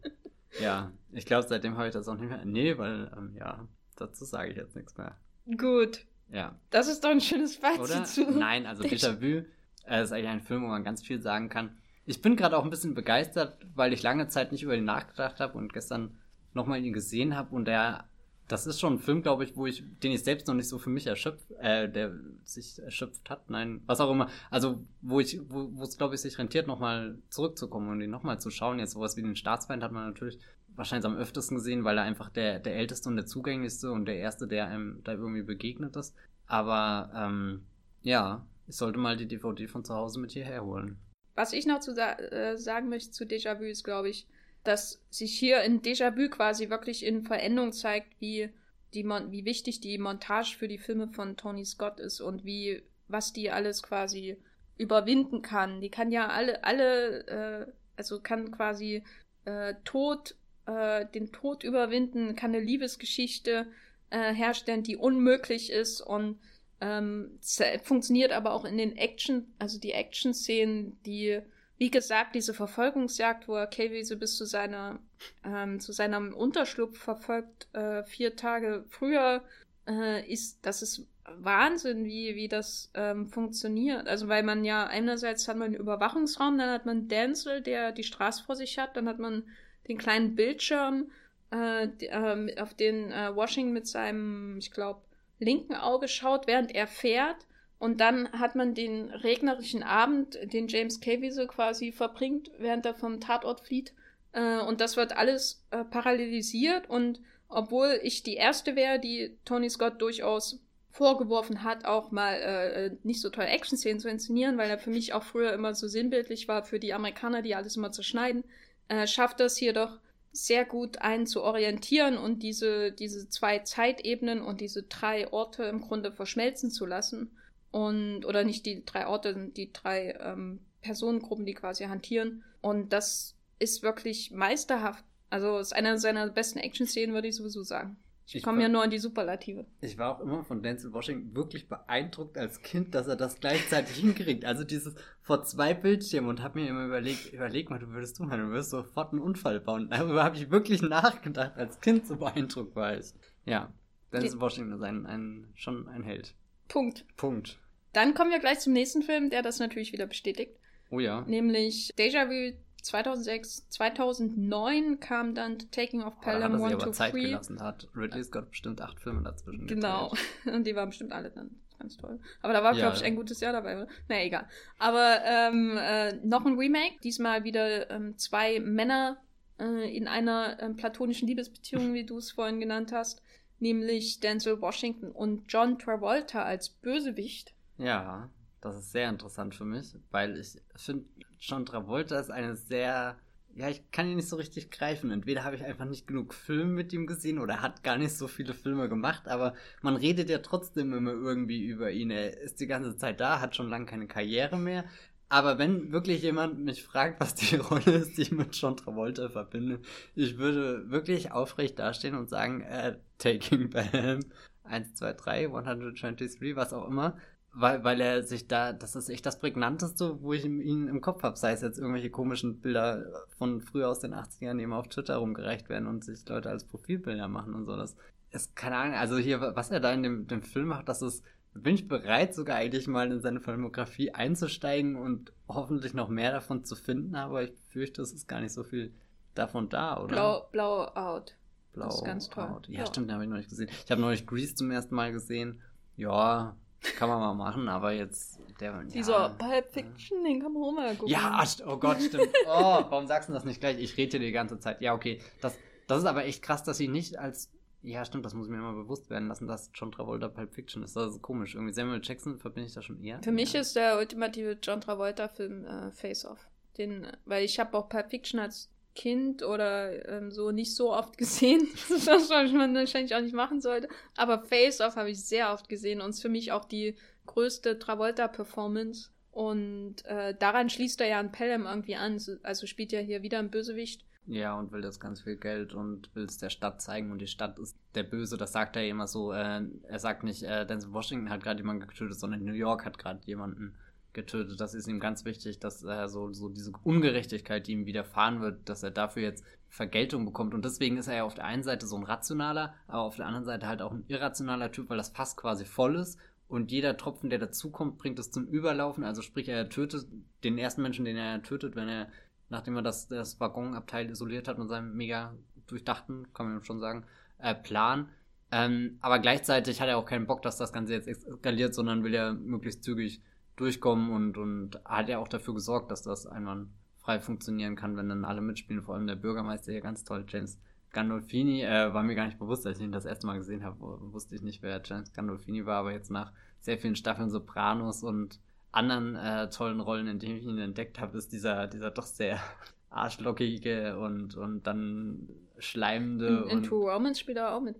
Ja, ich glaube, seitdem habe ich das auch nicht mehr. Nee, weil, ähm, ja, dazu sage ich jetzt nichts mehr. Gut. Ja. Das ist doch ein schönes Fazit Oder? zu. Nein, also Déjà-vu äh, ist eigentlich ein Film, wo man ganz viel sagen kann. Ich bin gerade auch ein bisschen begeistert, weil ich lange Zeit nicht über ihn nachgedacht habe und gestern nochmal ihn gesehen habe und der, das ist schon ein Film, glaube ich, wo ich, den ich selbst noch nicht so für mich erschöpft, äh, der sich erschöpft hat, nein, was auch immer. Also, wo ich, wo es, glaube ich, sich rentiert, nochmal zurückzukommen und ihn nochmal zu schauen. Jetzt sowas wie den Staatsfeind hat man natürlich wahrscheinlich am öftesten gesehen, weil er einfach der, der älteste und der zugänglichste und der erste, der einem da irgendwie begegnet ist. Aber ähm, ja, ich sollte mal die DVD von zu Hause mit hierher holen. Was ich noch zu äh, sagen möchte zu Déjà-vu ist, glaube ich, dass sich hier in Déjà-vu quasi wirklich in Veränderung zeigt, wie, die wie wichtig die Montage für die Filme von Tony Scott ist und wie, was die alles quasi überwinden kann. Die kann ja alle, alle, äh, also kann quasi äh, Tod äh, den Tod überwinden, kann eine Liebesgeschichte äh, herstellen, die unmöglich ist und ähm, funktioniert aber auch in den Action, also die Action-Szenen, die, wie gesagt, diese Verfolgungsjagd, wo er Kaywiese bis zu seiner, ähm, zu seinem Unterschlupf verfolgt, äh, vier Tage früher, äh, ist, das ist Wahnsinn, wie, wie das ähm, funktioniert. Also, weil man ja einerseits hat man einen Überwachungsraum, dann hat man Denzel, der die Straße vor sich hat, dann hat man den kleinen Bildschirm, äh, äh, auf den äh, Washington mit seinem, ich glaube, linken Auge schaut, während er fährt. Und dann hat man den regnerischen Abend, den James Caviezel quasi verbringt, während er vom Tatort flieht. Äh, und das wird alles äh, parallelisiert. Und obwohl ich die erste wäre, die Tony Scott durchaus vorgeworfen hat, auch mal äh, nicht so tolle Action-Szenen zu inszenieren, weil er für mich auch früher immer so sinnbildlich war für die Amerikaner, die alles immer zerschneiden, äh, schafft das hier doch sehr gut einen zu orientieren und diese, diese zwei Zeitebenen und diese drei Orte im Grunde verschmelzen zu lassen. Und, oder nicht die drei Orte, die drei ähm, Personengruppen, die quasi hantieren. Und das ist wirklich meisterhaft. Also ist einer seiner besten Action-Szenen, würde ich sowieso sagen. Ich, komme ja nur an die Superlative. Ich war auch immer von Denzel Washington wirklich beeindruckt als Kind, dass er das gleichzeitig hinkriegt. Also dieses vor zwei Bildschirmen und habe mir immer überlegt, überleg mal, du würdest du mal, du würdest sofort einen Unfall bauen. Darüber habe ich wirklich nachgedacht, als Kind so beeindruckt war ich. Ja, Denzel Washington ist ein, ein, schon ein Held. Punkt. Punkt. Dann kommen wir gleich zum nächsten Film, der das natürlich wieder bestätigt. Oh ja. Nämlich Déjà-vu 2006, 2009 kam dann Taking of Pelham oh, 1 to Zeit 3. gelassen hat. Ridley Scott bestimmt acht Filme dazwischen. Genau. Und die waren bestimmt alle dann ganz toll. Aber da war, ja, glaube ich, ein gutes Jahr dabei, oder? Na, egal. Aber ähm, äh, noch ein Remake. Diesmal wieder ähm, zwei Männer äh, in einer ähm, platonischen Liebesbeziehung, wie du es vorhin genannt hast. Nämlich Denzel Washington und John Travolta als Bösewicht. Ja, das ist sehr interessant für mich, weil ich finde, John Travolta ist eine sehr, ja, ich kann ihn nicht so richtig greifen. Entweder habe ich einfach nicht genug Filme mit ihm gesehen oder er hat gar nicht so viele Filme gemacht, aber man redet ja trotzdem immer irgendwie über ihn. Er ist die ganze Zeit da, hat schon lange keine Karriere mehr. Aber wenn wirklich jemand mich fragt, was die Rolle ist, die ich mit John Travolta verbinde, ich würde wirklich aufrecht dastehen und sagen, äh, Taking Bam, 1, 2, 3, 123, was auch immer weil, weil er sich da, das ist echt das prägnanteste, wo ich ihn im Kopf habe, sei es jetzt irgendwelche komischen Bilder von früher aus den 80ern, die immer auf Twitter rumgereicht werden und sich Leute als Profilbilder machen und so. Das ist keine Ahnung, also hier, was er da in dem, dem Film macht, das ist, bin ich bereit, sogar eigentlich mal in seine Filmografie einzusteigen und hoffentlich noch mehr davon zu finden, aber ich fürchte, es ist gar nicht so viel davon da, oder? Blau, Blau Out. Blau das ist ganz toll. Out. Ja, ja. stimmt, den habe ich noch nicht gesehen. Ich habe neulich Grease zum ersten Mal gesehen. Ja, kann man mal machen, aber jetzt der. Dieser ja, Pulp Fiction, den kann man auch mal gucken. Ja, oh Gott, stimmt. Oh, warum sagst du das nicht gleich? Ich rede hier die ganze Zeit. Ja, okay. Das, das ist aber echt krass, dass sie nicht als. Ja, stimmt, das muss ich mir immer bewusst werden lassen, dass John Travolta Pulp Fiction ist. Das ist komisch. Irgendwie Samuel Jackson verbinde ich da schon eher. Für mich ist der ultimative John Travolta-Film äh, Face Off. Den, weil ich habe auch Pulp Fiction als Kind oder ähm, so nicht so oft gesehen, was man wahrscheinlich auch nicht machen sollte. Aber Face Off habe ich sehr oft gesehen und ist für mich auch die größte Travolta-Performance. Und äh, daran schließt er ja an Pelham irgendwie an. Also spielt ja hier wieder ein Bösewicht. Ja, und will das ganz viel Geld und will es der Stadt zeigen und die Stadt ist der Böse. Das sagt er immer so. Äh, er sagt nicht, äh, Denzel Washington hat gerade jemanden getötet, sondern New York hat gerade jemanden getötet. Das ist ihm ganz wichtig, dass er so, so diese Ungerechtigkeit, die ihm widerfahren wird, dass er dafür jetzt Vergeltung bekommt. Und deswegen ist er ja auf der einen Seite so ein rationaler, aber auf der anderen Seite halt auch ein irrationaler Typ, weil das Fass quasi voll ist. Und jeder Tropfen, der dazukommt, bringt es zum Überlaufen. Also sprich, er tötet den ersten Menschen, den er tötet, wenn er, nachdem er das, das Waggonabteil isoliert hat mit seinem mega durchdachten, kann man schon sagen, äh, Plan. Ähm, aber gleichzeitig hat er auch keinen Bock, dass das Ganze jetzt eskaliert, sondern will er möglichst zügig durchkommen und, und hat ja auch dafür gesorgt, dass das einwandfrei funktionieren kann, wenn dann alle mitspielen, vor allem der Bürgermeister hier ganz toll, James Gandolfini, äh, war mir gar nicht bewusst, als ich ihn das erste Mal gesehen habe, wusste ich nicht, wer James Gandolfini war, aber jetzt nach sehr vielen Staffeln Sopranos und anderen äh, tollen Rollen, in denen ich ihn entdeckt habe, ist dieser, dieser doch sehr arschlockige und, und dann schleimende. In, in True Romance spielt er auch mit.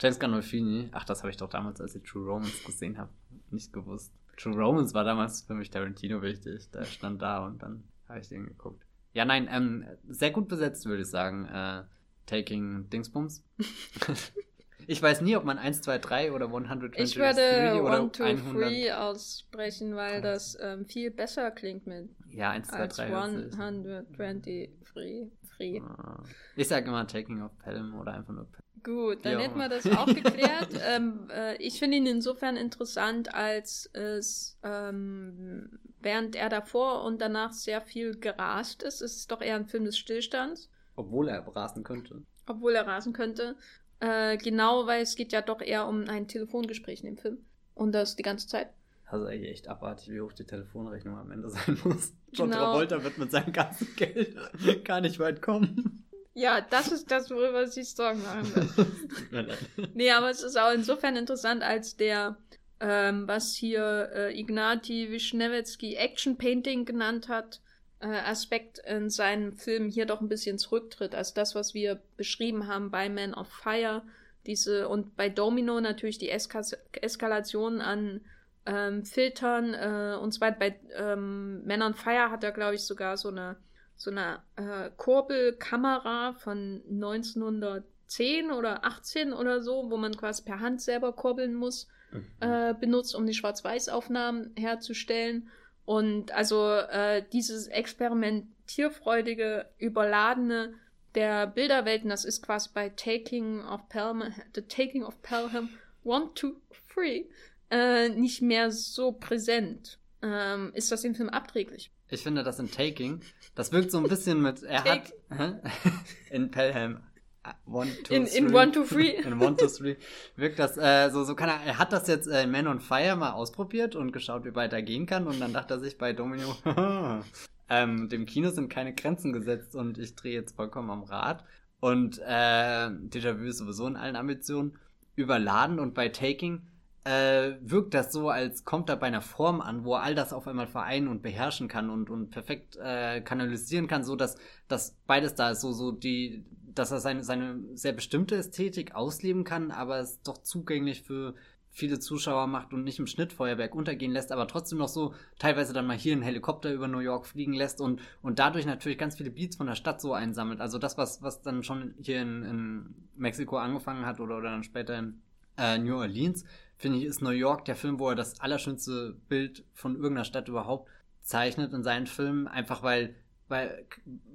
James Gandolfini, ach, das habe ich doch damals, als ich True Romance gesehen habe, nicht gewusst. True Romance war damals für mich Tarantino wichtig. Der stand da und dann habe ich den geguckt. Ja, nein, ähm, sehr gut besetzt, würde ich sagen. Äh, Taking Dingsbums. ich weiß nie, ob man 1, 2, 3 oder 123 Ich würde 1, 2, 3 aussprechen, weil das ähm, viel besser klingt mit ja, 1, 2, als 3 123. Free. Ich sage immer Taking of Pelham oder einfach nur Pelham. Gut, dann hätten wir das auch geklärt. ähm, äh, ich finde ihn insofern interessant, als es ähm, während er davor und danach sehr viel gerast ist. Es ist doch eher ein Film des Stillstands. Obwohl er rasen könnte. Obwohl er rasen könnte. Äh, genau, weil es geht ja doch eher um ein Telefongespräch in dem Film. Und das die ganze Zeit. Also eigentlich echt abartig, wie hoch die Telefonrechnung am Ende sein muss. John genau. Travolta wird mit seinem ganzen Geld gar nicht weit kommen. Ja, das ist das, worüber sich Sorgen machen will. nee, aber es ist auch insofern interessant, als der, ähm, was hier äh, Ignati Wischnewetski Action Painting genannt hat, äh, Aspekt in seinem Film hier doch ein bisschen zurücktritt. Also das, was wir beschrieben haben bei Man of Fire, diese und bei Domino natürlich die Eska Eskalation an ähm, Filtern äh, und weiter. Bei ähm, Man on Fire hat er, glaube ich, sogar so eine so eine äh, Kurbelkamera von 1910 oder 18 oder so, wo man quasi per Hand selber kurbeln muss, mhm. äh, benutzt, um die Schwarz-Weiß-Aufnahmen herzustellen. Und also äh, dieses experimentierfreudige, überladene der Bilderwelten, das ist quasi bei Taking of Pelham, The Taking of Pelham 1, 2, 3 nicht mehr so präsent. Ähm, ist das im Film abträglich? Ich finde das in Taking, das wirkt so ein bisschen mit, er Take. hat in Pelham. One, two, in, in One, Two, Three. in One, Two, Three. Wirkt das äh, so, so kann er, er hat das jetzt äh, in Man on Fire mal ausprobiert und geschaut, wie weit er gehen kann und dann dachte er sich bei Domino, ähm, dem Kino sind keine Grenzen gesetzt und ich drehe jetzt vollkommen am Rad. Und äh, Déjà-vu ist sowieso in allen Ambitionen. Überladen und bei Taking äh, wirkt das so, als kommt er bei einer Form an, wo er all das auf einmal vereinen und beherrschen kann und, und perfekt äh, kanalisieren kann, so dass, dass beides da ist, so, so die, dass er seine, seine sehr bestimmte Ästhetik ausleben kann, aber es doch zugänglich für viele Zuschauer macht und nicht im Schnittfeuerwerk untergehen lässt, aber trotzdem noch so teilweise dann mal hier einen Helikopter über New York fliegen lässt und, und dadurch natürlich ganz viele Beats von der Stadt so einsammelt. Also das, was, was dann schon hier in, in Mexiko angefangen hat oder, oder dann später in äh, New Orleans, finde ich, ist New York der Film, wo er das allerschönste Bild von irgendeiner Stadt überhaupt zeichnet in seinen Filmen, einfach weil weil,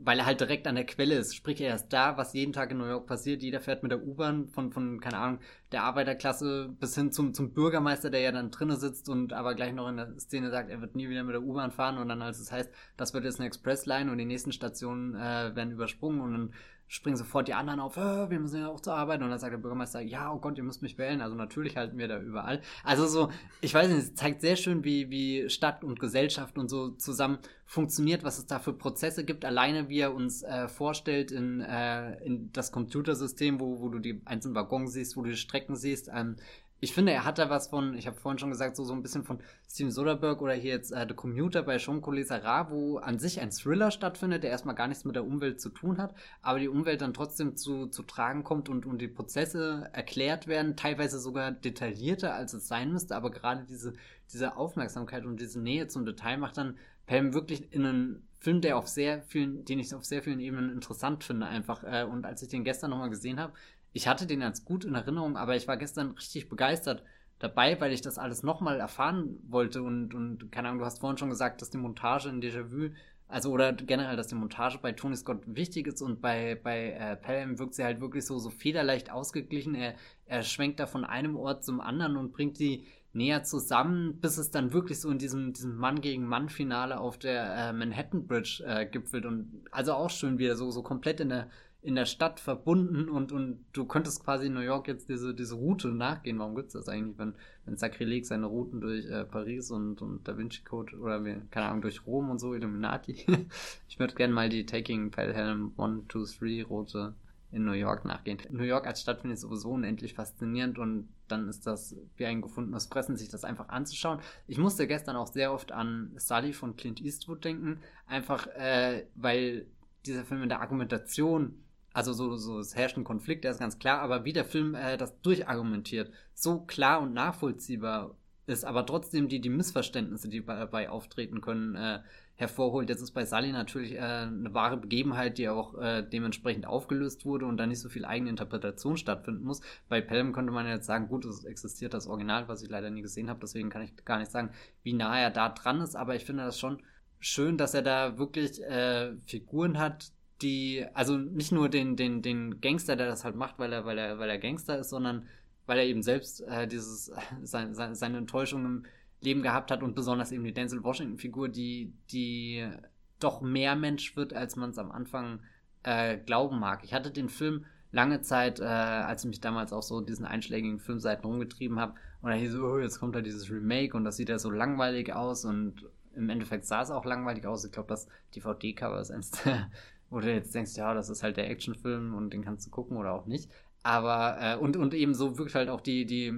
weil er halt direkt an der Quelle ist. Sprich, er ist da, was jeden Tag in New York passiert. Jeder fährt mit der U-Bahn von, von, keine Ahnung, der Arbeiterklasse bis hin zum, zum Bürgermeister, der ja dann drinnen sitzt und aber gleich noch in der Szene sagt, er wird nie wieder mit der U-Bahn fahren und dann, als es heißt, das wird jetzt eine Expressline und die nächsten Stationen äh, werden übersprungen und dann springen sofort die anderen auf, äh, wir müssen ja auch zur Arbeit. Und dann sagt der Bürgermeister, ja, oh Gott, ihr müsst mich wählen. Also natürlich halten wir da überall. Also so, ich weiß nicht, es zeigt sehr schön, wie, wie Stadt und Gesellschaft und so zusammen funktioniert, was es da für Prozesse gibt. Alleine, wie er uns äh, vorstellt in, äh, in das Computersystem, wo, wo du die einzelnen Waggons siehst, wo du die Strecken siehst. Ähm, ich finde, er hat da was von, ich habe vorhin schon gesagt, so, so ein bisschen von Steven Soderbergh oder hier jetzt äh, The Commuter bei Sean Collet-Sarah, wo an sich ein Thriller stattfindet, der erstmal gar nichts mit der Umwelt zu tun hat, aber die Umwelt dann trotzdem zu, zu tragen kommt und, und die Prozesse erklärt werden, teilweise sogar detaillierter, als es sein müsste, aber gerade diese, diese Aufmerksamkeit und diese Nähe zum Detail macht dann Pelham wirklich in einen Film, der auf sehr vielen, den ich auf sehr vielen Ebenen interessant finde, einfach. Äh, und als ich den gestern nochmal gesehen habe, ich hatte den als gut in Erinnerung, aber ich war gestern richtig begeistert dabei, weil ich das alles nochmal erfahren wollte und, und keine Ahnung, du hast vorhin schon gesagt, dass die Montage in Déjà-vu, also oder generell, dass die Montage bei Tony Scott wichtig ist und bei, bei äh, Pelham wirkt sie halt wirklich so, so federleicht ausgeglichen. Er, er schwenkt da von einem Ort zum anderen und bringt die näher zusammen, bis es dann wirklich so in diesem, diesem Mann gegen Mann-Finale auf der äh, Manhattan Bridge äh, gipfelt und also auch schön wieder so, so komplett in der in der Stadt verbunden und, und du könntest quasi in New York jetzt diese, diese Route nachgehen. Warum gibt es das eigentlich, wenn, wenn Sakrileg seine Routen durch äh, Paris und, und Da Vinci Code oder keine Ahnung, durch Rom und so, Illuminati. ich würde gerne mal die Taking Pelham 1, 2, 3 Route in New York nachgehen. New York als Stadt finde ich sowieso unendlich faszinierend und dann ist das wie ein gefundenes Fressen, sich das einfach anzuschauen. Ich musste gestern auch sehr oft an Sully von Clint Eastwood denken, einfach äh, weil dieser Film in der Argumentation also so, so es herrscht ein Konflikt, der ist ganz klar, aber wie der Film äh, das durchargumentiert, so klar und nachvollziehbar ist, aber trotzdem die, die Missverständnisse, die dabei auftreten können, äh, hervorholt. Jetzt ist bei Sally natürlich äh, eine wahre Begebenheit, die auch äh, dementsprechend aufgelöst wurde und da nicht so viel eigene Interpretation stattfinden muss. Bei Pelham könnte man jetzt sagen, gut, es existiert das Original, was ich leider nie gesehen habe, deswegen kann ich gar nicht sagen, wie nah er da dran ist, aber ich finde das schon schön, dass er da wirklich äh, Figuren hat, die, also nicht nur den, den, den Gangster, der das halt macht, weil er, weil er, weil er Gangster ist, sondern weil er eben selbst äh, dieses, sein, sein, seine Enttäuschung im Leben gehabt hat und besonders eben die Denzel Washington-Figur, die, die doch mehr Mensch wird, als man es am Anfang äh, glauben mag. Ich hatte den Film lange Zeit, äh, als ich mich damals auch so diesen einschlägigen Filmseiten rumgetrieben habe, und da hieß oh, jetzt kommt da dieses Remake und das sieht ja so langweilig aus und im Endeffekt sah es auch langweilig aus. Ich glaube, das DVD-Cover ist eines der wo du jetzt denkst, ja, das ist halt der Actionfilm und den kannst du gucken oder auch nicht. Aber, äh, und, und eben so wirkt halt auch die, die,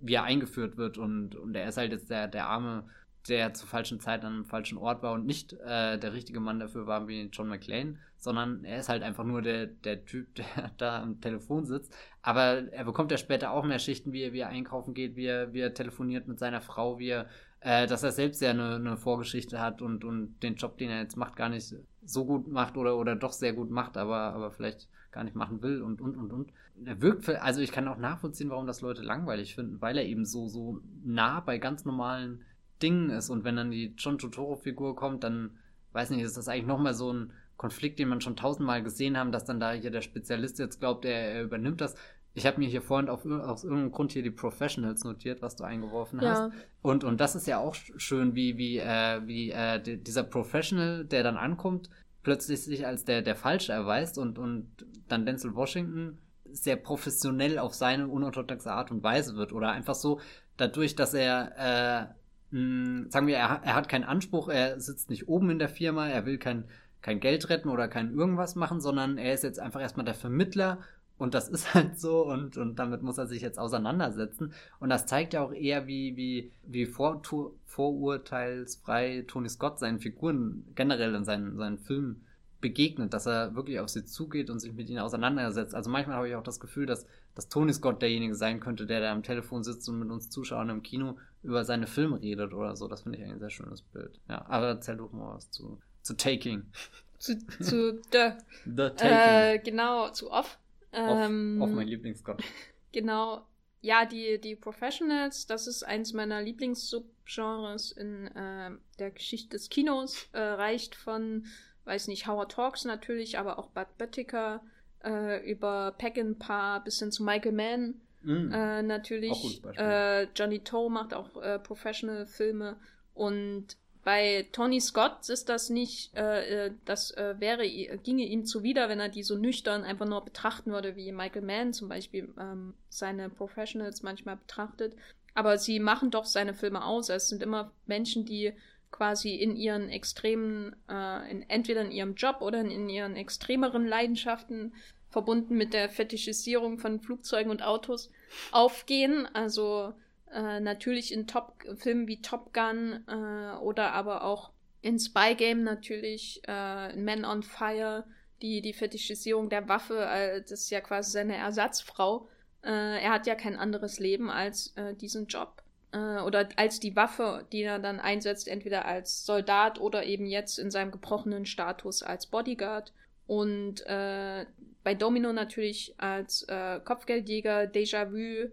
wie er eingeführt wird und, und er ist halt jetzt der, der arme der zur falschen Zeit an einem falschen Ort war und nicht äh, der richtige Mann dafür war wie John McClane, sondern er ist halt einfach nur der, der Typ, der da am Telefon sitzt. Aber er bekommt ja später auch mehr Schichten, wie er, wie er einkaufen geht, wie er, wie er telefoniert mit seiner Frau, wie er, äh, dass er selbst ja eine, eine Vorgeschichte hat und, und den Job, den er jetzt macht, gar nicht so gut macht oder, oder doch sehr gut macht, aber, aber vielleicht gar nicht machen will und, und, und, und. Er wirkt, für, also ich kann auch nachvollziehen, warum das Leute langweilig finden, weil er eben so, so nah bei ganz normalen Dingen ist und wenn dann die John Totoro-Figur kommt, dann, weiß nicht, ist das eigentlich nochmal so ein Konflikt, den man schon tausendmal gesehen haben, dass dann da hier der Spezialist jetzt glaubt, er, er übernimmt das. Ich habe mir hier vorhin auf, aus irgendeinem Grund hier die Professionals notiert, was du eingeworfen ja. hast. Und, und das ist ja auch schön, wie, wie, äh, wie äh, dieser Professional, der dann ankommt, plötzlich sich als der, der Falsche erweist und, und dann Denzel Washington sehr professionell auf seine unorthodoxe Art und Weise wird. Oder einfach so, dadurch, dass er, äh, mh, sagen wir, er, er hat keinen Anspruch, er sitzt nicht oben in der Firma, er will kein, kein Geld retten oder kein irgendwas machen, sondern er ist jetzt einfach erstmal der Vermittler und das ist halt so und, und damit muss er sich jetzt auseinandersetzen. Und das zeigt ja auch eher, wie, wie, wie vor, vorurteilsfrei Tony Scott seinen Figuren generell in seinen, seinen Filmen begegnet, dass er wirklich auf sie zugeht und sich mit ihnen auseinandersetzt. Also manchmal habe ich auch das Gefühl, dass, dass Tony Scott derjenige sein könnte, der da am Telefon sitzt und mit uns Zuschauern im Kino über seine Filme redet oder so. Das finde ich ein sehr schönes Bild. Ja, aber erzähl doch mal was zu, zu Taking. Zu, zu The. The Taking. Äh, genau, zu Off. Ähm, off, off mein Lieblingsgott. Genau. Ja, die, die Professionals, das ist eins meiner Lieblingssubgenres in äh, der Geschichte des Kinos. Äh, reicht von, weiß nicht, Howard Talks natürlich, aber auch Bud Böttiger, äh, über Peckinpah bis hin zu Michael Mann. Mm. Äh, natürlich. Äh, Johnny Toe macht auch äh, Professional-Filme und bei Tony Scott ist das nicht, äh, äh, das äh, wäre, ginge ihm zuwider, wenn er die so nüchtern einfach nur betrachten würde, wie Michael Mann zum Beispiel ähm, seine Professionals manchmal betrachtet. Aber sie machen doch seine Filme aus. Es sind immer Menschen, die quasi in ihren extremen, äh, in, entweder in ihrem Job oder in ihren extremeren Leidenschaften verbunden mit der Fetischisierung von Flugzeugen und Autos aufgehen. Also äh, natürlich in Top Filmen wie Top Gun äh, oder aber auch in Spy Game natürlich, äh, Man on Fire, die, die Fetischisierung der Waffe, äh, das ist ja quasi seine Ersatzfrau. Äh, er hat ja kein anderes Leben als äh, diesen Job. Äh, oder als die Waffe, die er dann einsetzt, entweder als Soldat oder eben jetzt in seinem gebrochenen Status als Bodyguard. Und äh, bei Domino natürlich als äh, Kopfgeldjäger, Déjà-vu,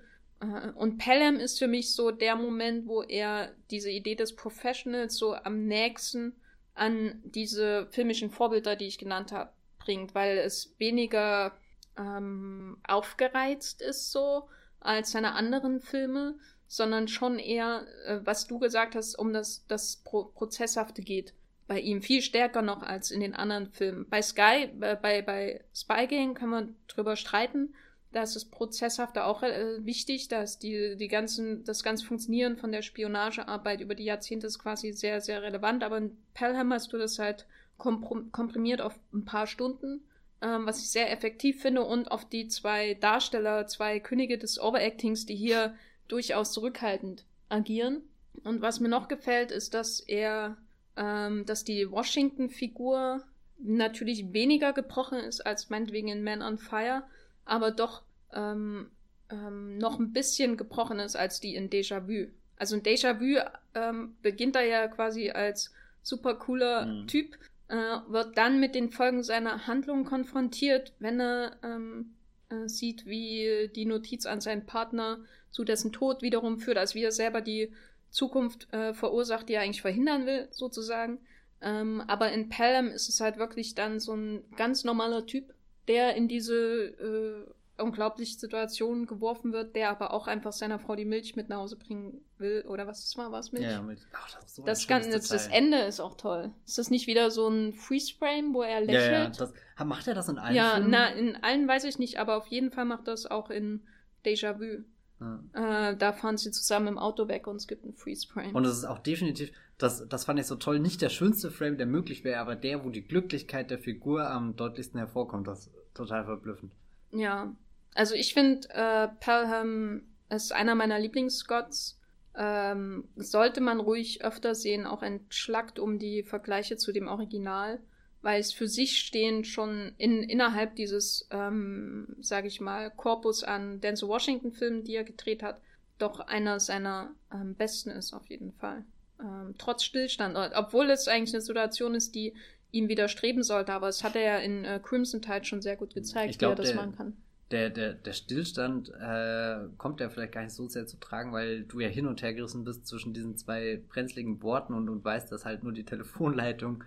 und Pelham ist für mich so der Moment, wo er diese Idee des Professionals so am nächsten an diese filmischen Vorbilder, die ich genannt habe, bringt, weil es weniger ähm, aufgereizt ist so als seine anderen Filme, sondern schon eher, äh, was du gesagt hast, um das, das Pro Prozesshafte geht. Bei ihm viel stärker noch als in den anderen Filmen. Bei Sky, äh, bei, bei Spy Game kann man drüber streiten, da ist das Prozesshafte auch äh, wichtig, da ist die, die ganzen, das ganze Funktionieren von der Spionagearbeit über die Jahrzehnte ist quasi sehr, sehr relevant, aber in Pelham hast du das halt komprimiert auf ein paar Stunden, ähm, was ich sehr effektiv finde und auf die zwei Darsteller, zwei Könige des Overactings, die hier durchaus zurückhaltend agieren. Und was mir noch gefällt, ist, dass er, ähm, dass die Washington-Figur natürlich weniger gebrochen ist als meinetwegen in Man on Fire, aber doch ähm, ähm, noch ein bisschen gebrochen ist als die in Déjà-vu. Also in Déjà-vu ähm, beginnt er ja quasi als super cooler mhm. Typ, äh, wird dann mit den Folgen seiner Handlung konfrontiert, wenn er ähm, äh, sieht, wie die Notiz an seinen Partner zu dessen Tod wiederum führt, als wie er selber die Zukunft äh, verursacht, die er eigentlich verhindern will, sozusagen. Ähm, aber in Pelham ist es halt wirklich dann so ein ganz normaler Typ, der in diese äh, unglaubliche Situation geworfen wird, der aber auch einfach seiner Frau die Milch mit nach Hause bringen will. Oder was das war, was Milch? Ja, Milch. Ach, das, so das, Ganze, das Ende ist auch toll. Ist das nicht wieder so ein Freeze-Frame, wo er lächelt? Ja, ja. Das, macht er das in allen Ja, Filmen? na, in allen weiß ich nicht, aber auf jeden Fall macht das auch in Déjà-vu. Ja. Äh, da fahren sie zusammen im Auto weg und es gibt einen Freeze-Frame. Und es ist auch definitiv, das, das fand ich so toll, nicht der schönste Frame, der möglich wäre, aber der, wo die Glücklichkeit der Figur am deutlichsten hervorkommt. Das ist total verblüffend. Ja, also ich finde, äh, Pelham ist einer meiner Lieblingsscots. ähm, sollte man ruhig öfter sehen, auch entschlackt um die Vergleiche zu dem Original, weil es für sich stehend schon in, innerhalb dieses, ähm, sage ich mal, Korpus an Denzel Washington-Filmen, die er gedreht hat, doch einer seiner ähm, besten ist auf jeden Fall. Ähm, trotz Stillstand, obwohl es eigentlich eine Situation ist, die ihm widerstreben sollte, aber es hat er ja in äh, Crimson Tide schon sehr gut gezeigt, glaub, wie er das der, machen kann. Der, der, der Stillstand äh, kommt ja vielleicht gar nicht so sehr zu tragen, weil du ja hin und her gerissen bist zwischen diesen zwei brenzligen Worten und, und weißt, dass halt nur die Telefonleitung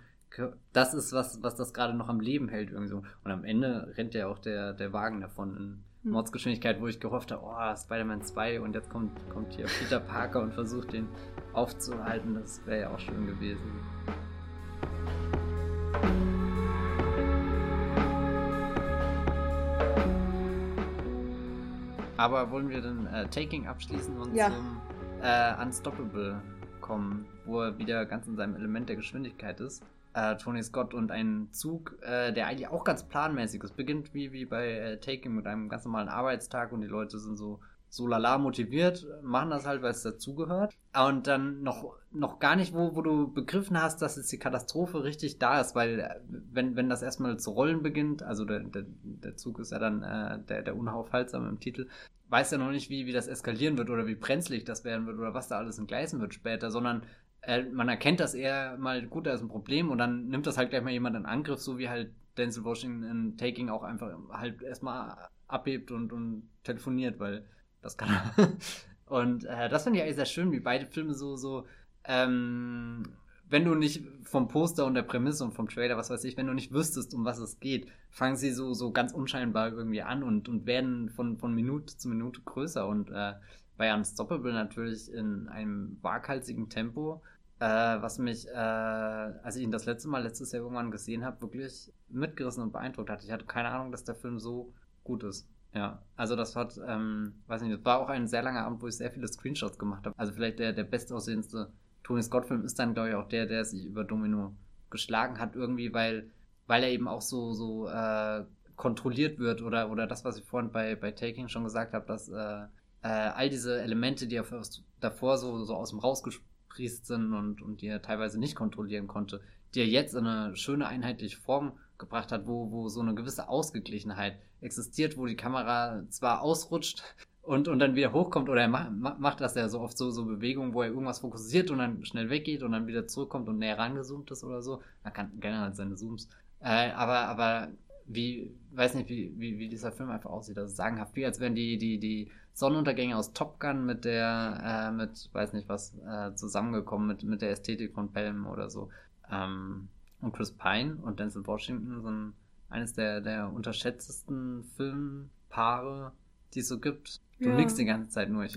das ist, was, was das gerade noch am Leben hält irgendwie so. Und am Ende rennt ja auch der, der Wagen davon in hm. Mordsgeschwindigkeit, wo ich gehofft habe, oh, Spider-Man 2 und jetzt kommt, kommt hier Peter Parker und versucht den aufzuhalten. Das wäre ja auch schön gewesen. Aber wollen wir dann äh, Taking abschließen und ja. zum äh, Unstoppable kommen, wo er wieder ganz in seinem Element der Geschwindigkeit ist? Äh, Tony Scott und ein Zug, äh, der eigentlich auch ganz planmäßig ist. Beginnt wie, wie bei äh, Taking mit einem ganz normalen Arbeitstag und die Leute sind so so lala motiviert, machen das halt, weil es dazugehört. Und dann noch, noch gar nicht, wo, wo du begriffen hast, dass jetzt die Katastrophe richtig da ist, weil äh, wenn, wenn das erstmal zu rollen beginnt, also der, der, der Zug ist ja dann äh, der, der unaufhaltsame im Titel, weiß ja noch nicht, wie, wie das eskalieren wird oder wie brenzlig das werden wird oder was da alles entgleisen wird später, sondern äh, man erkennt das eher mal, gut, da ist ein Problem und dann nimmt das halt gleich mal jemand in Angriff, so wie halt Denzel Washington in Taking auch einfach halt erstmal abhebt und, und telefoniert, weil das kann er. Und äh, das finde ich eigentlich sehr schön, wie beide Filme so, so, ähm, wenn du nicht vom Poster und der Prämisse und vom Trailer, was weiß ich, wenn du nicht wüsstest, um was es geht, fangen sie so, so ganz unscheinbar irgendwie an und, und werden von, von Minute zu Minute größer und äh, bei Unstoppable natürlich in einem waghalsigen Tempo, äh, was mich, äh, als ich ihn das letzte Mal letztes Jahr irgendwann gesehen habe, wirklich mitgerissen und beeindruckt hat. Ich hatte keine Ahnung, dass der Film so gut ist. Ja, also das hat, ähm, weiß nicht, das war auch ein sehr langer Abend, wo ich sehr viele Screenshots gemacht habe. Also vielleicht der, der bestaussehendste Tony Scott-Film ist dann, glaube ich, auch der, der sich über Domino geschlagen hat, irgendwie, weil, weil er eben auch so, so äh, kontrolliert wird oder, oder das, was ich vorhin bei, bei Taking schon gesagt habe, dass äh, äh, all diese Elemente, die davor so, so aus dem rausgesprießt sind und, und die er teilweise nicht kontrollieren konnte, die er jetzt in eine schöne einheitliche Form gebracht hat, wo, wo so eine gewisse Ausgeglichenheit existiert, wo die Kamera zwar ausrutscht und, und dann wieder hochkommt oder er macht, macht das ja so oft so, so Bewegungen, wo er irgendwas fokussiert und dann schnell weggeht und dann wieder zurückkommt und näher rangezoomt ist oder so. Man kann generell seine Zooms. Äh, aber, aber wie, weiß nicht, wie, wie, wie dieser Film einfach aussieht. Also sagenhaft, wie als wären die, die, die Sonnenuntergänge aus Top Gun mit der, äh, mit, weiß nicht was, äh, zusammengekommen, mit, mit der Ästhetik von Pelham oder so. Ähm, und Chris Pine und Denzel Washington sind eines der, der unterschätztesten Filmpaare, die es so gibt. Du ja. nix die ganze Zeit nur. Ich,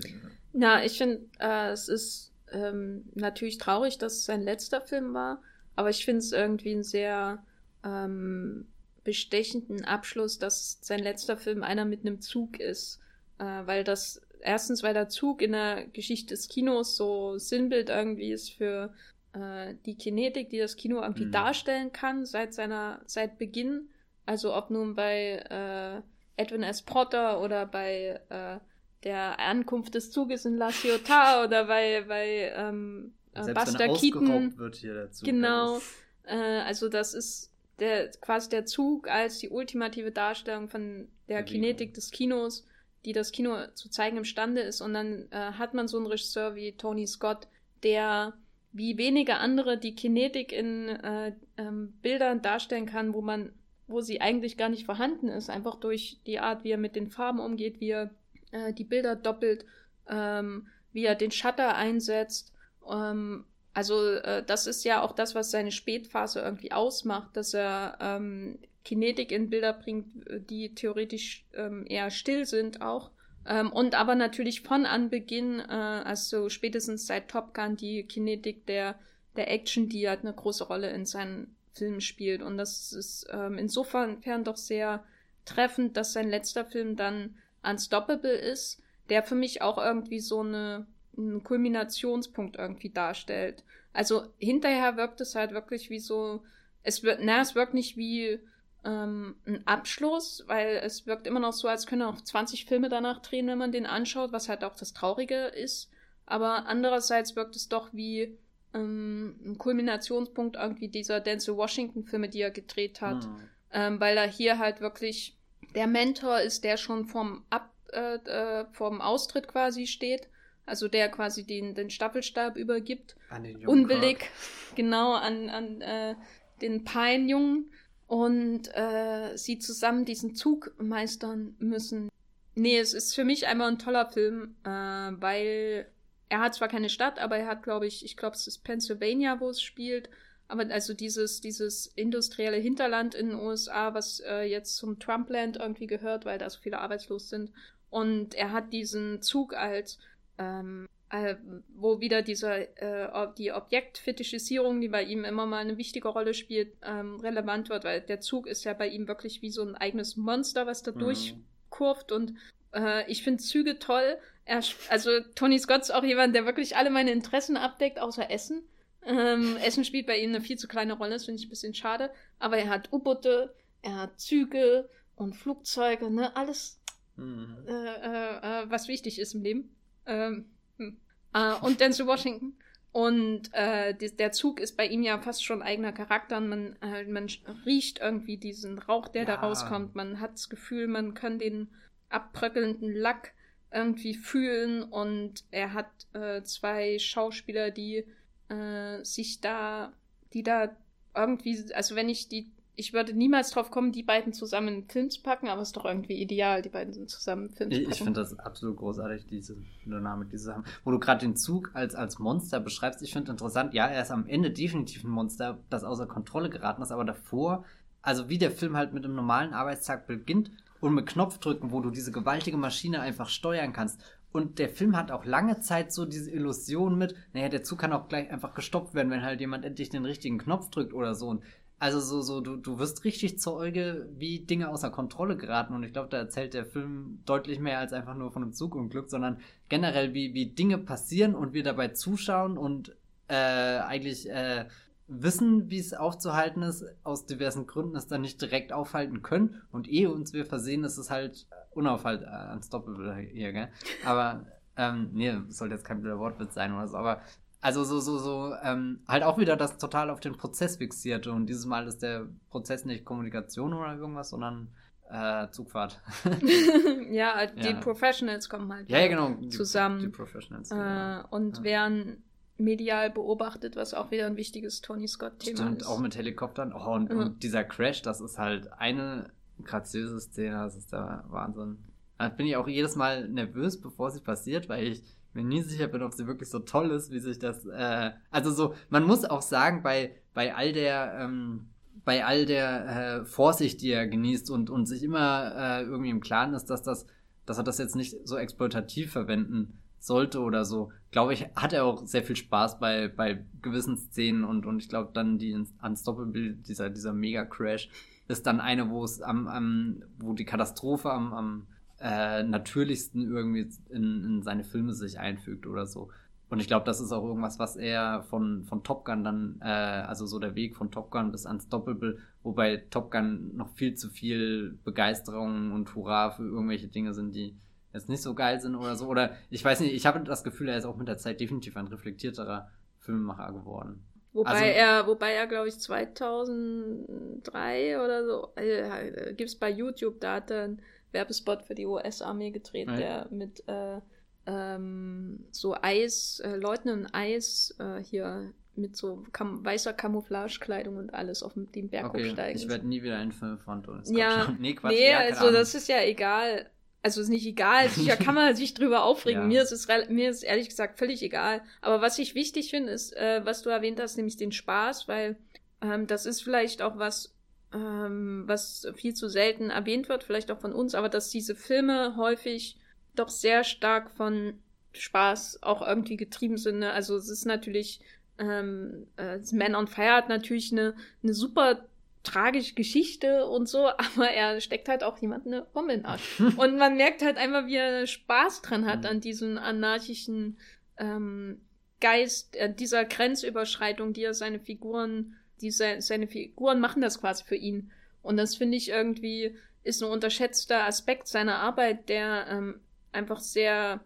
Na, ich finde, äh, es ist ähm, natürlich traurig, dass es sein letzter Film war, aber ich finde es irgendwie einen sehr ähm, bestechenden Abschluss, dass sein letzter Film einer mit einem Zug ist. Äh, weil das, erstens, weil der Zug in der Geschichte des Kinos so Sinnbild irgendwie ist für äh, die Kinetik, die das Kino irgendwie mhm. darstellen kann, seit seiner, seit Beginn. Also ob nun bei äh, Edwin S. Potter oder bei äh, der Ankunft des Zuges in La Ciotat oder bei, bei ähm, äh, Buster Keaton. Wird hier der Zug genau. Äh, also das ist der, quasi der Zug als die ultimative Darstellung von der Bewegung. Kinetik des Kinos, die das Kino zu zeigen imstande ist. Und dann äh, hat man so einen Regisseur wie Tony Scott, der wie wenige andere die Kinetik in äh, ähm, Bildern darstellen kann, wo man, wo sie eigentlich gar nicht vorhanden ist, einfach durch die Art, wie er mit den Farben umgeht, wie er äh, die Bilder doppelt, ähm, wie er den Shutter einsetzt. Ähm, also äh, das ist ja auch das, was seine Spätphase irgendwie ausmacht, dass er ähm, Kinetik in Bilder bringt, die theoretisch ähm, eher still sind auch ähm, und aber natürlich von Anbeginn, äh, also spätestens seit Top Gun, die Kinetik der, der Action, die halt eine große Rolle in seinen Filmen spielt. Und das ist ähm, insofern doch sehr treffend, dass sein letzter Film dann Unstoppable ist, der für mich auch irgendwie so eine, einen Kulminationspunkt irgendwie darstellt. Also hinterher wirkt es halt wirklich wie so, es wird, na, es wirkt nicht wie ähm, ein Abschluss, weil es wirkt immer noch so, als können auch 20 Filme danach drehen, wenn man den anschaut, was halt auch das Traurige ist. aber andererseits wirkt es doch wie ähm, ein Kulminationspunkt irgendwie dieser Denzel Washington-Filme, die er gedreht hat, mhm. ähm, weil er hier halt wirklich der Mentor ist, der schon vom, Ab, äh, äh, vom Austritt quasi steht, also der quasi den, den Staffelstab übergibt, an den unwillig, genau, an, an äh, den Pine-Jungen und äh, sie zusammen diesen Zug meistern müssen. Nee, es ist für mich einmal ein toller Film, äh, weil er hat zwar keine Stadt, aber er hat, glaube ich, ich glaube, es ist Pennsylvania, wo es spielt. Aber also dieses, dieses industrielle Hinterland in den USA, was äh, jetzt zum Trumpland irgendwie gehört, weil da so viele arbeitslos sind. Und er hat diesen Zug als, ähm, äh, wo wieder diese, äh, die Objektfetischisierung, die bei ihm immer mal eine wichtige Rolle spielt, ähm, relevant wird, weil der Zug ist ja bei ihm wirklich wie so ein eigenes Monster, was da mhm. durchkurft und äh, ich finde Züge toll. Er, also Tony Scott ist auch jemand, der wirklich alle meine Interessen abdeckt, außer Essen. Ähm, Essen spielt bei ihm eine viel zu kleine Rolle, das finde ich ein bisschen schade. Aber er hat U-Boote, er hat Züge und Flugzeuge, ne, alles, mhm. äh, äh, äh was wichtig ist im Leben. Ähm, hm. äh, und Denzel Washington. Und äh, die, der Zug ist bei ihm ja fast schon eigener Charakter. Und man, äh, man riecht irgendwie diesen Rauch, der ja. da rauskommt. Man hat das Gefühl, man kann den abbröckelnden Lack irgendwie fühlen und er hat äh, zwei Schauspieler, die äh, sich da, die da irgendwie, also wenn ich die, ich würde niemals drauf kommen, die beiden zusammen in einen Film zu packen, aber es ist doch irgendwie ideal, die beiden sind zusammen in Film zu packen. Ich, finde das absolut großartig, diese Dynamik, diese haben. Wo du gerade den Zug als, als Monster beschreibst, ich finde interessant, ja, er ist am Ende definitiv ein Monster, das außer Kontrolle geraten ist, aber davor, also wie der Film halt mit einem normalen Arbeitstag beginnt und mit Knopfdrücken, wo du diese gewaltige Maschine einfach steuern kannst. Und der Film hat auch lange Zeit so diese Illusion mit, naja, der Zug kann auch gleich einfach gestoppt werden, wenn halt jemand endlich den richtigen Knopf drückt oder so. Und also so, so, du, du wirst richtig Zeuge, wie Dinge außer Kontrolle geraten. Und ich glaube, da erzählt der Film deutlich mehr als einfach nur von einem Zugunglück, sondern generell, wie, wie Dinge passieren und wir dabei zuschauen und äh, eigentlich äh, wissen, wie es aufzuhalten ist, aus diversen Gründen es dann nicht direkt aufhalten können. Und ehe uns wir versehen, ist es halt unaufhaltbar, äh, unstoppable hier, gell? Aber, ähm, nee, sollte jetzt kein blöder Wortwitz sein oder so, aber also so, so, so, ähm, halt auch wieder das total auf den Prozess fixierte. Und dieses Mal ist der Prozess nicht Kommunikation oder irgendwas, sondern äh, Zugfahrt. ja, die ja. Professionals kommen halt ja, ja, genau. zusammen. Die, Professionals. Genau. Äh, und ja. werden medial beobachtet, was auch wieder ein wichtiges Tony Scott-Thema ist. auch mit Helikoptern. Oh, und, mhm. und, dieser Crash, das ist halt eine graziöse Szene, das ist der Wahnsinn. Da bin ich auch jedes Mal nervös, bevor sie passiert, weil ich mir nie sicher bin, ob sie wirklich so toll ist, wie sich das. Äh, also so, man muss auch sagen, bei, bei all der. Ähm, bei all der äh, Vorsicht, die er genießt und, und sich immer äh, irgendwie im Klaren ist, dass das, dass er das jetzt nicht so exploitativ verwenden sollte oder so, glaube ich, hat er auch sehr viel Spaß bei, bei gewissen Szenen und, und ich glaube dann die Unstoppable, dieser, dieser Mega-Crash, ist dann eine, wo es am, am, wo die Katastrophe am, am äh, natürlichsten irgendwie in, in seine Filme sich einfügt oder so. Und ich glaube, das ist auch irgendwas, was er von, von Top Gun dann, äh, also so der Weg von Top Gun bis Unstoppable, wobei Top Gun noch viel zu viel Begeisterung und Hurra für irgendwelche Dinge sind, die jetzt nicht so geil sind oder so. Oder ich weiß nicht, ich habe das Gefühl, er ist auch mit der Zeit definitiv ein reflektierterer Filmemacher geworden. Wobei also, er, wobei er, glaube ich, 2003 oder so, äh, gibt es bei YouTube, da hat er Werbespot für die US-Armee gedreht, ja. der mit äh, ähm, so Eis, äh, Leuten in Eis äh, hier mit so kam weißer Camouflagekleidung und alles auf den Berg okay, hochsteigen. Ich werde nie wieder einen Film von Tony Ja, nee, Quatsch, nee, ja, also das ist ja egal also ist nicht egal, sicher kann man sich drüber aufregen. Ja. Mir ist es mir ist ehrlich gesagt völlig egal. Aber was ich wichtig finde, ist, äh, was du erwähnt hast, nämlich den Spaß, weil ähm, das ist vielleicht auch was, ähm, was viel zu selten erwähnt wird, vielleicht auch von uns, aber dass diese Filme häufig doch sehr stark von Spaß auch irgendwie getrieben sind. Ne? Also es ist natürlich ähm, äh, Man on Fire hat natürlich eine, eine super tragische Geschichte und so, aber er steckt halt auch jemand eine Bombe in den Arsch. und man merkt halt einfach, wie er Spaß dran hat mhm. an diesem anarchischen ähm, Geist, äh, dieser Grenzüberschreitung, die er seine Figuren, die se seine Figuren machen das quasi für ihn. Und das finde ich irgendwie ist ein unterschätzter Aspekt seiner Arbeit, der ähm, einfach sehr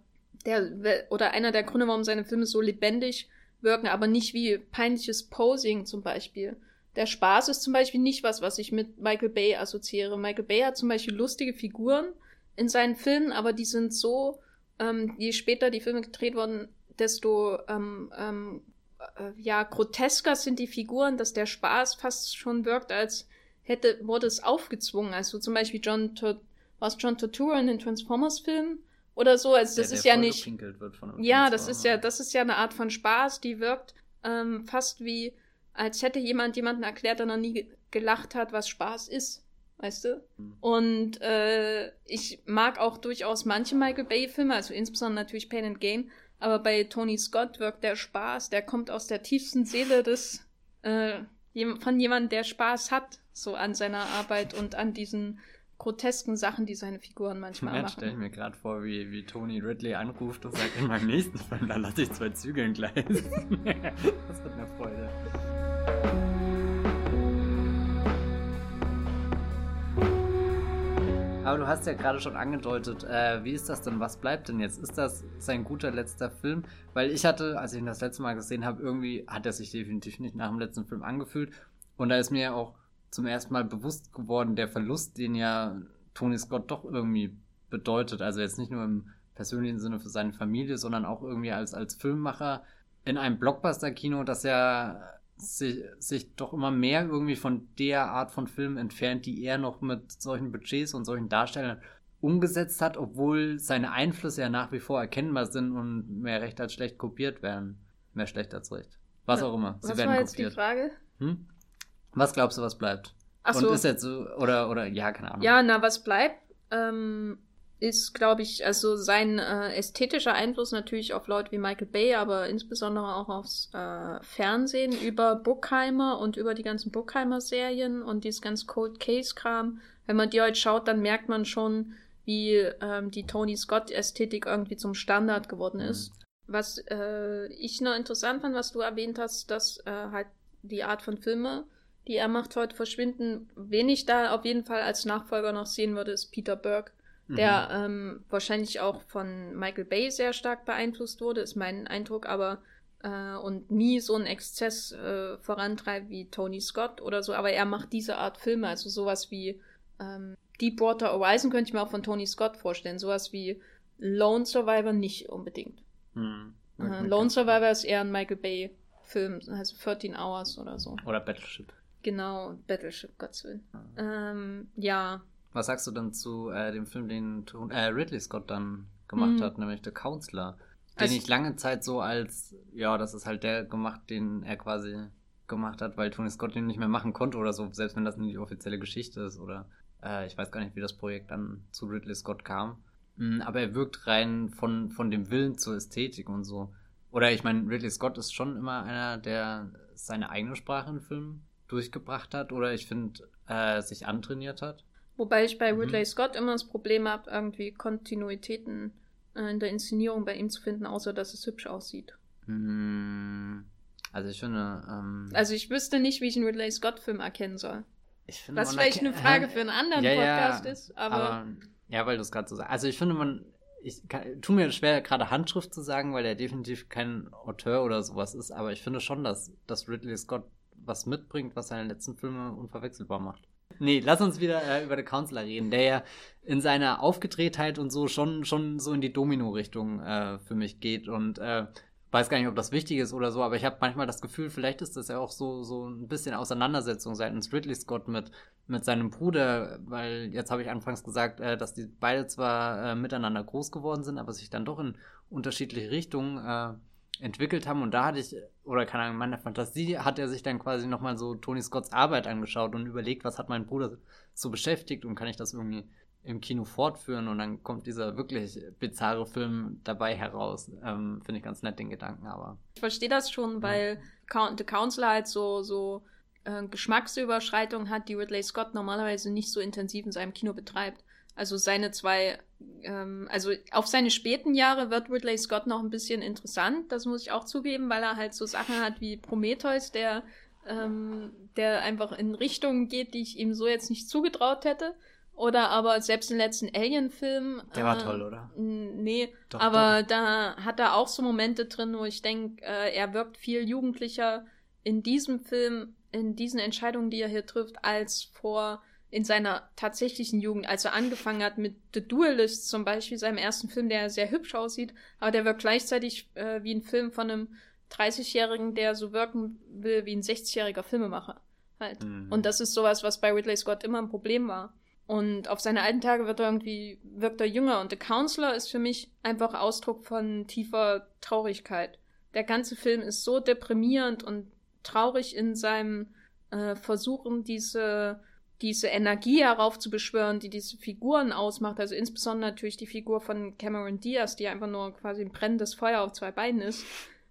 der, oder einer der Gründe, warum seine Filme so lebendig wirken, aber nicht wie peinliches Posing zum Beispiel. Der Spaß ist zum Beispiel nicht was, was ich mit Michael Bay assoziiere. Michael Bay hat zum Beispiel lustige Figuren in seinen Filmen, aber die sind so, ähm, je später die Filme gedreht wurden, desto ähm, ähm, äh, ja grotesker sind die Figuren, dass der Spaß fast schon wirkt, als hätte wurde es aufgezwungen. Also zum Beispiel John was John Turturro in den Transformers-Filmen oder so. Also das der, ist der ja nicht. ja, das ist ja, das ist ja eine Art von Spaß, die wirkt ähm, fast wie, als hätte jemand jemanden erklärt, der noch nie gelacht hat, was Spaß ist. Weißt du? Mhm. Und äh, ich mag auch durchaus manche Michael Bay-Filme, also insbesondere natürlich Pain and Gain, aber bei Tony Scott wirkt der Spaß, der kommt aus der tiefsten Seele des äh, von jemandem, der Spaß hat, so an seiner Arbeit und an diesen grotesken Sachen, die seine Figuren manchmal Jetzt machen. stelle ich mir gerade vor, wie, wie Tony Ridley anruft und sagt, in meinem nächsten Film, da lasse ich zwei Zügel Gleis. das wird eine Freude. Aber du hast ja gerade schon angedeutet, äh, wie ist das denn? Was bleibt denn jetzt? Ist das sein guter letzter Film? Weil ich hatte, als ich ihn das letzte Mal gesehen habe, irgendwie hat er sich definitiv nicht nach dem letzten Film angefühlt. Und da ist mir auch zum ersten Mal bewusst geworden, der Verlust, den ja Tony Scott doch irgendwie bedeutet. Also jetzt nicht nur im persönlichen Sinne für seine Familie, sondern auch irgendwie als, als Filmmacher in einem Blockbuster-Kino, das ja sich, sich doch immer mehr irgendwie von der Art von Film entfernt, die er noch mit solchen Budgets und solchen Darstellern umgesetzt hat, obwohl seine Einflüsse ja nach wie vor erkennbar sind und mehr recht als schlecht kopiert werden. Mehr schlecht als recht. Was auch immer. Sie was werden war jetzt kopiert. die Frage? Hm? Was glaubst du, was bleibt? Ach so. Und ist jetzt so, oder, oder, ja, keine Ahnung. Ja, na, was bleibt, ähm, ist, glaube ich, also sein äh, ästhetischer Einfluss natürlich auf Leute wie Michael Bay, aber insbesondere auch aufs äh, Fernsehen über Bruckheimer und über die ganzen Bruckheimer-Serien und dieses ganze Cold Case-Kram. Wenn man die heute schaut, dann merkt man schon, wie ähm, die Tony Scott-Ästhetik irgendwie zum Standard geworden mhm. ist. Mhm. Was äh, ich noch interessant fand, was du erwähnt hast, dass äh, halt die Art von Filme die er macht heute verschwinden. Wen ich da auf jeden Fall als Nachfolger noch sehen würde, ist Peter Burke, mhm. der ähm, wahrscheinlich auch von Michael Bay sehr stark beeinflusst wurde, ist mein Eindruck, aber äh, und nie so einen Exzess äh, vorantreibt wie Tony Scott oder so, aber er macht diese Art Filme, also sowas wie ähm, Deepwater Horizon könnte ich mir auch von Tony Scott vorstellen, sowas wie Lone Survivor nicht unbedingt. Mhm. Äh, Lone Survivor ist eher ein Michael Bay Film, also 13 Hours oder so. Oder Battleship. Genau, Battleship, Gottes Willen. Ah. Ähm, ja. Was sagst du dann zu äh, dem Film, den äh, Ridley Scott dann gemacht mhm. hat, nämlich The Counselor? Den also, ich lange Zeit so als, ja, das ist halt der gemacht, den er quasi gemacht hat, weil Tony Scott den nicht mehr machen konnte oder so, selbst wenn das nicht die offizielle Geschichte ist oder äh, ich weiß gar nicht, wie das Projekt dann zu Ridley Scott kam. Mhm, aber er wirkt rein von, von dem Willen zur Ästhetik und so. Oder ich meine, Ridley Scott ist schon immer einer, der seine eigene Sprache in Filmen durchgebracht hat oder ich finde, äh, sich antrainiert hat. Wobei ich bei mhm. Ridley. Scott immer das Problem habe, irgendwie Kontinuitäten äh, in der Inszenierung bei ihm zu finden, außer dass es hübsch aussieht. Mhm. Also ich finde. Ähm, also ich wüsste nicht, wie ich einen Ridley Scott-Film erkennen soll. Was vielleicht eine Frage für einen anderen ja, Podcast ja, ist, aber, aber. Ja, weil du es gerade so sagst. Also ich finde, man. Ich tue mir schwer, gerade Handschrift zu sagen, weil er definitiv kein Auteur oder sowas ist, aber ich finde schon, dass, dass Ridley Scott was mitbringt, was seine letzten Filme unverwechselbar macht. Nee, lass uns wieder äh, über den Counselor reden, der ja in seiner Aufgedrehtheit und so schon, schon so in die Domino-Richtung äh, für mich geht und äh, weiß gar nicht, ob das wichtig ist oder so, aber ich habe manchmal das Gefühl, vielleicht ist das ja auch so, so ein bisschen Auseinandersetzung seitens Ridley Scott mit, mit seinem Bruder, weil jetzt habe ich anfangs gesagt, äh, dass die beide zwar äh, miteinander groß geworden sind, aber sich dann doch in unterschiedliche Richtungen äh, entwickelt haben. Und da hatte ich, oder keine Ahnung, in meiner Fantasie hat er sich dann quasi nochmal so Tony Scotts Arbeit angeschaut und überlegt, was hat mein Bruder so beschäftigt und kann ich das irgendwie im Kino fortführen und dann kommt dieser wirklich bizarre Film dabei heraus. Ähm, Finde ich ganz nett, den Gedanken, aber. Ich verstehe das schon, weil ja. The Council halt so, so äh, Geschmacksüberschreitungen hat, die Ridley Scott normalerweise nicht so intensiv in seinem Kino betreibt. Also seine zwei, ähm, also auf seine späten Jahre wird Ridley Scott noch ein bisschen interessant, das muss ich auch zugeben, weil er halt so Sachen hat wie Prometheus, der, ähm, der einfach in Richtungen geht, die ich ihm so jetzt nicht zugetraut hätte. Oder aber selbst im letzten Alien-Film. Der war toll, oder? Nee, doch, aber doch. da hat er auch so Momente drin, wo ich denke, äh, er wirkt viel jugendlicher in diesem Film, in diesen Entscheidungen, die er hier trifft, als vor in seiner tatsächlichen Jugend, als er angefangen hat mit The Duelist zum Beispiel, seinem ersten Film, der sehr hübsch aussieht, aber der wirkt gleichzeitig äh, wie ein Film von einem 30-Jährigen, der so wirken will wie ein 60-jähriger Filmemacher. Halt. Mhm. Und das ist sowas, was bei Ridley Scott immer ein Problem war. Und auf seine alten Tage wird er irgendwie, wirkt er jünger. Und The Counselor ist für mich einfach Ausdruck von tiefer Traurigkeit. Der ganze Film ist so deprimierend und traurig in seinem äh, Versuchen, diese diese Energie heraufzubeschwören, die diese Figuren ausmacht, also insbesondere natürlich die Figur von Cameron Diaz, die einfach nur quasi ein brennendes Feuer auf zwei Beinen ist,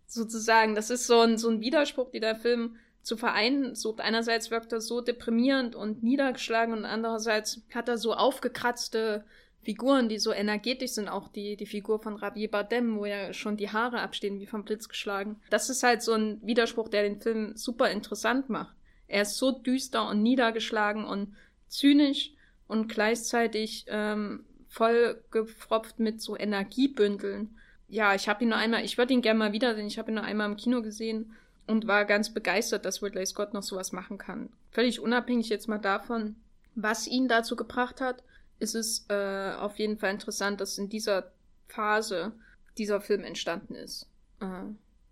sozusagen. Das ist so ein, so ein Widerspruch, die der Film zu vereinen sucht. Einerseits wirkt er so deprimierend und niedergeschlagen und andererseits hat er so aufgekratzte Figuren, die so energetisch sind. Auch die, die Figur von Ravi Bardem, wo ja schon die Haare abstehen wie vom Blitz geschlagen. Das ist halt so ein Widerspruch, der den Film super interessant macht. Er ist so düster und niedergeschlagen und zynisch und gleichzeitig ähm, voll mit so Energiebündeln. Ja, ich habe ihn nur einmal, ich würde ihn gerne mal wieder sehen, ich habe ihn nur einmal im Kino gesehen und war ganz begeistert, dass Ridley Scott noch sowas machen kann. Völlig unabhängig jetzt mal davon, was ihn dazu gebracht hat, ist es äh, auf jeden Fall interessant, dass in dieser Phase dieser Film entstanden ist. Äh,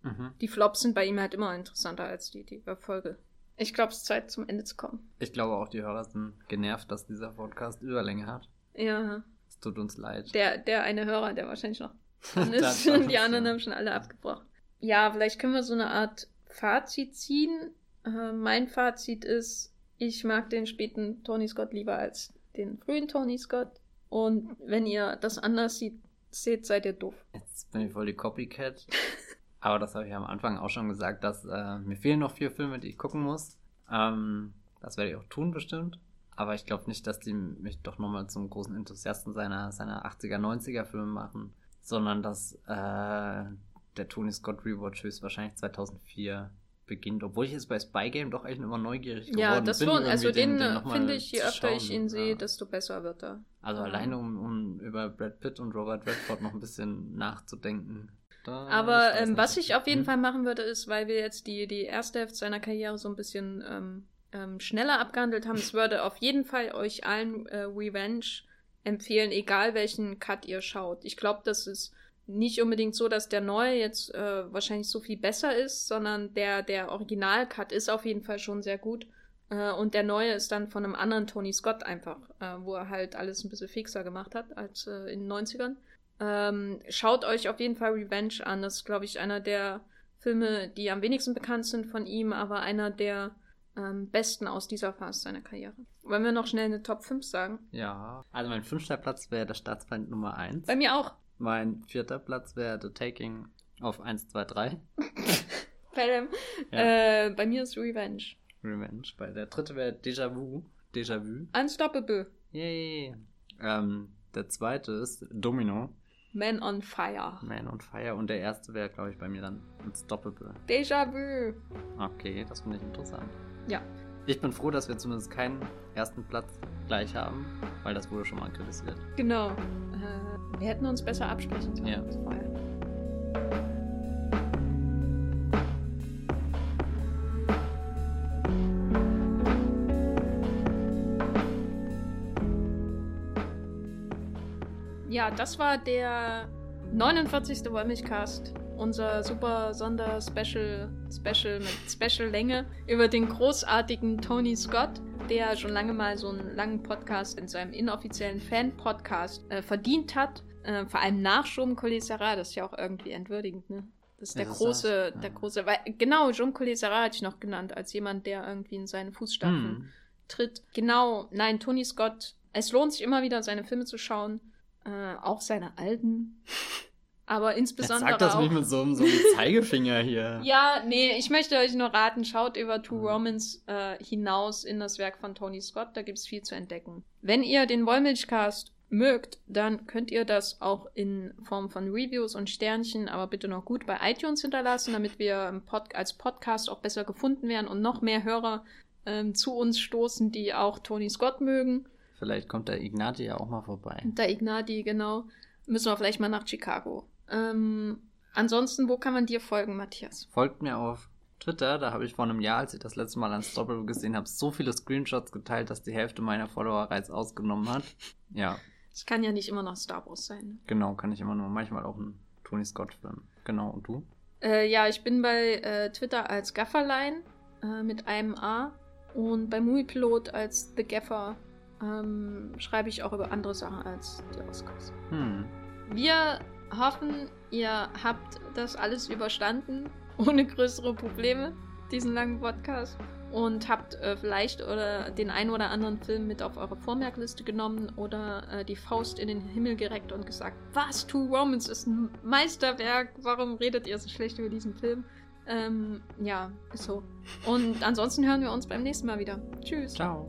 mhm. Die Flops sind bei ihm halt immer interessanter als die, die Erfolge. Ich glaube, es ist Zeit, zum Ende zu kommen. Ich glaube auch, die Hörer sind genervt, dass dieser Podcast Überlänge hat. Ja. Es tut uns leid. Der, der eine Hörer, der wahrscheinlich noch dran ist. die anderen ja. haben schon alle abgebrochen. Ja, vielleicht können wir so eine Art Fazit ziehen. Äh, mein Fazit ist, ich mag den späten Tony Scott lieber als den frühen Tony Scott. Und wenn ihr das anders sieht, seht, seid ihr doof. Jetzt bin ich voll die Copycat. Aber das habe ich am Anfang auch schon gesagt, dass äh, mir fehlen noch vier Filme, die ich gucken muss. Ähm, das werde ich auch tun bestimmt. Aber ich glaube nicht, dass die mich doch nochmal zum großen Enthusiasten seiner, seiner 80er, 90er Filme machen, sondern dass äh, der Tony Scott Rewatch höchstwahrscheinlich 2004 beginnt, obwohl ich jetzt bei Spy Game doch echt immer neugierig geworden ja, das bin. Schon, also den, den finde ich, je öfter schauen. ich ihn sehe, ja. desto besser wird er. Also ja. alleine, um, um über Brad Pitt und Robert Redford noch ein bisschen nachzudenken, da Aber ähm, was ich auf jeden hm? Fall machen würde, ist, weil wir jetzt die, die erste Hälfte seiner Karriere so ein bisschen ähm, ähm, schneller abgehandelt haben, es würde auf jeden Fall euch allen äh, Revenge empfehlen, egal welchen Cut ihr schaut. Ich glaube, das ist nicht unbedingt so, dass der neue jetzt äh, wahrscheinlich so viel besser ist, sondern der, der Original-Cut ist auf jeden Fall schon sehr gut. Äh, und der neue ist dann von einem anderen Tony Scott einfach, äh, wo er halt alles ein bisschen fixer gemacht hat als äh, in den 90ern. Ähm, schaut euch auf jeden Fall Revenge an. Das ist, glaube ich, einer der Filme, die am wenigsten bekannt sind von ihm, aber einer der ähm, besten aus dieser Phase seiner Karriere. Wollen wir noch schnell eine Top 5 sagen? Ja. Also mein fünfter Platz wäre der Staatsfeind Nummer 1. Bei mir auch. Mein vierter Platz wäre The Taking auf 1, 2, 3. bei, ja. äh, bei mir ist Revenge. Revenge. Bei der dritte wäre Déjà Vu. Déjà Vu. Unstoppable. Yay. Ähm, der zweite ist Domino. Man on Fire. Man on Fire. Und der erste wäre, glaube ich, bei mir dann Unstoppable. Déjà-vu. Okay, das finde ich interessant. Ja. Ich bin froh, dass wir zumindest keinen ersten Platz gleich haben, weil das wurde schon mal kritisiert. Genau. Äh, wir hätten uns besser absprechen sollen. Ja. Ja, das war der 49. Wollmilchcast. Unser super Sonder-Special Special mit Special-Länge über den großartigen Tony Scott, der schon lange mal so einen langen Podcast in seinem inoffiziellen Fan-Podcast äh, verdient hat. Äh, vor allem nach Jom Collet-Serrat, das ist ja auch irgendwie entwürdigend, ne? Das ist der ja, große, das, der große, weil, genau, Jom Collet-Serrat hatte ich noch genannt, als jemand, der irgendwie in seine Fußstapfen hm. tritt. Genau, nein, Tony Scott, es lohnt sich immer wieder, seine Filme zu schauen. Äh, auch seine alten. Aber insbesondere. Jetzt sag das auch, nicht mit so, so einem Zeigefinger hier. ja, nee, ich möchte euch nur raten, schaut über Two Romans äh, hinaus in das Werk von Tony Scott, da gibt es viel zu entdecken. Wenn ihr den Wollmilchcast mögt, dann könnt ihr das auch in Form von Reviews und Sternchen, aber bitte noch gut bei iTunes hinterlassen, damit wir Pod als Podcast auch besser gefunden werden und noch mehr Hörer ähm, zu uns stoßen, die auch Tony Scott mögen. Vielleicht kommt der Ignati ja auch mal vorbei. Der Ignati, genau. Müssen wir vielleicht mal nach Chicago. Ähm, ansonsten, wo kann man dir folgen, Matthias? Folgt mir auf Twitter, da habe ich vor einem Jahr, als ich das letzte Mal an Stoppable gesehen habe, so viele Screenshots geteilt, dass die Hälfte meiner Follower Reiz ausgenommen hat. Ja. Es kann ja nicht immer noch Star Wars sein. Genau, kann ich immer nur. Manchmal auch ein Tony Scott-Film. Genau, und du? Äh, ja, ich bin bei äh, Twitter als Gafferlein äh, mit einem A und bei Moviepilot als The Gaffer ähm, schreibe ich auch über andere Sachen als die Oscars. Hm. Wir hoffen, ihr habt das alles überstanden, ohne größere Probleme, diesen langen Podcast. Und habt äh, vielleicht oder den einen oder anderen Film mit auf eure Vormerkliste genommen oder äh, die Faust in den Himmel gereckt und gesagt, was, Two Romans ist ein Meisterwerk, warum redet ihr so schlecht über diesen Film? Ähm, ja, ist so. Und ansonsten hören wir uns beim nächsten Mal wieder. Tschüss. Ciao.